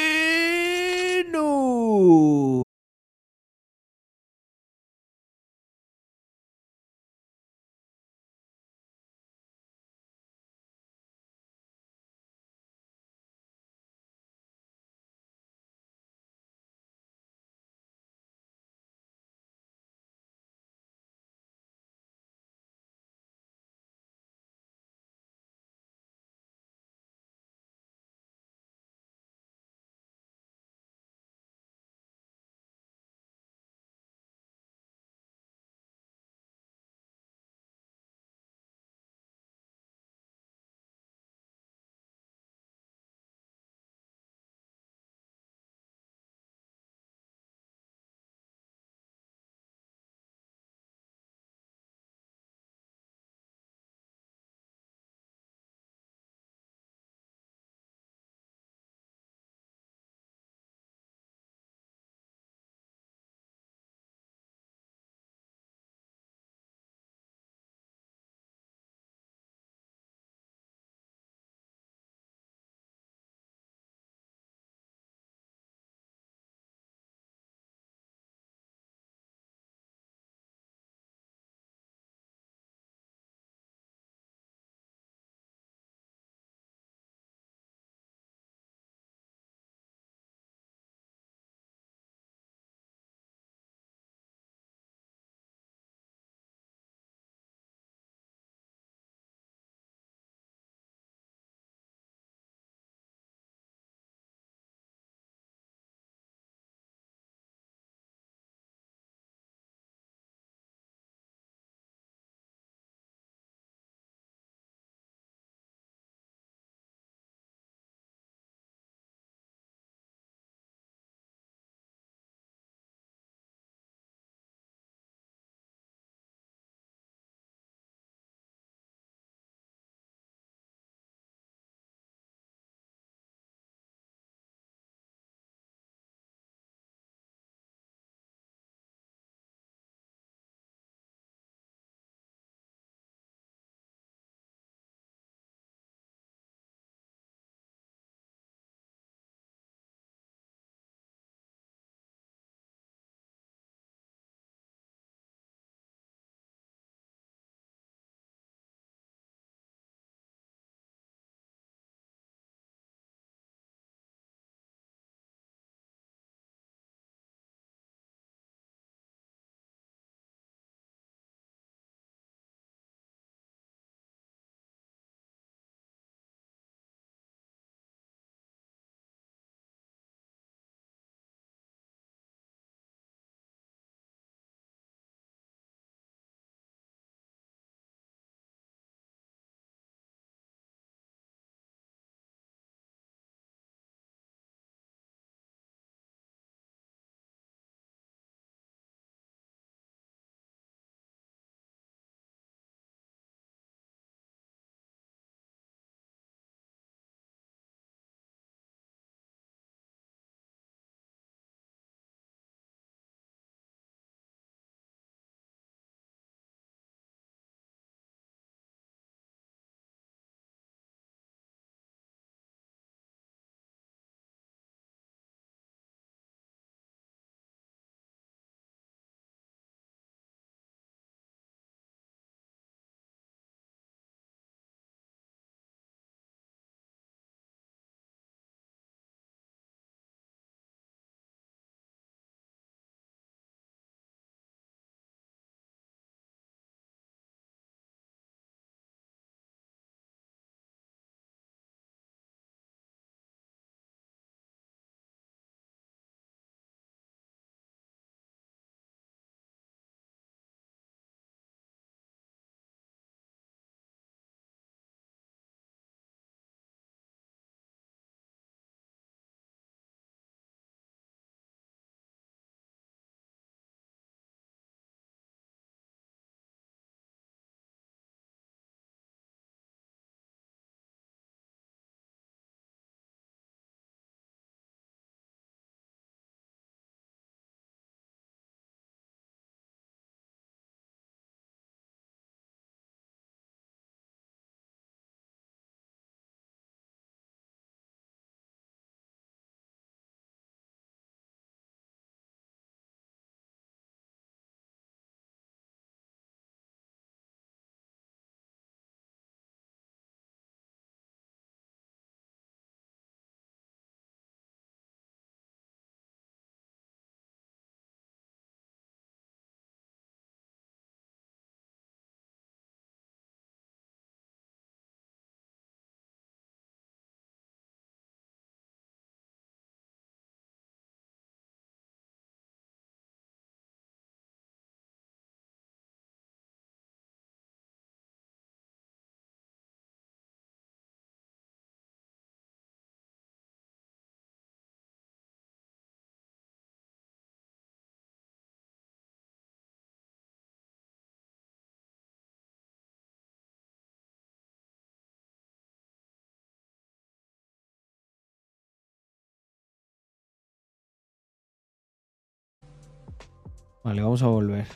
Vale, vamos a volver.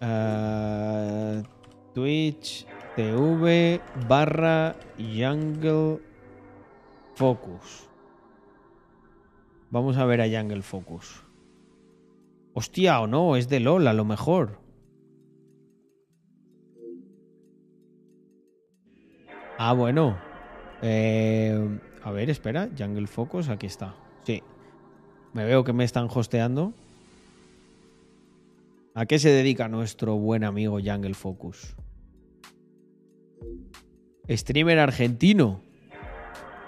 Ah, Twitch TV barra Jungle Focus. Vamos a ver a Jungle Focus. Hostia, o no, es de LOL a lo mejor. Ah, bueno. Eh, a ver, espera. Jungle Focus, aquí está. Sí. Me veo que me están hosteando. ¿A qué se dedica nuestro buen amigo Jungle Focus? Streamer argentino.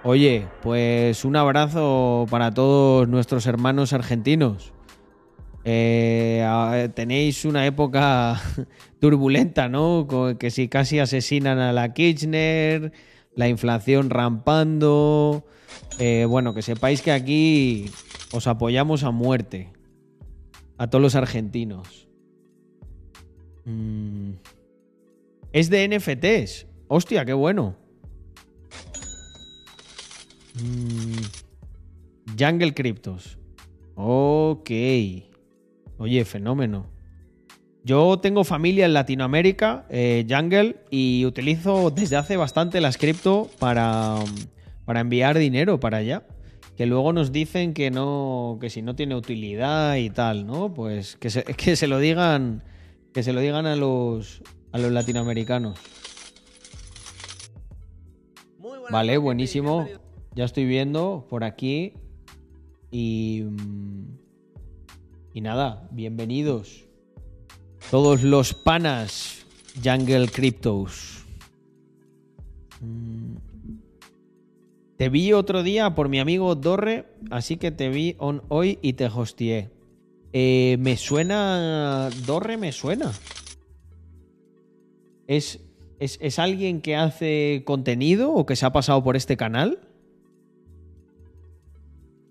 Oye, pues un abrazo para todos nuestros hermanos argentinos. Eh, a- tenéis una época turbulenta, ¿no? Que si casi asesinan a la Kirchner, la inflación rampando. Eh, bueno, que sepáis que aquí os apoyamos a muerte. A todos los argentinos. Mm. Es de NFTs. Hostia, qué bueno. Mm. Jungle Cryptos. Ok. Oye, fenómeno. Yo tengo familia en Latinoamérica, eh, Jungle, y utilizo desde hace bastante las cripto para, para enviar dinero para allá. Que luego nos dicen que no, que si no tiene utilidad y tal, ¿no? Pues que se, que se lo digan, que se lo digan a los, a los latinoamericanos. Vale, buenísimo. Ya estoy viendo por aquí. Y. Y nada, bienvenidos. Todos los panas Jungle Cryptos. Mm. Te vi otro día por mi amigo Dorre, así que te vi hoy y te hostié. Eh, me suena. Dorre me suena. ¿Es, es, es alguien que hace contenido o que se ha pasado por este canal?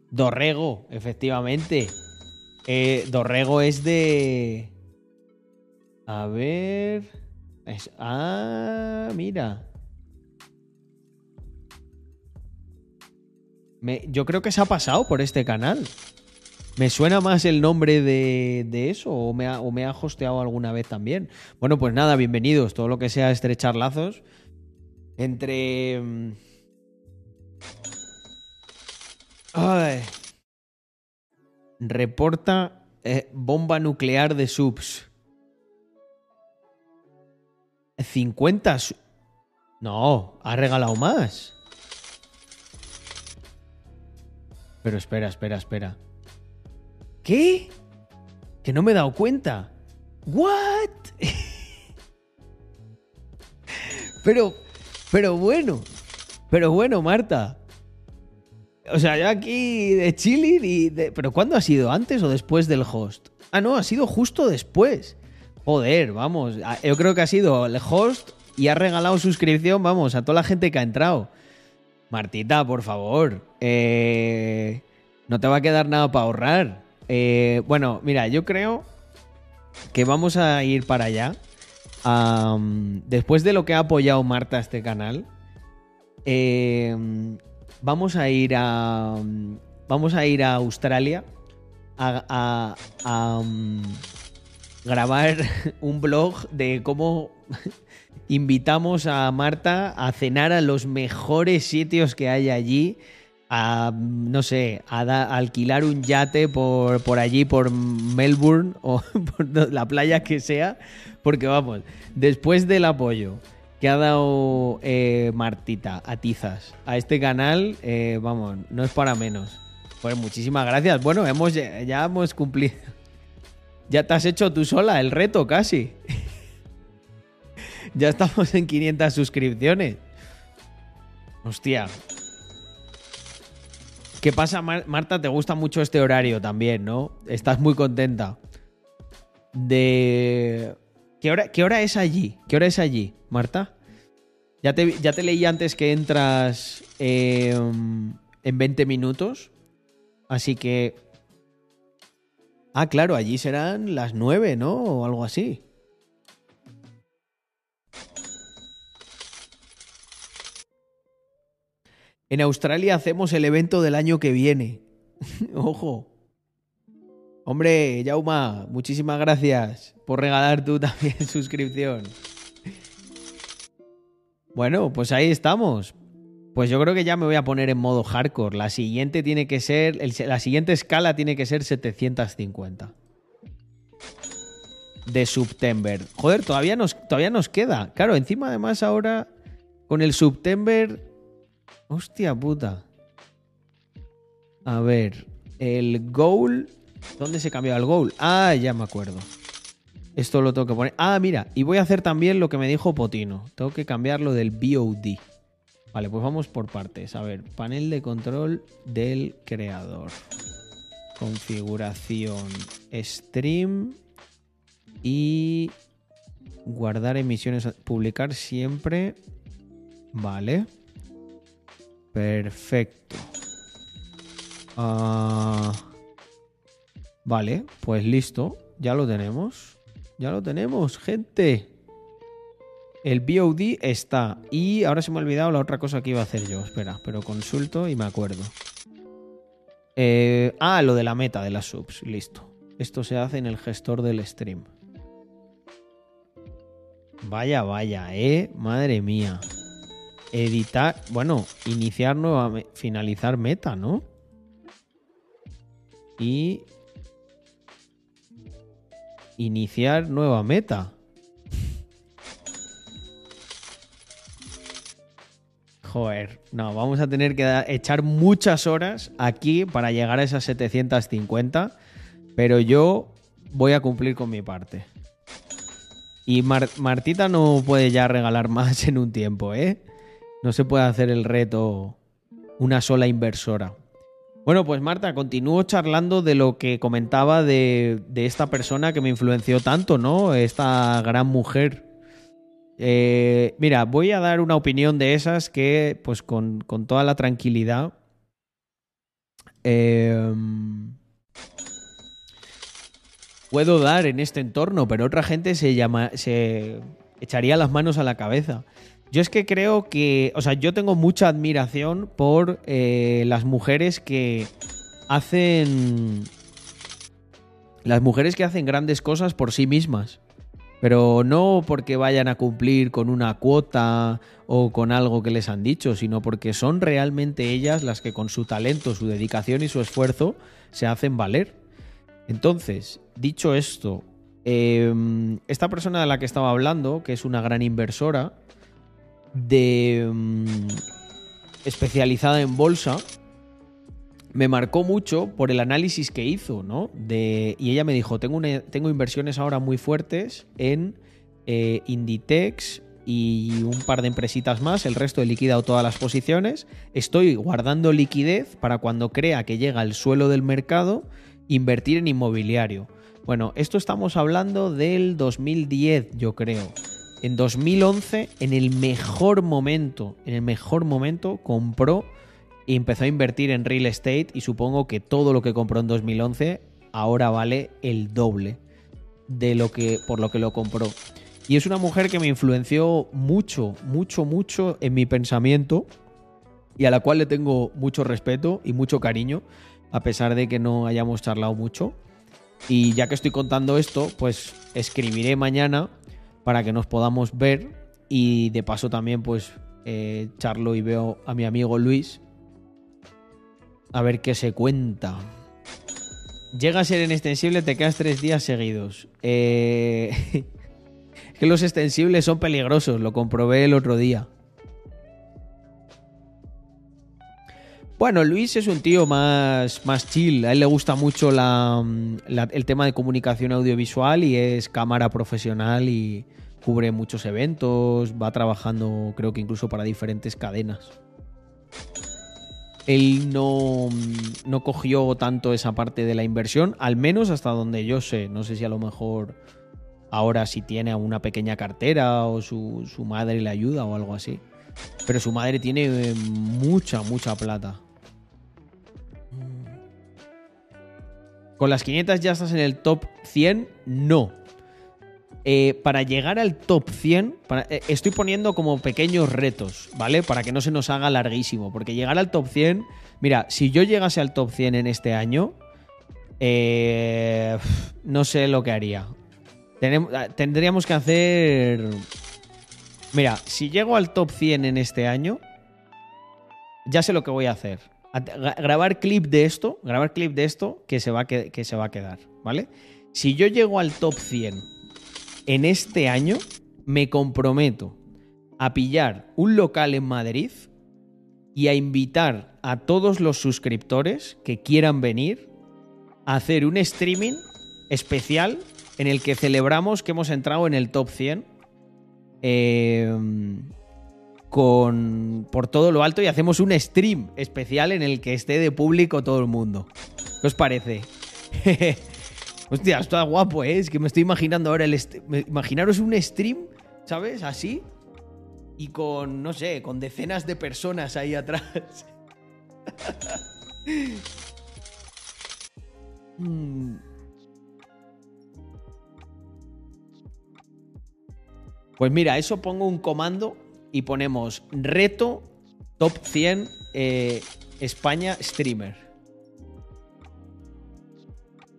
Dorrego, efectivamente. Eh, Dorrego es de. A ver. Es- Ah, mira. Yo creo que se ha pasado por este canal. Me suena más el nombre de, de eso o me, ha, o me ha hosteado alguna vez también. Bueno, pues nada, bienvenidos. Todo lo que sea estrechar lazos entre... mm. Reporta eh, bomba nuclear de subs. 50... su- No, ha regalado más. Pero espera, espera, espera. ¿Qué? Que no me he dado cuenta. ¿What? pero, pero bueno. Pero bueno, Marta. O sea, yo aquí de chilling y de... ¿Pero cuándo ha sido? ¿Antes o después del host? Ah, no, ha sido justo después. Joder, vamos. Yo creo que ha sido el host y ha regalado suscripción, vamos, a toda la gente que ha entrado. Martita, por favor. Eh, no te va a quedar nada para ahorrar. Eh, bueno, mira, yo creo que vamos a ir para allá. Después de lo que ha apoyado Marta este canal, eh, vamos a ir a. Vamos a ir a Australia a, a- a, grabar un blog de cómo invitamos a Marta a cenar a los mejores sitios que hay allí. A, no sé, a, da- alquilar un yate por, por allí, por Melbourne o por la playa que sea. Porque vamos, después del apoyo que ha dado eh, Martita a Tizas a este canal, eh, vamos, no es para menos. Pues muchísimas gracias. Bueno, hemos, ya hemos cumplido. Ya te has hecho tú sola el reto casi. ya estamos en 500 suscripciones. Hostia. ¿Qué pasa, Mar- Marta? Te gusta mucho este horario también, ¿no? Estás muy contenta. De... ¿Qué hora, qué hora es allí? ¿Qué hora es allí, Marta? Ya te, ya te leí antes que entras eh, en 20 minutos. Así que... Ah, claro, allí serán las 9, ¿no? O algo así. En Australia hacemos el evento del año que viene. Ojo. Hombre, Yauma, muchísimas gracias por regalar tú también suscripción. Bueno, pues ahí estamos. Pues yo creo que ya me voy a poner en modo hardcore. La siguiente tiene que ser. la siguiente escala tiene que ser 750. De September. Joder, todavía nos, todavía nos queda. Claro, encima además ahora. Con el September. Hostia puta. A ver. El goal. ¿Dónde se cambió el goal? Ah, ya me acuerdo. Esto lo tengo que poner. Ah, mira, y voy a hacer también lo que me dijo Potino. Tengo que cambiarlo del BOD. Vale, pues vamos por partes. A ver, panel de control del creador. Configuración stream y guardar emisiones, publicar siempre. Vale. Perfecto. Ah, vale, pues listo. Ya lo tenemos. Ya lo tenemos, gente. El BOD está. Y ahora se me ha olvidado la otra cosa que iba a hacer yo. Espera, pero consulto y me acuerdo. Eh, ah, lo de la meta de las subs. Listo. Esto se hace en el gestor del stream. Vaya, vaya, eh. Madre mía. Editar. Bueno, iniciar nueva. Finalizar meta, ¿no? Y. Iniciar nueva meta. Joder, no, vamos a tener que echar muchas horas aquí para llegar a esas 750, pero yo voy a cumplir con mi parte. Y Mar- Martita no puede ya regalar más en un tiempo, ¿eh? No se puede hacer el reto una sola inversora. Bueno, pues Marta, continúo charlando de lo que comentaba de, esta persona que me influenció tanto, ¿no? Esta gran mujer. Eh, mira, voy a dar una opinión de esas que, pues con, con toda la tranquilidad, eh, puedo dar en este entorno, pero otra gente se, llama, se echaría las manos a la cabeza. Yo es que creo que, o sea, yo tengo mucha admiración por eh, las mujeres que hacen, las mujeres que hacen grandes cosas por sí mismas. Pero no porque vayan a cumplir con una cuota o con algo que les han dicho, sino porque son realmente ellas las que con su talento, su dedicación y su esfuerzo se hacen valer. Entonces, dicho esto, eh, esta persona de la que estaba hablando, que es una gran inversora, de mm, especializada en bolsa, me marcó mucho por el análisis que hizo, ¿no? De, y ella me dijo, tengo, tengo inversiones ahora muy fuertes en eh, Inditex y un par de empresitas más, el resto he liquidado todas las posiciones, estoy guardando liquidez para cuando crea que llega el suelo del mercado, invertir en inmobiliario. Bueno, esto estamos hablando del 2010, yo creo. En 2011, en el mejor momento, en el mejor momento, compró y empezó a invertir en real estate y supongo que todo lo que compró en 2011 ahora vale el doble de lo que por lo que lo compró. Y es una mujer que me influenció mucho, mucho, mucho en mi pensamiento y a la cual le tengo mucho respeto y mucho cariño, a pesar de que no hayamos charlado mucho. Y ya que estoy contando esto, pues escribiré mañana para que nos podamos ver y de paso también pues eh, charlo y veo a mi amigo Luis a ver qué se cuenta. Llega a ser en extensible, te quedas tres días seguidos. Eh, que los extensibles son peligrosos, lo comprobé el otro día. Bueno, Luis es un tío más, más chill. A él le gusta mucho el tema de comunicación audiovisual y es cámara profesional y cubre muchos eventos. Va trabajando, creo que incluso para diferentes cadenas. Él no, no cogió tanto esa parte de la inversión, al menos hasta donde yo sé. No sé si a lo mejor ahora sí tiene una pequeña cartera o su, su madre le ayuda o algo así. Pero su madre tiene eh, mucha, mucha plata. Con las 500 ya estás en el top 100, no. Eh, para llegar al top 100, para- eh, estoy poniendo como pequeños retos, ¿vale? Para que no se nos haga larguísimo. Porque llegar al top 100, mira, si yo llegase al top 100 en este año, Eh, no sé lo que haría. Ah, tendríamos que hacer... Mira, si llego al top 100 en este año, ya sé lo que voy a hacer. Grabar clip de esto, grabar clip de esto que se va a, que, se va a quedar, ¿vale? Si yo llego al top 100 en este año, me comprometo a pillar un local en Madrid y a invitar a todos los suscriptores que quieran venir a hacer un streaming especial en el que celebramos que hemos entrado en el top 100 eh, con, por todo lo alto y hacemos un stream especial en el que esté de público todo el mundo. ¿Qué os parece? Hostia, está guapo, ¿eh? Es que me estoy imaginando ahora el... Imaginaros un stream, ¿sabes? Así. Y con, no sé, con decenas de personas ahí atrás. Mm. Pues mira, eso pongo un comando y ponemos reto top 100 eh, España streamer.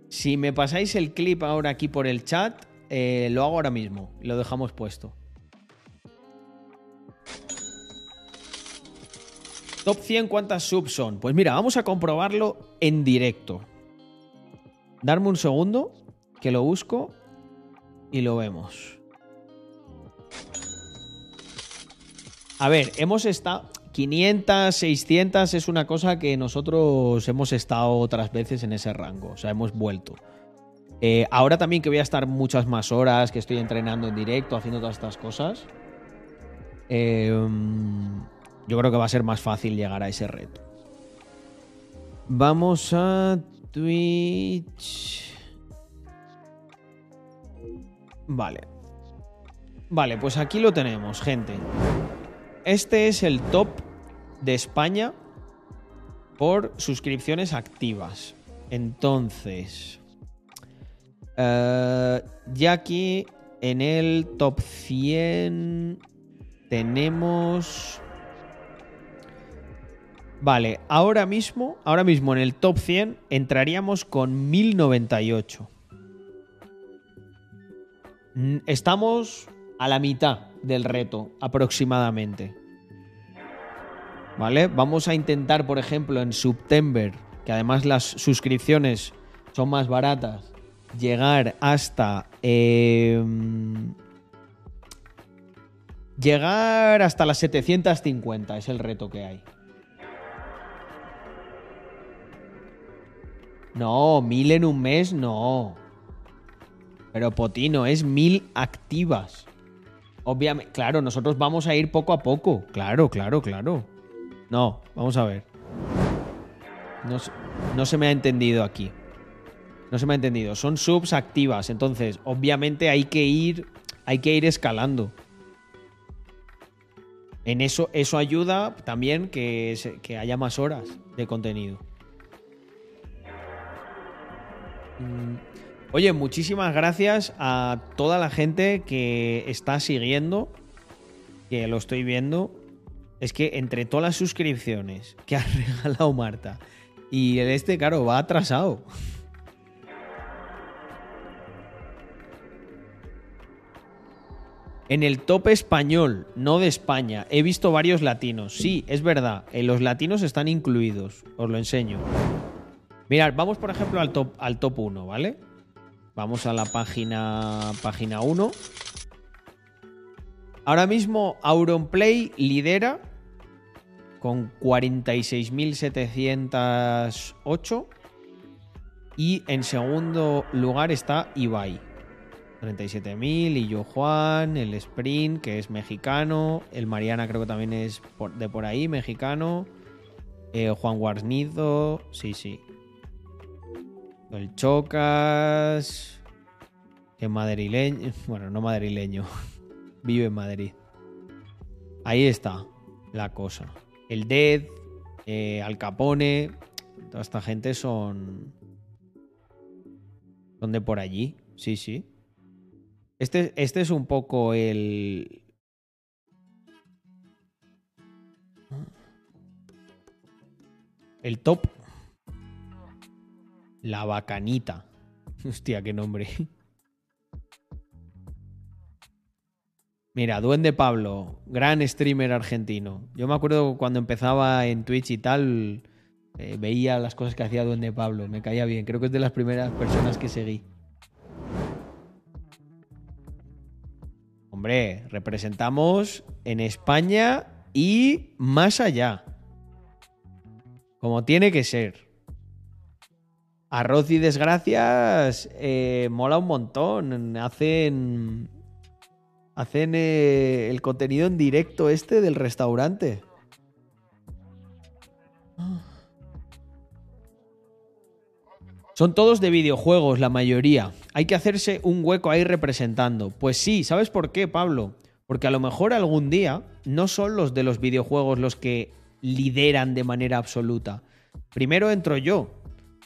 Si me pasáis el clip ahora aquí por el chat, eh, lo hago ahora mismo. Lo dejamos puesto. Top 100, ¿cuántas subs son? Pues mira, vamos a comprobarlo en directo. Darme un segundo, que lo busco y lo vemos. A ver, hemos estado... 500, 600 es una cosa que nosotros hemos estado otras veces en ese rango. O sea, hemos vuelto. Eh, ahora también que voy a estar muchas más horas, que estoy entrenando en directo, haciendo todas estas cosas. eh, yo creo que va a ser más fácil llegar a ese reto. Vamos a Twitch. Vale. Vale, pues aquí lo tenemos, gente. Este es el top de España por suscripciones activas. Entonces, eh, ya aquí en el top 100 tenemos... Vale, ahora mismo, ahora mismo en el top 100 entraríamos con 1098. Mm, Estamos a la mitad del reto, aproximadamente. ¿Vale? Vamos a intentar, por ejemplo, en September, que además las suscripciones son más baratas, llegar hasta... eh, llegar hasta las 750 es el reto que hay. No, mil en un mes, no. Pero Potino, es mil activas. Obviamente, claro, nosotros vamos a ir poco a poco. Claro, claro, claro. No, vamos a ver. No, no se me ha entendido aquí. No se me ha entendido. Son subs activas, entonces, obviamente hay que ir, hay que ir escalando. En eso, eso ayuda también que, que haya más horas de contenido. Mm, Oye, muchísimas gracias a toda la gente que está siguiendo, que lo estoy viendo. Es que entre todas las suscripciones que ha regalado Marta y el este, claro, va atrasado. En el top español, no de España, he visto varios latinos. Sí, es verdad, eh, los latinos están incluidos. Os lo enseño. Mirad, vamos por ejemplo al top, al top 1, ¿vale? Vamos a la página, página 1. Ahora mismo Auronplay lidera con 46.708. Y en segundo lugar está Ibai. 37.000, y yo Juan, el Sprint, que es mexicano, el Mariana creo que también es de por ahí, mexicano, eh, Juan Guarnizo, sí, sí. El Chocas, que madrileño, bueno, no madrileño, vive en Madrid. Ahí está la cosa. El Dead, eh, Al Capone, toda esta gente son... Son de por allí, sí, sí. Este, este es un poco el. El top. La Bacanita. Hostia, qué nombre. Mira, Duende Pablo, gran streamer argentino. Yo me acuerdo cuando empezaba en Twitch y tal, eh, veía las cosas que hacía Duende Pablo. Me caía bien. Creo que es de las primeras personas que seguí. Hombre, representamos en España y más allá. Como tiene que ser. Arroz y desgracias eh, mola un montón. Hacen. Hacen eh, el contenido en directo este del restaurante. Son todos de videojuegos, la mayoría. Hay que hacerse un hueco ahí representando. Pues sí, ¿sabes por qué, Pablo? Porque a lo mejor algún día no son los de los videojuegos los que lideran de manera absoluta. Primero entro yo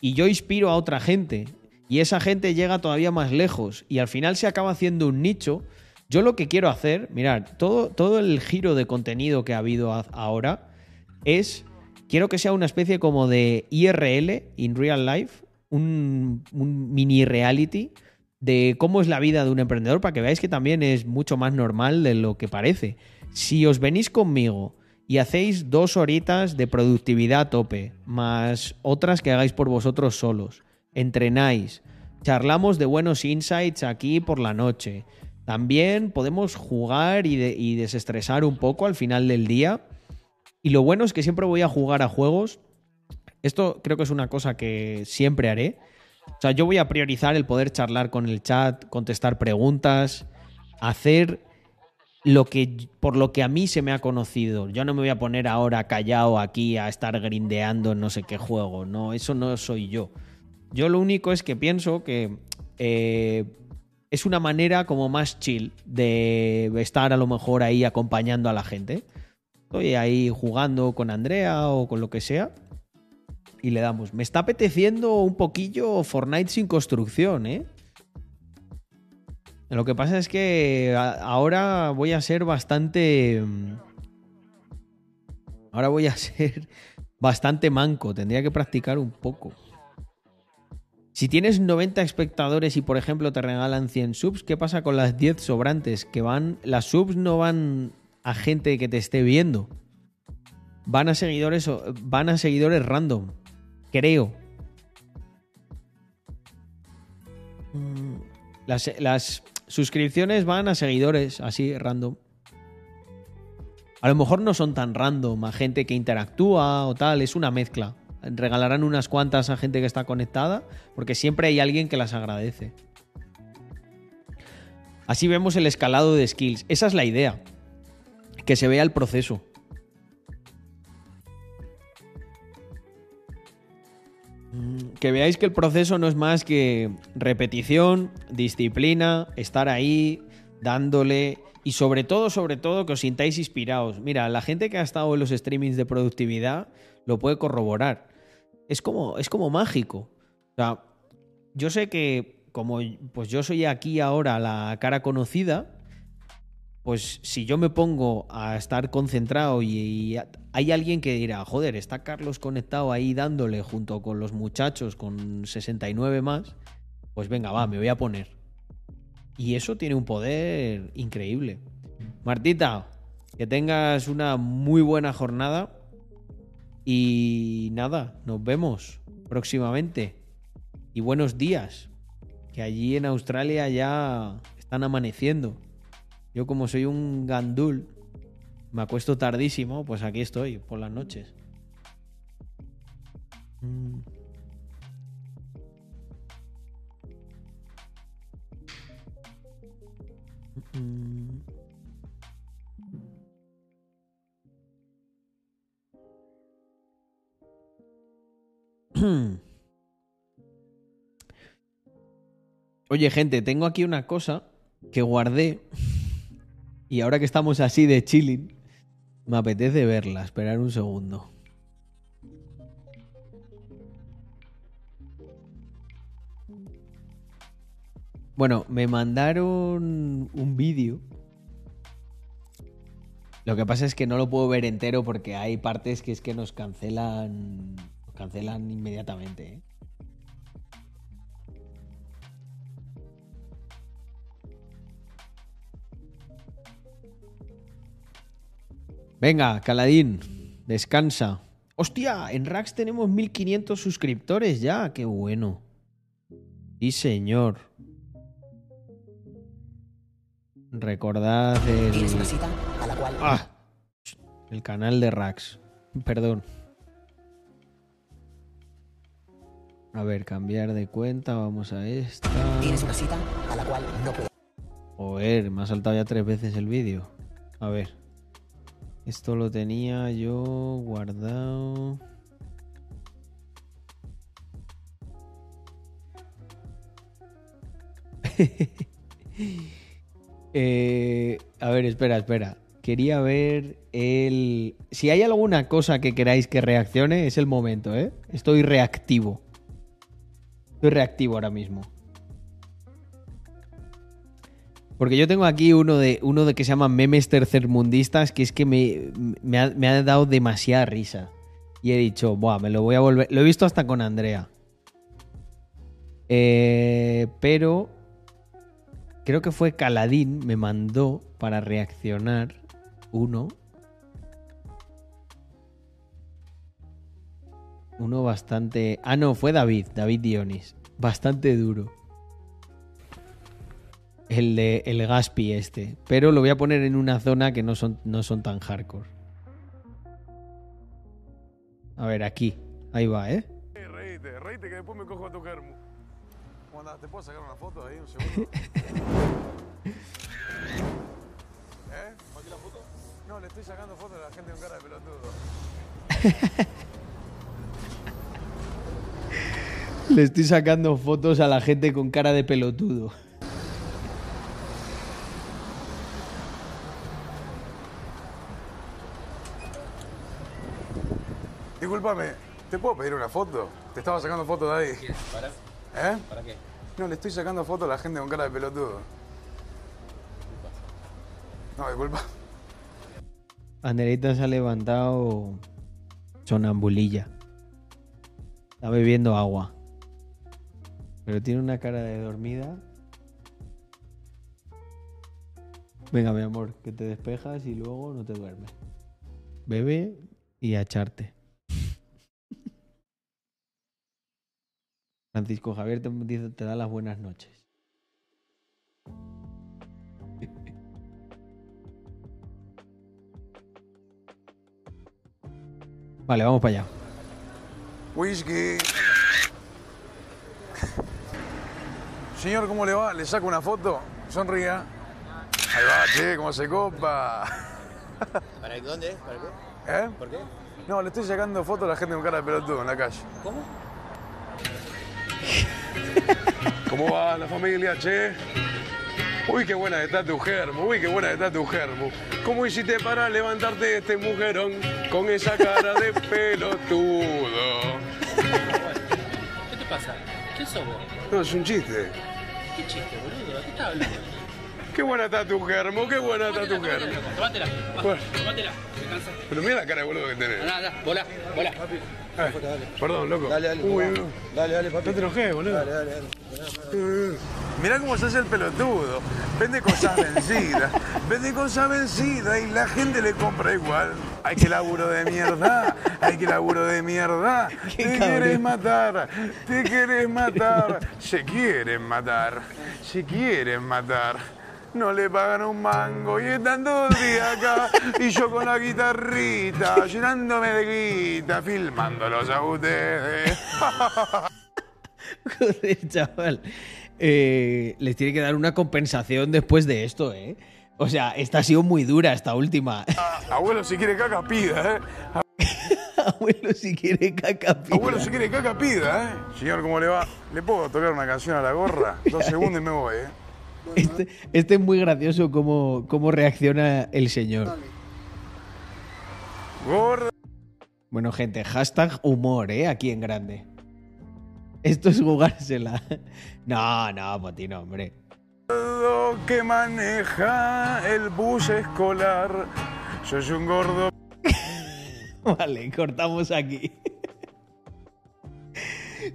y yo inspiro a otra gente y esa gente llega todavía más lejos y al final se acaba haciendo un nicho. Yo lo que quiero hacer, mirad, todo, todo el giro de contenido que ha habido ahora es, quiero que sea una especie como de IRL, in real life, un, un mini reality de cómo es la vida de un emprendedor para que veáis que también es mucho más normal de lo que parece. Si os venís conmigo y hacéis dos horitas de productividad a tope, más otras que hagáis por vosotros solos, entrenáis, charlamos de buenos insights aquí por la noche, también podemos jugar y, y desestresar un poco al final del día. Y lo bueno es que siempre voy a jugar a juegos esto creo que es una cosa que siempre haré. O sea, yo voy a priorizar el poder charlar con el chat, contestar preguntas, hacer lo que por lo que a mí se me ha conocido. Yo no me voy a poner ahora callado aquí a estar grindeando no sé qué juego. No, eso no soy yo. Yo lo único es que pienso que eh, es una manera como más chill de estar a lo mejor ahí acompañando a la gente. Estoy ahí jugando con Andrea o con lo que sea y le damos. Me está apeteciendo un poquillo Fortnite sin construcción, ¿eh? Lo que pasa es que ahora voy a ser bastante... mm, Ahora voy a ser bastante manco. Tendría que practicar un poco. Si tienes 90 espectadores y por ejemplo te regalan 100 subs, ¿qué pasa con las 10 sobrantes? Que van... Las subs no van a gente que te esté viendo. Van a seguidores, van a seguidores random. Creo. Mm, Las, las suscripciones van a seguidores, así, random. A lo mejor no son tan random, a gente que interactúa o tal, es una mezcla. Regalarán unas cuantas a gente que está conectada, porque siempre hay alguien que las agradece. Así vemos el escalado de skills. Esa es la idea. Que se vea el proceso. Que veáis que el proceso no es más que repetición, disciplina, estar ahí, dándole y sobre todo, sobre todo, que os sintáis inspirados. Mira, la gente que ha estado en los streamings de productividad lo puede corroborar. Es como, es como mágico. O sea, yo sé que como pues yo soy aquí ahora la cara conocida, pues si yo me pongo a estar concentrado y, hay alguien que dirá, joder, está Carlos conectado ahí dándole junto con los muchachos con 69 más, pues venga, va, me voy a poner. Y eso tiene un poder increíble. Martita, que tengas una muy buena jornada y nada, nos vemos próximamente. Y buenos días, que allí en Australia ya están amaneciendo. Yo como soy un gandul, me acuesto tardísimo, pues aquí estoy por las noches. Mm. Mm. Oye, gente, tengo aquí una cosa que guardé y ahora que estamos así de chilling, me apetece verla. Esperar un segundo. Bueno, me mandaron un vídeo. Lo que pasa es que no lo puedo ver entero porque hay partes que es que nos cancelan. Nos cancelan inmediatamente. ¿eh? Venga, Caladín, descansa. Hostia, en Rax tenemos 1500 suscriptores ya, qué bueno. Sí, señor. Recordad el... A la cual... Ah, el canal de Rax. Perdón. A ver, cambiar de cuenta, vamos a esta. Tienes una cita a la cual no puedes. Joder, me ha saltado ya tres veces el vídeo. A ver. Esto lo tenía yo guardado. Eh, a ver, espera, espera. Quería ver el... Si hay alguna cosa que queráis que reaccione, es el momento, ¿eh? Estoy reactivo. Estoy reactivo ahora mismo. Porque yo tengo aquí uno de, uno de que se llama memes tercermundistas, que es que me, me, ha, me ha dado demasiada risa. Y he dicho, Buah, me lo voy a volver. Lo he visto hasta con Andrea. Eh, pero creo que fue Caladín, me mandó para reaccionar uno. Uno bastante. Ah, no, fue David, David Dionis. Bastante duro. El de el Gaspi este. Pero lo voy a poner en una zona que no son, no son tan hardcore. A ver, aquí. Ahí va, ¿eh? Reíte, reíte que después me cojo a tu germo. ¿Te puedo sacar una foto ahí un segundo? ¿Eh? ¿Aquí la foto? No, le estoy sacando fotos a la gente con cara de pelotudo. Le estoy sacando fotos a la gente con cara de pelotudo. Disculpame, ¿te puedo pedir una foto? Te estaba sacando fotos de ahí. ¿Para? ¿Eh? ¿Para qué? No, le estoy sacando fotos a la gente con cara de pelotudo. No, disculpa. Anderita se ha levantado sonambulilla. Está bebiendo agua. Pero tiene una cara de dormida. Venga, mi amor, que te despejas y luego no te duermes. Bebe y a Francisco Javier te, dice- te da las buenas noches. Vale, vamos para allá. Whisky. Señor, ¿cómo le va? ¿Le saco una foto? Sonría. Ahí va, che, cómo se copa. ¿Para dónde? ¿Para qué? ¿Eh? ¿Por qué? No, le estoy sacando fotos a la gente con cara de pelotudo en la calle. ¿Cómo? ¿Cómo va la familia, che? Uy, qué buena está tu germo, uy, qué buena está tu germo. ¿Cómo hiciste para levantarte de este mujerón con esa cara de pelotudo? ¿Qué te pasa? ¿Qué sos vos? No, es un chiste. ¿Qué chiste, boludo? ¿De qué estás hablando? Qué buena está tu germo, qué buena está tu germo. Tomátela. Me cansa. Pero mira la cara de boludo que tenés. Nada, nada. Volá, volá. Perdón, loco. Dale, dale, Uy, no. Dale, dale, papi. No te enojes, boludo. Dale, dale, dale. Mirá cómo se hace el pelotudo. Vende cosas vencidas. Vende cosas vencidas y la gente le compra igual. Ay, qué laburo de mierda. Ay, qué laburo de mierda. Te cabrón. quieres matar. Te quieres matar. Se quieren matar. Se quieren matar. No le pagan un mango y están todo el día acá. Y yo con la guitarrita, llenándome de guita, filmándolos a ustedes. Joder, chaval. Eh, les tiene que dar una compensación después de esto, ¿eh? O sea, esta ha sido muy dura, esta última. Abuelo, si quiere caca, pida, ¿eh? Abuelo, si quiere caca, pida. Abuelo, si quiere caca, pida, ¿eh? Señor, ¿cómo le va? ¿Le puedo tocar una canción a la gorra? Dos segundos y me voy, ¿eh? Este, este es muy gracioso cómo, cómo reacciona el señor. Bueno, gente, hashtag humor, ¿eh? Aquí en grande. Esto es jugársela. No, no, Potino, hombre. que maneja el bus escolar. Soy un gordo. Vale, cortamos aquí.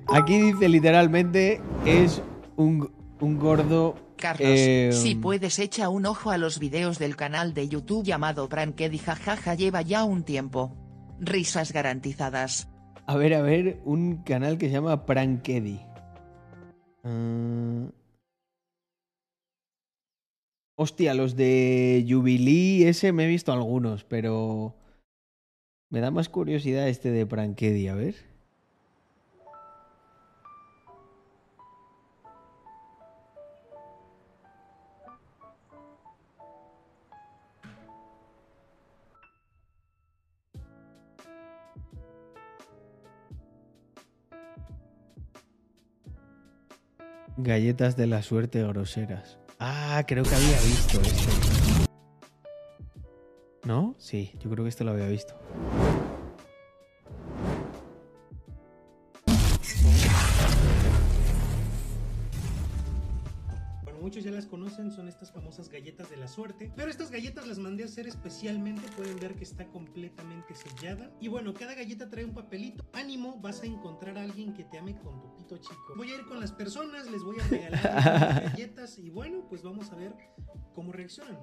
Aquí dice literalmente es un, Un gordo. Carlos, eh, si puedes echa un ojo a los videos del canal de YouTube llamado Prankedy jajaja lleva ya un tiempo. Risas garantizadas. A ver, a ver, un canal que se llama Prankedy. Ah. Hostia, los de Jubilee, ese me he visto algunos, pero. Me da más curiosidad este de Prankedy, a ver. Galletas de la suerte groseras. Ah, creo que había visto este. ¿No? Sí, yo creo que este lo había visto. Muchos ya las conocen, son estas famosas galletas de la suerte. Pero estas galletas las mandé a hacer especialmente, pueden ver que está completamente sellada. Y bueno, cada galleta trae un papelito. Ánimo, vas a encontrar a alguien que te ame con tu pito chico. Voy a ir con las personas, les voy a regalar galletas y bueno, pues vamos a ver cómo reaccionan.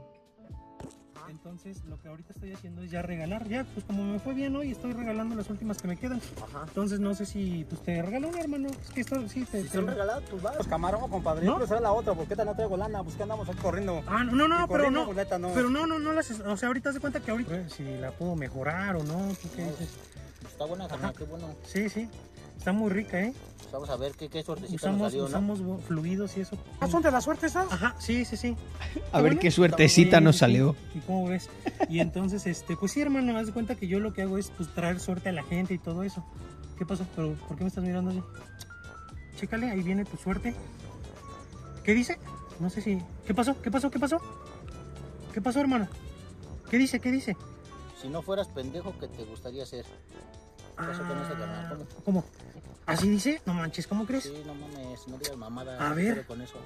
Entonces, lo que ahorita estoy haciendo es ya regalar. Ya, pues como me fue bien hoy, estoy regalando las últimas que me quedan. Entonces, no sé si pues, te regalo una, hermano. Es que esto sí te. Si son regalados, pues vas. Los camarones, compadre. ¿No? ¿No? Pero será la otra, porque esta no traigo lana. Pues que andamos aquí corriendo. Ah, no, no, no, pero no. pues, neta, no. Pero no, no, no las. O sea, ahorita haz de cuenta que ahorita. Si la puedo mejorar o no. ¿tú qué dices? Está buena, carnal, qué bueno. Sí, sí. Está muy rica, ¿eh? Pues vamos a ver qué, qué suertecita nos Usamos, salió, ¿no? usamos fluidos y eso. ¿Ah, son de la suerte esas? Ajá, sí, sí, sí. A ver qué suertecita nos salió. ¿Y cómo ves? Y entonces, este, pues sí, hermano, haz de cuenta que yo lo que hago es pues traer suerte a la gente y todo eso. ¿Qué pasó? ¿Pero por qué me estás mirando así? Chécale, ahí viene tu suerte. ¿Qué dice? No sé si. ¿Qué pasó? ¿Qué pasó? ¿Qué pasó? ¿Qué pasó, hermano? ¿Qué dice? ¿Qué dice? Si no fueras pendejo, ¿qué te gustaría ser? ¿Qué pasó con eso, carnal? ¿Cómo? ¿Cómo? ¿Así dice? No manches, ¿cómo crees? Sí, no mames, no digas mamada. A ver. quiero con eso.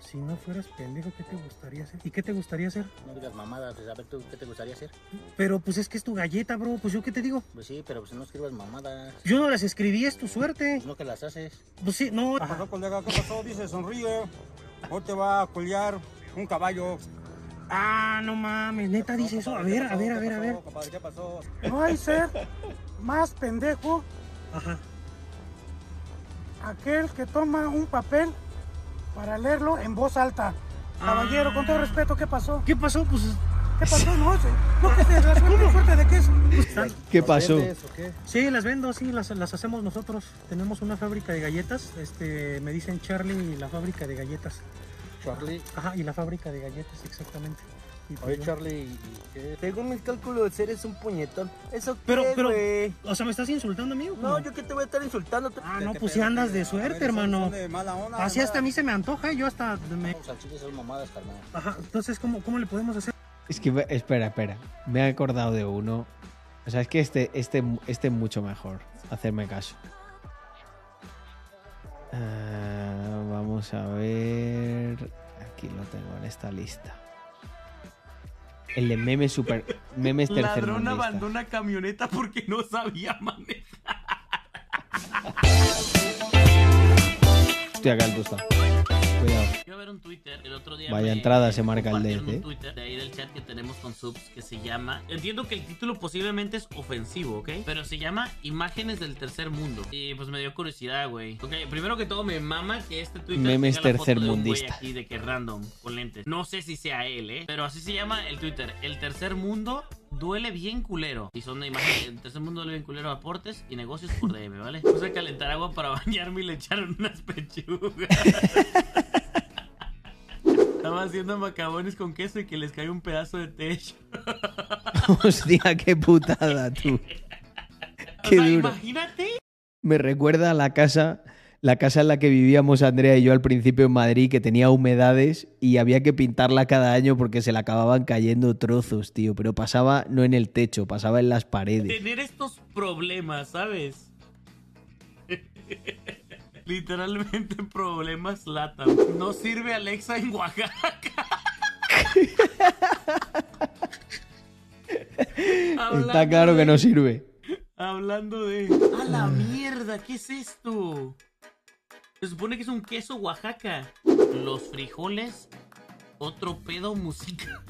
Si no fueras pendejo, ¿qué te gustaría hacer? ¿Y qué te gustaría hacer? No digas mamada, pues a ver tú, ¿qué te gustaría hacer? Pero pues es que es tu galleta, bro. Pues yo qué te digo. Pues sí, pero pues no escribas mamadas. Yo no las escribí, es tu suerte. Pues no que las haces. Pues sí, no. ¿Qué pasó, colega? ¿Qué pasó? Dice, sonríe. Hoy te va a culiar un caballo. Ah, no mames, neta dice eso. A ver, a ver, a ver, a ver. Compadre, ¿qué pasó? Hay ser más pendejo Ajá. aquel que toma un papel para leerlo en voz alta. Caballero, con todo respeto, ¿qué pasó? ¿Qué pasó? Pues. ¿Qué pasó? No, sé. no que te la suerte, suerte de qué es. ¿Qué pasó? Sí, las vendo, sí, las, las hacemos nosotros. Tenemos una fábrica de galletas. Este, me dicen Charlie y la fábrica de galletas. Charlie. Ajá, y la fábrica de galletas, exactamente. Y pues Oye, yo- Charlie, según mis cálculos, eres un puñetón. ¿Eso qué, Pero, pero, güey? o sea, ¿me estás insultando, amigo? No, yo que te voy a estar insultando. Ah, no, pues si andas de suerte, hermano. de mala onda, Así hasta a mí se me antoja, yo hasta me... Vamos al chile, son mamadas, carnal. Ajá, entonces, ¿cómo, cómo le podemos hacer? Es que, espera, espera. Me he acordado de uno. O sea, es que este, este, este es mucho mejor. Hacerme caso. Ah, vamos a ver. Aquí lo tengo en esta lista. El de memes super. Memes Ladrón abandona camioneta porque no sabía manejar. Qué alto está. Cuidado. A ver un Twitter el otro día. Vaya entrada se marca el Death, un ¿eh? Twitter de ahí del chat que tenemos con subs que se llama. Entiendo que el título posiblemente es ofensivo, ¿ok? Pero se llama Imágenes del Tercer Mundo. Y pues me dio curiosidad, güey. Ok, primero que todo me mama que este Twitter. Memes tercermundista. aquí de que random con lentes. No sé si sea él, ¿eh? Pero así se llama el Twitter. El Tercer Mundo duele bien culero. Y son de imágenes. El Tercer Mundo duele bien culero. Aportes y negocios por DM, ¿vale? Puse a calentar agua para bañarme y le echaron unas pechugas. Estaba haciendo macabones con queso y que les cae un pedazo de techo. Hostia, qué putada, tú. O Qué sea, duro. imagínate. Me recuerda a la casa, la casa en la que vivíamos Andrea y yo al principio en Madrid, que tenía humedades y había que pintarla cada año porque se le acababan cayendo trozos, tío. Pero pasaba no en el techo, pasaba en las paredes. Tener estos problemas, ¿sabes? Literalmente problemas lata. No sirve Alexa en Oaxaca. Está claro que no sirve. Hablando de. ¡A la mierda! ¿Qué es esto? Se supone que es un queso Oaxaca. Los frijoles, otro pedo música.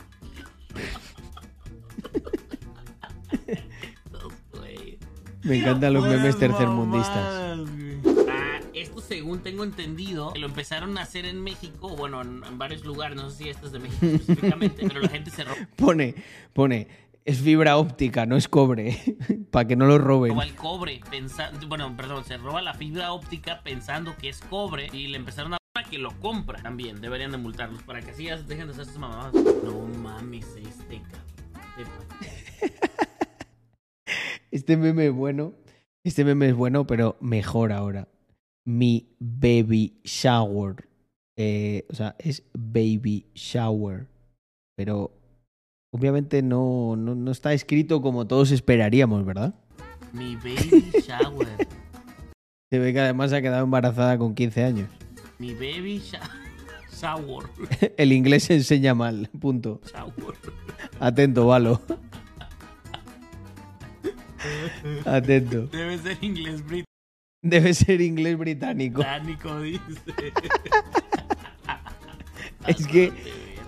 Me encantan los memes tercermundistas. Ah, esto según tengo entendido, lo empezaron a hacer en México, bueno, en, en varios lugares, no sé si esto es de México específicamente, pero la gente se roba Pone, pone, es fibra óptica, no es cobre, para que no lo roben. el cobre, pensando, bueno, perdón, se roba la fibra óptica pensando que es cobre y le empezaron a que lo compra también, deberían de multarlos para que así ya dejen de hacer esas mamadas. No mames, este cabrón. Este meme es bueno, este meme es bueno, pero mejor ahora. Mi baby shower. Eh, o sea, es baby shower. Pero obviamente no, no, no está escrito como todos esperaríamos, ¿verdad? Mi baby shower. Se ve que además se ha quedado embarazada con 15 años. Mi baby shower. El inglés se enseña mal, punto. Shower. Atento, Valo. Atento. Debe ser inglés Debe ser inglés británico. británico, dice. Es que,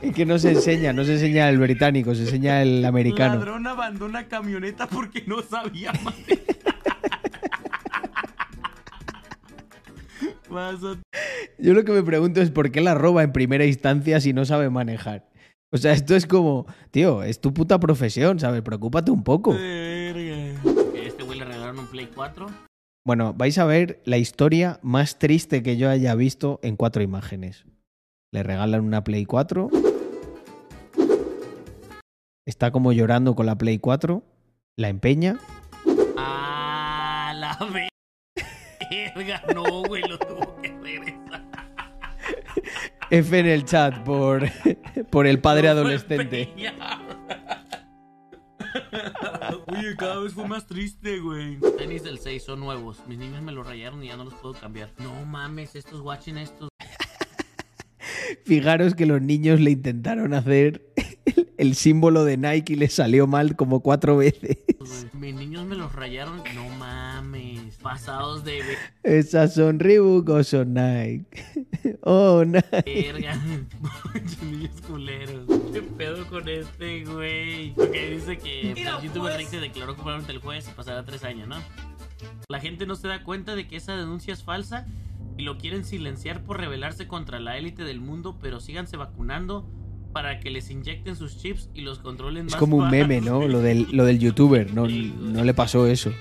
es que no se enseña, no se enseña el británico, se enseña el americano. Ladrón abandona camioneta porque no sabía manejar. Yo lo que me pregunto es por qué la roba en primera instancia si no sabe manejar. O sea, esto es como, tío, es tu puta profesión, ¿sabes? Preocúpate un poco. Este güey le regalaron un Play 4. Bueno, vais a ver la historia más triste que yo haya visto en cuatro imágenes. Le regalan una Play 4. Está como llorando con la Play 4. La empeña. A la verga. No, güey, lo tuvo que regresar. F en el chat por, por el padre adolescente. Oye, cada vez fue más triste, güey. Tenis del 6 son nuevos. Mis niños me los rayaron y ya no los puedo cambiar. No mames, estos watching estos. Fijaros que los niños le intentaron hacer el, el símbolo de Nike y les salió mal como cuatro veces. Mis niños me los rayaron. No mames. Pasados de Esas son Reebok o son Nike. Oh, Nike. verga. Muchos niños culeros. ¿Qué pedo con este, güey? Porque dice que Mira, el youtuber pues. Se declaró culpable ante el juez y pasará tres años, ¿no? La gente no se da cuenta de que esa denuncia es falsa y lo quieren silenciar por rebelarse contra la élite del mundo, pero síganse vacunando para que les inyecten sus chips y los controlen Es más como un meme. ¿no? Lo del, lo del youtuber. No, no le pasó eso.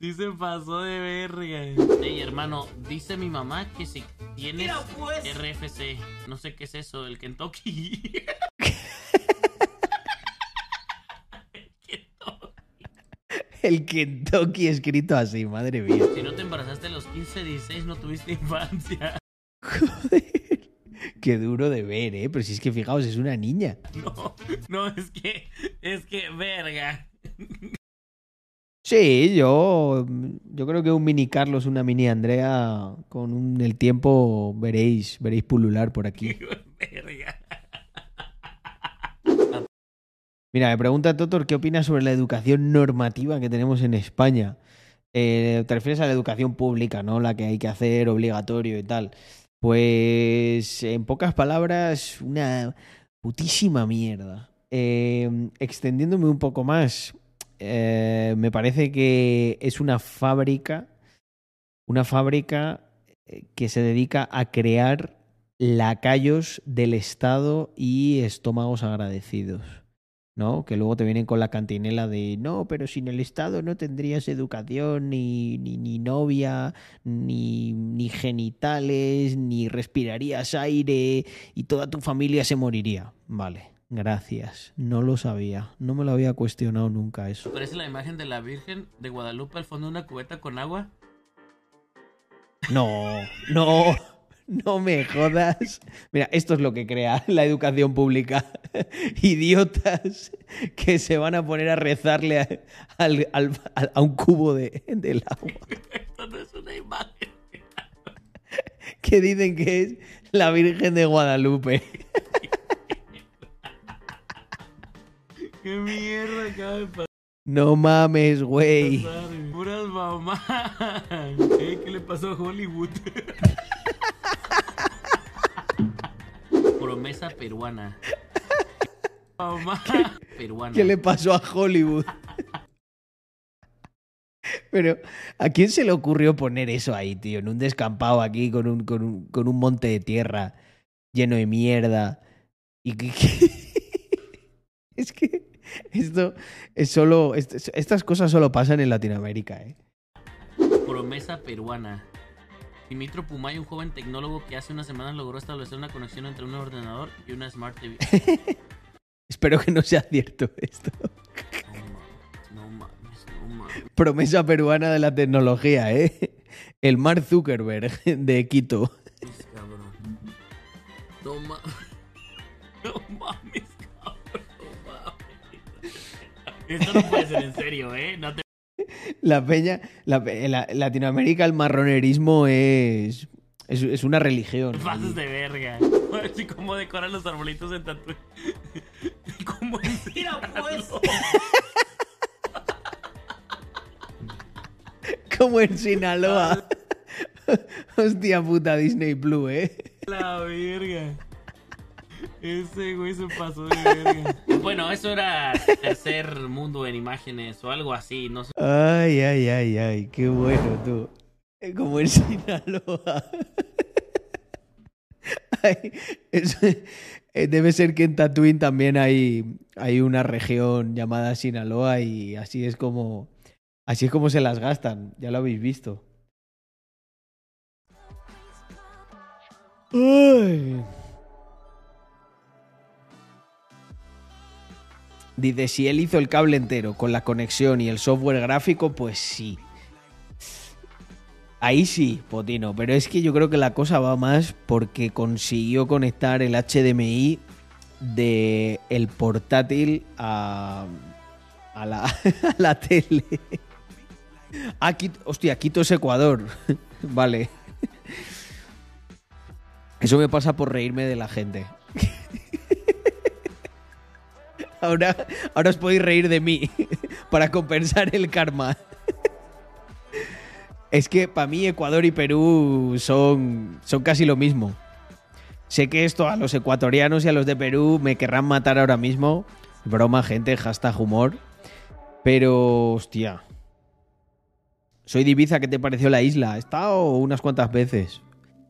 Sí se pasó de verga. Ey, hermano, dice mi mamá que si tienes Mira, pues. RFC, no sé qué es eso, el Kentucky. El Kentucky escrito así, madre mía. si no te embarazaste a los 15, 16, no tuviste infancia. Qué duro de ver, ¿eh? Pero si es que fijaos, es una niña. No, no, es que, es que, verga. Sí, yo, yo creo que un mini Carlos, una mini Andrea, con un- el tiempo veréis, veréis pulular por aquí. Verga. Mira, me pregunta Totor, ¿qué opinas sobre la educación normativa que tenemos en España? Eh, te refieres a la educación pública, ¿no? La que hay que hacer obligatorio y tal. Pues, en pocas palabras, una putísima mierda. Eh, extendiéndome un poco más, eh, me parece que es una fábrica, una fábrica eh, que se dedica a crear lacayos del Estado y estómagos agradecidos. ¿No? Que luego te vienen con la cantinela de no, pero sin el Estado no tendrías educación, ni, ni, ni novia, ni, ni genitales, ni respirarías aire y toda tu familia se moriría. Vale, gracias. No lo sabía. No me lo había cuestionado nunca eso. Parece la imagen de la Virgen de Guadalupe al fondo de una cubeta con agua. No, no, no me jodas. Mira, esto es lo que crea la educación pública. Idiotas que se van a poner a rezarle a, al- a un cubo de, del agua. Esto no es una imagen. Que dicen que es la Virgen de Guadalupe. ¿Qué mierda acaba de pasar? No mames, güey. Puras. Eh, ¿Qué le pasó a Hollywood? Promesa peruana. Man. Peruana. ¿Qué le pasó a Hollywood? Pero, ¿a quién se le ocurrió poner eso ahí, tío? En un descampado aquí con un, con un, con un monte de tierra lleno de mierda. Y que, es que esto es solo. est- estas cosas solo pasan en Latinoamérica, ¿eh? Promesa peruana. Dimitro Pumay, un joven tecnólogo que hace unas semanas logró establecer una conexión entre un ordenador y una Smart TV. Espero que no sea cierto esto. No mames, no mames. Promesa peruana de la tecnología, ¿eh? El Mark Zuckerberg de Quito. Cabrón. No mames. No mames, cabrón. No mames. Esto no puede ser en serio, ¿eh? No te La peña, la Latinoamérica el marronerismo es, es, es una religión. pases de verga. Así como decoran los arbolitos en tatu. Como Mira, pues. Como en Sinaloa. Hostia puta Disney Blue, ¿eh? La verga. Ese güey se pasó de verga. Bueno, eso era tercer mundo en imágenes o algo así, no sé. Ay, ay, ay, ay, qué bueno tú. Como en Sinaloa. Ay, es- eh, debe ser que en Tatooine también hay, hay una región llamada Sinaloa y así es como así es como se las gastan, ya lo habéis visto. Ay. Dice, si él hizo el cable entero con la conexión y el software gráfico, pues sí. Ahí sí, Potino, pero es que yo creo que la cosa va más porque consiguió conectar el HDMI de el portátil a, a, la, la tele. Ah, Quito- hostia, Quito es Ecuador. vale. Eso me pasa por reírme de la gente. Ahora, ahora os podéis reír de mí para compensar el karma. Es que para mí Ecuador y Perú son, son casi lo mismo. Sé que esto a los ecuatorianos y a los de Perú me querrán matar ahora mismo. Broma, gente, hashtag humor. Pero, hostia. Soy de Ibiza, ¿qué te pareció la isla? He estado unas cuantas veces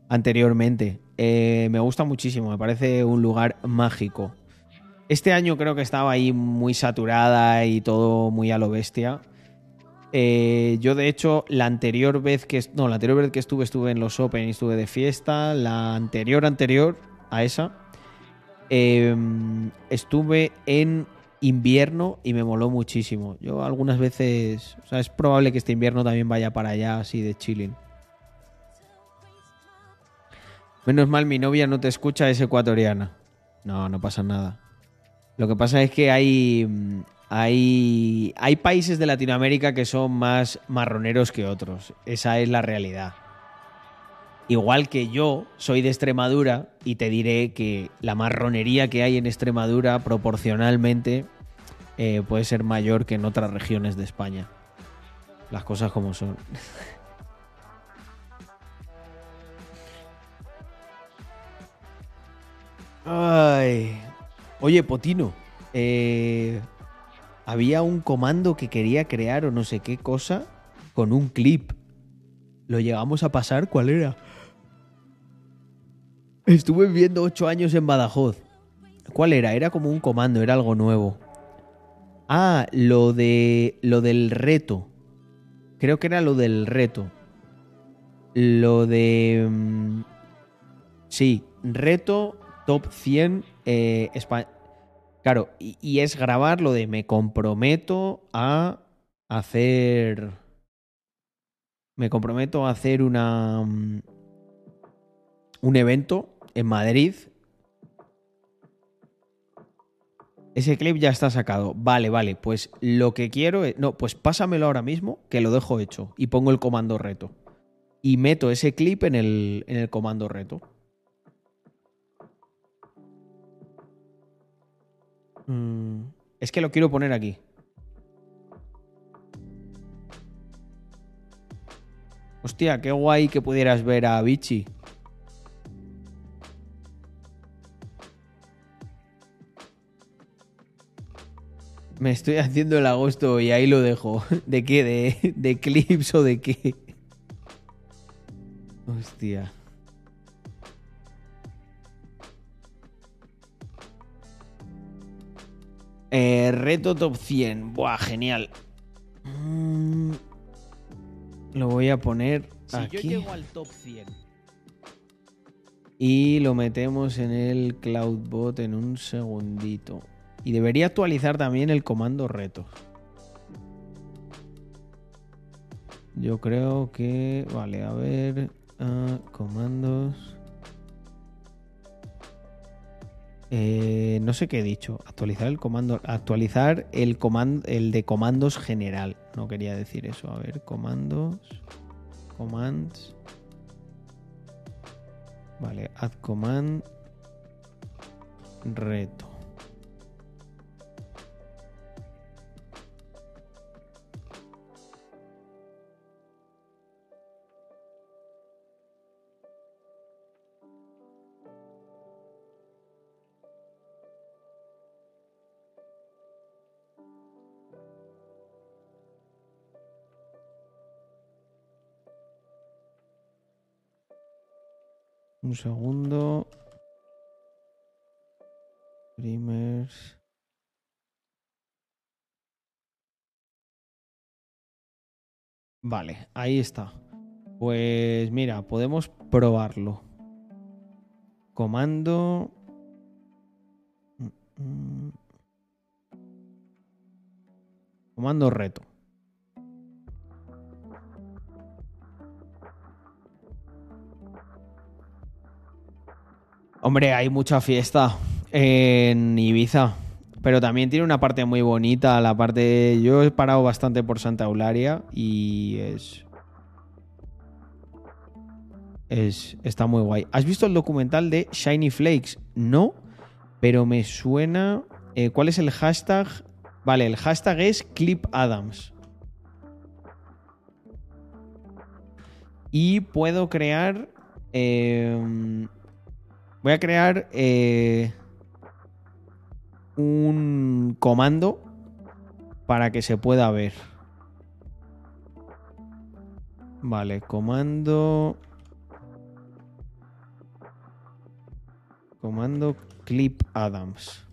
anteriormente. Eh, me gusta muchísimo, me parece un lugar mágico. Este año creo que estaba ahí muy saturada y todo muy a lo bestia. Eh, yo, de hecho, la anterior vez que. No, la anterior vez que estuve, estuve en los Open y estuve de fiesta. La anterior, anterior a esa, eh, estuve en invierno y me moló muchísimo. Yo algunas veces. O sea, es probable que este invierno también vaya para allá, así de chilling. Menos mal, mi novia no te escucha, es ecuatoriana. No, no pasa nada. Lo que pasa es que hay, hay, hay países de Latinoamérica que son más marroneros que otros. Esa es la realidad. Igual que yo soy de Extremadura y te diré que la marronería que hay en Extremadura proporcionalmente eh, puede ser mayor que en otras regiones de España. Las cosas como son. Ay. Oye, Potino. eh, había un comando que quería crear o no sé qué cosa con un clip. ¿Lo llegamos a pasar? ¿Cuál era? Estuve viviendo ocho años en Badajoz. ¿Cuál era? Era como un comando, era algo nuevo. Ah, lo de. lo del reto. Creo que era lo del reto. Lo de. mm, Sí, reto top 100 eh, Claro, y, y es grabar lo de me comprometo a hacer. Me comprometo a hacer una. mm, Un evento en Madrid. Ese clip ya está sacado. Vale, vale. Pues lo que quiero es. No, pues pásamelo ahora mismo, que lo dejo hecho. Y pongo el comando reto. Y meto ese clip en el, en el comando reto. Mm, es que lo quiero poner aquí. Hostia, qué guay que pudieras ver a Vichy. Me estoy haciendo el agosto y ahí lo dejo. ¿De qué? ¿De, de clips o de qué? Hostia. Eh, reto top 100. Buah, genial. Mm, lo voy a poner Si aquí. yo llego al top 100, Y lo metemos en el CloudBot en un segundito. Y debería actualizar también el comando retos. Yo creo que... Vale, a ver... ah, comandos... Eh, no sé qué he dicho. Actualizar el comando... Actualizar el, comando, el de comandos general. No quería decir eso. A ver, comandos... Commands... Vale, add command reto. Un segundo. Primers. Vale, ahí está. Pues mira, podemos probarlo. Comando. Mm, mm. Comando reto. Hombre, hay mucha fiesta en Ibiza. Pero también tiene una parte muy bonita. La parte. Yo he parado bastante por Santa Eularia y es. Es. Está muy guay. ¿Has visto el documental de Shiny Flakes? No. Pero me suena. eh, ¿Cuál es el hashtag? Vale, el hashtag es Clip Adams. Y puedo crear. eh, voy a crear. eh, un comando para que se pueda ver. Vale, comando. Comando clip Adams.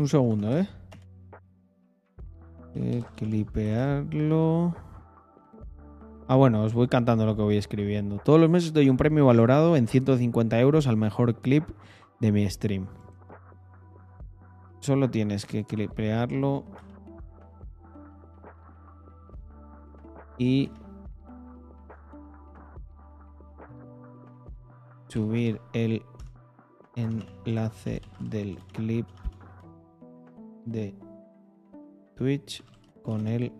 Un segundo, ¿eh? Eh, clipearlo. Ah, bueno, os voy cantando lo que voy escribiendo. Todos los meses doy un premio valorado en 150 euros al mejor clip de mi stream. Solo tienes que clipearlo. Y subir el enlace del clip de Twitch con el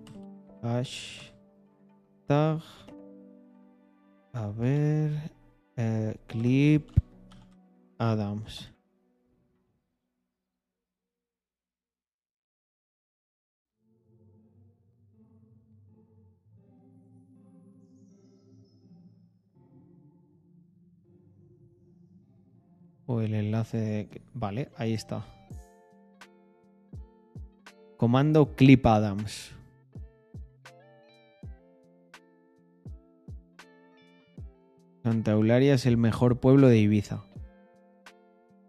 hashtag. A ver clip Adams. O el enlace de... vale ahí está Comando Clip Adams. Santa Eularia es el mejor pueblo de Ibiza.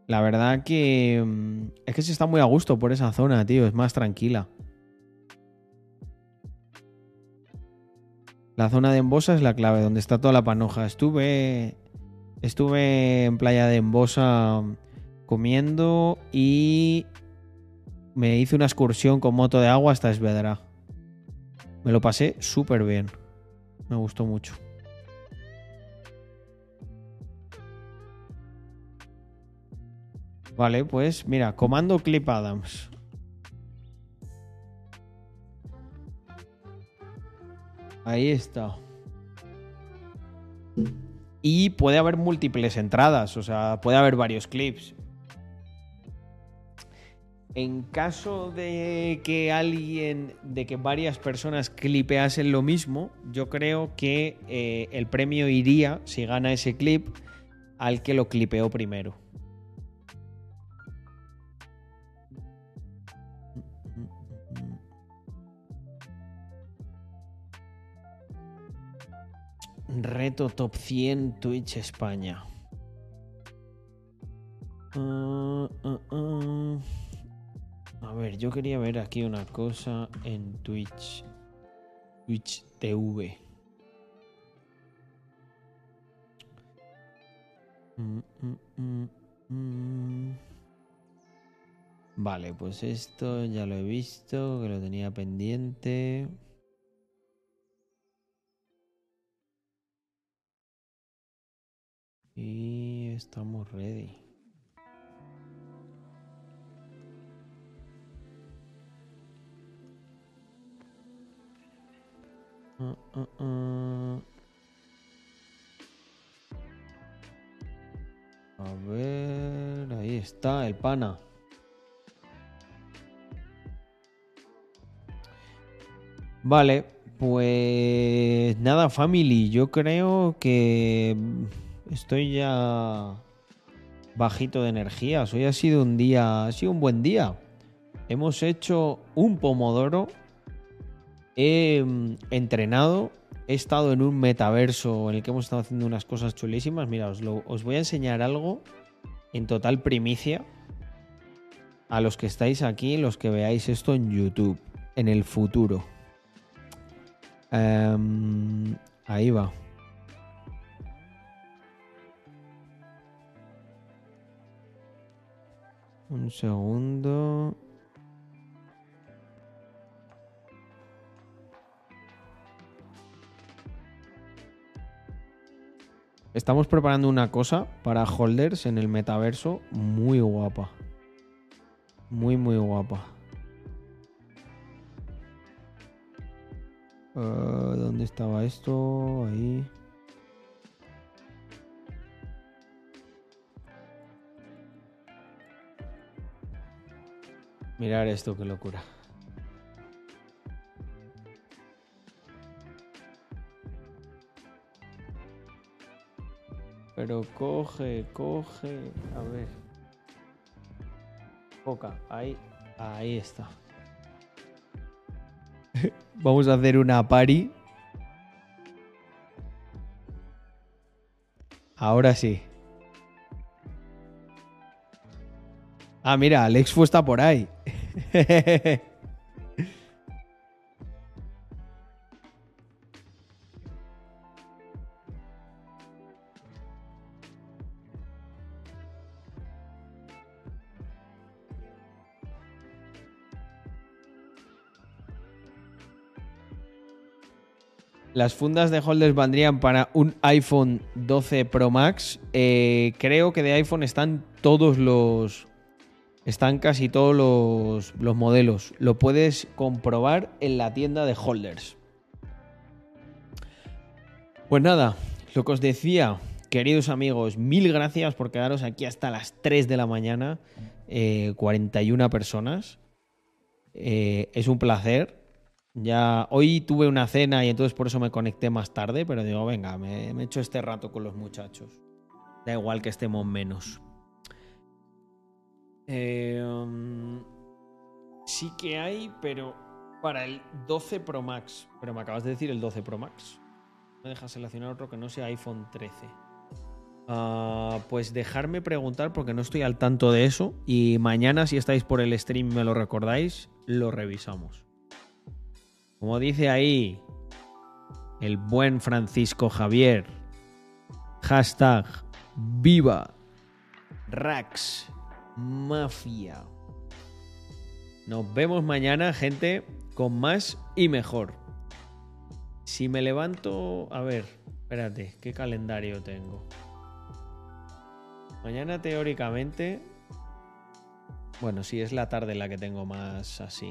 La verdad que mm, es que se está muy a gusto por esa zona, tío. Es más tranquila. La zona de Embosa es la clave, donde está toda la panoja. Estuve. Estuve en playa de Embosa comiendo y me hice una excursión con moto de agua hasta Esvedra. Me lo pasé súper bien. Me gustó mucho. Vale, pues mira, comando Clip Adams. Ahí está. Y puede haber múltiples entradas, o sea, puede haber varios clips. En caso de que alguien, de que varias personas clipeasen lo mismo, yo creo que eh, el premio iría, si gana ese clip, al que lo clipeó primero. Reto Top 100 Twitch España. Ah, ah, ah. A ver, yo quería ver aquí una cosa en Twitch. Twitch TV. Mm, mm, mm. Vale, pues esto ya lo he visto, que lo tenía pendiente. Y estamos ready. A ver, ahí está el pana. Vale, pues nada, family, yo creo que estoy ya bajito de energías. Hoy ha sido un día, ha sido un buen día. Hemos hecho un pomodoro. He mm, entrenado. He estado en un metaverso en el que hemos estado haciendo unas cosas chulísimas. Mira, os, voy a enseñar algo en total primicia. A los que estáis aquí, los que veáis esto en YouTube, en el futuro. Em, ahí va. Un segundo. Estamos preparando una cosa para holders en el metaverso muy guapa. Muy, muy guapa. Eh, ¿Dónde estaba esto? Ahí. Mirar esto, qué locura. Pero coge, coge. A ver. Foca, ahí. Ahí está. Vamos a hacer una pari. Ahora sí. Ah, mira, Alex fue está por ahí. Las fundas de holders vendrían para un iPhone 12 Pro Max. Eh, creo que de iPhone están todos los. Están casi todos los, los modelos. Lo puedes comprobar en la tienda de holders. Pues nada, lo que os decía, queridos amigos, mil gracias por quedaros aquí hasta las 3 de la mañana. eh, 41 personas. Eh, es un placer. Ya hoy tuve una cena y entonces por eso me conecté más tarde, pero digo, venga, me, me echo este rato con los muchachos. Da igual que estemos menos. Eh, sí que hay, pero para el 12 Pro Max. Pero me acabas de decir el 12 Pro Max. Me deja seleccionar otro que no sea iPhone 13. Ah, pues dejarme preguntar porque no estoy al tanto de eso. Y mañana, si estáis por el stream me lo recordáis, lo revisamos. Como dice ahí el buen Francisco Javier. Hashtag viva Rax Mafia. Nos vemos mañana, gente, con más y mejor. Si me levanto... A ver, espérate, ¿qué calendario tengo? Mañana teóricamente Bueno, sí, es la tarde la que tengo más así.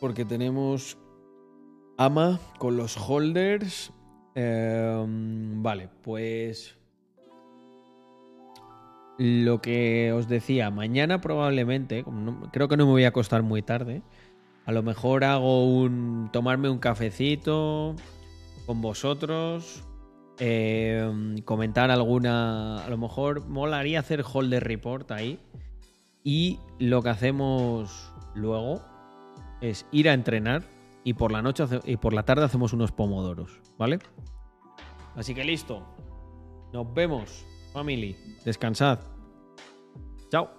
Porque tenemos Ama con los holders. Em, vale, pues. Lo que os decía, mañana probablemente, creo que no me voy a acostar muy tarde. A lo mejor hago un. tomarme un cafecito con vosotros. em, comentar alguna. A lo mejor molaría hacer holder report ahí. Y lo que hacemos luego es ir a entrenar y por la noche y por la tarde hacemos unos pomodoros, ¿vale? Así que listo. Nos vemos, family. Descansad. Chao.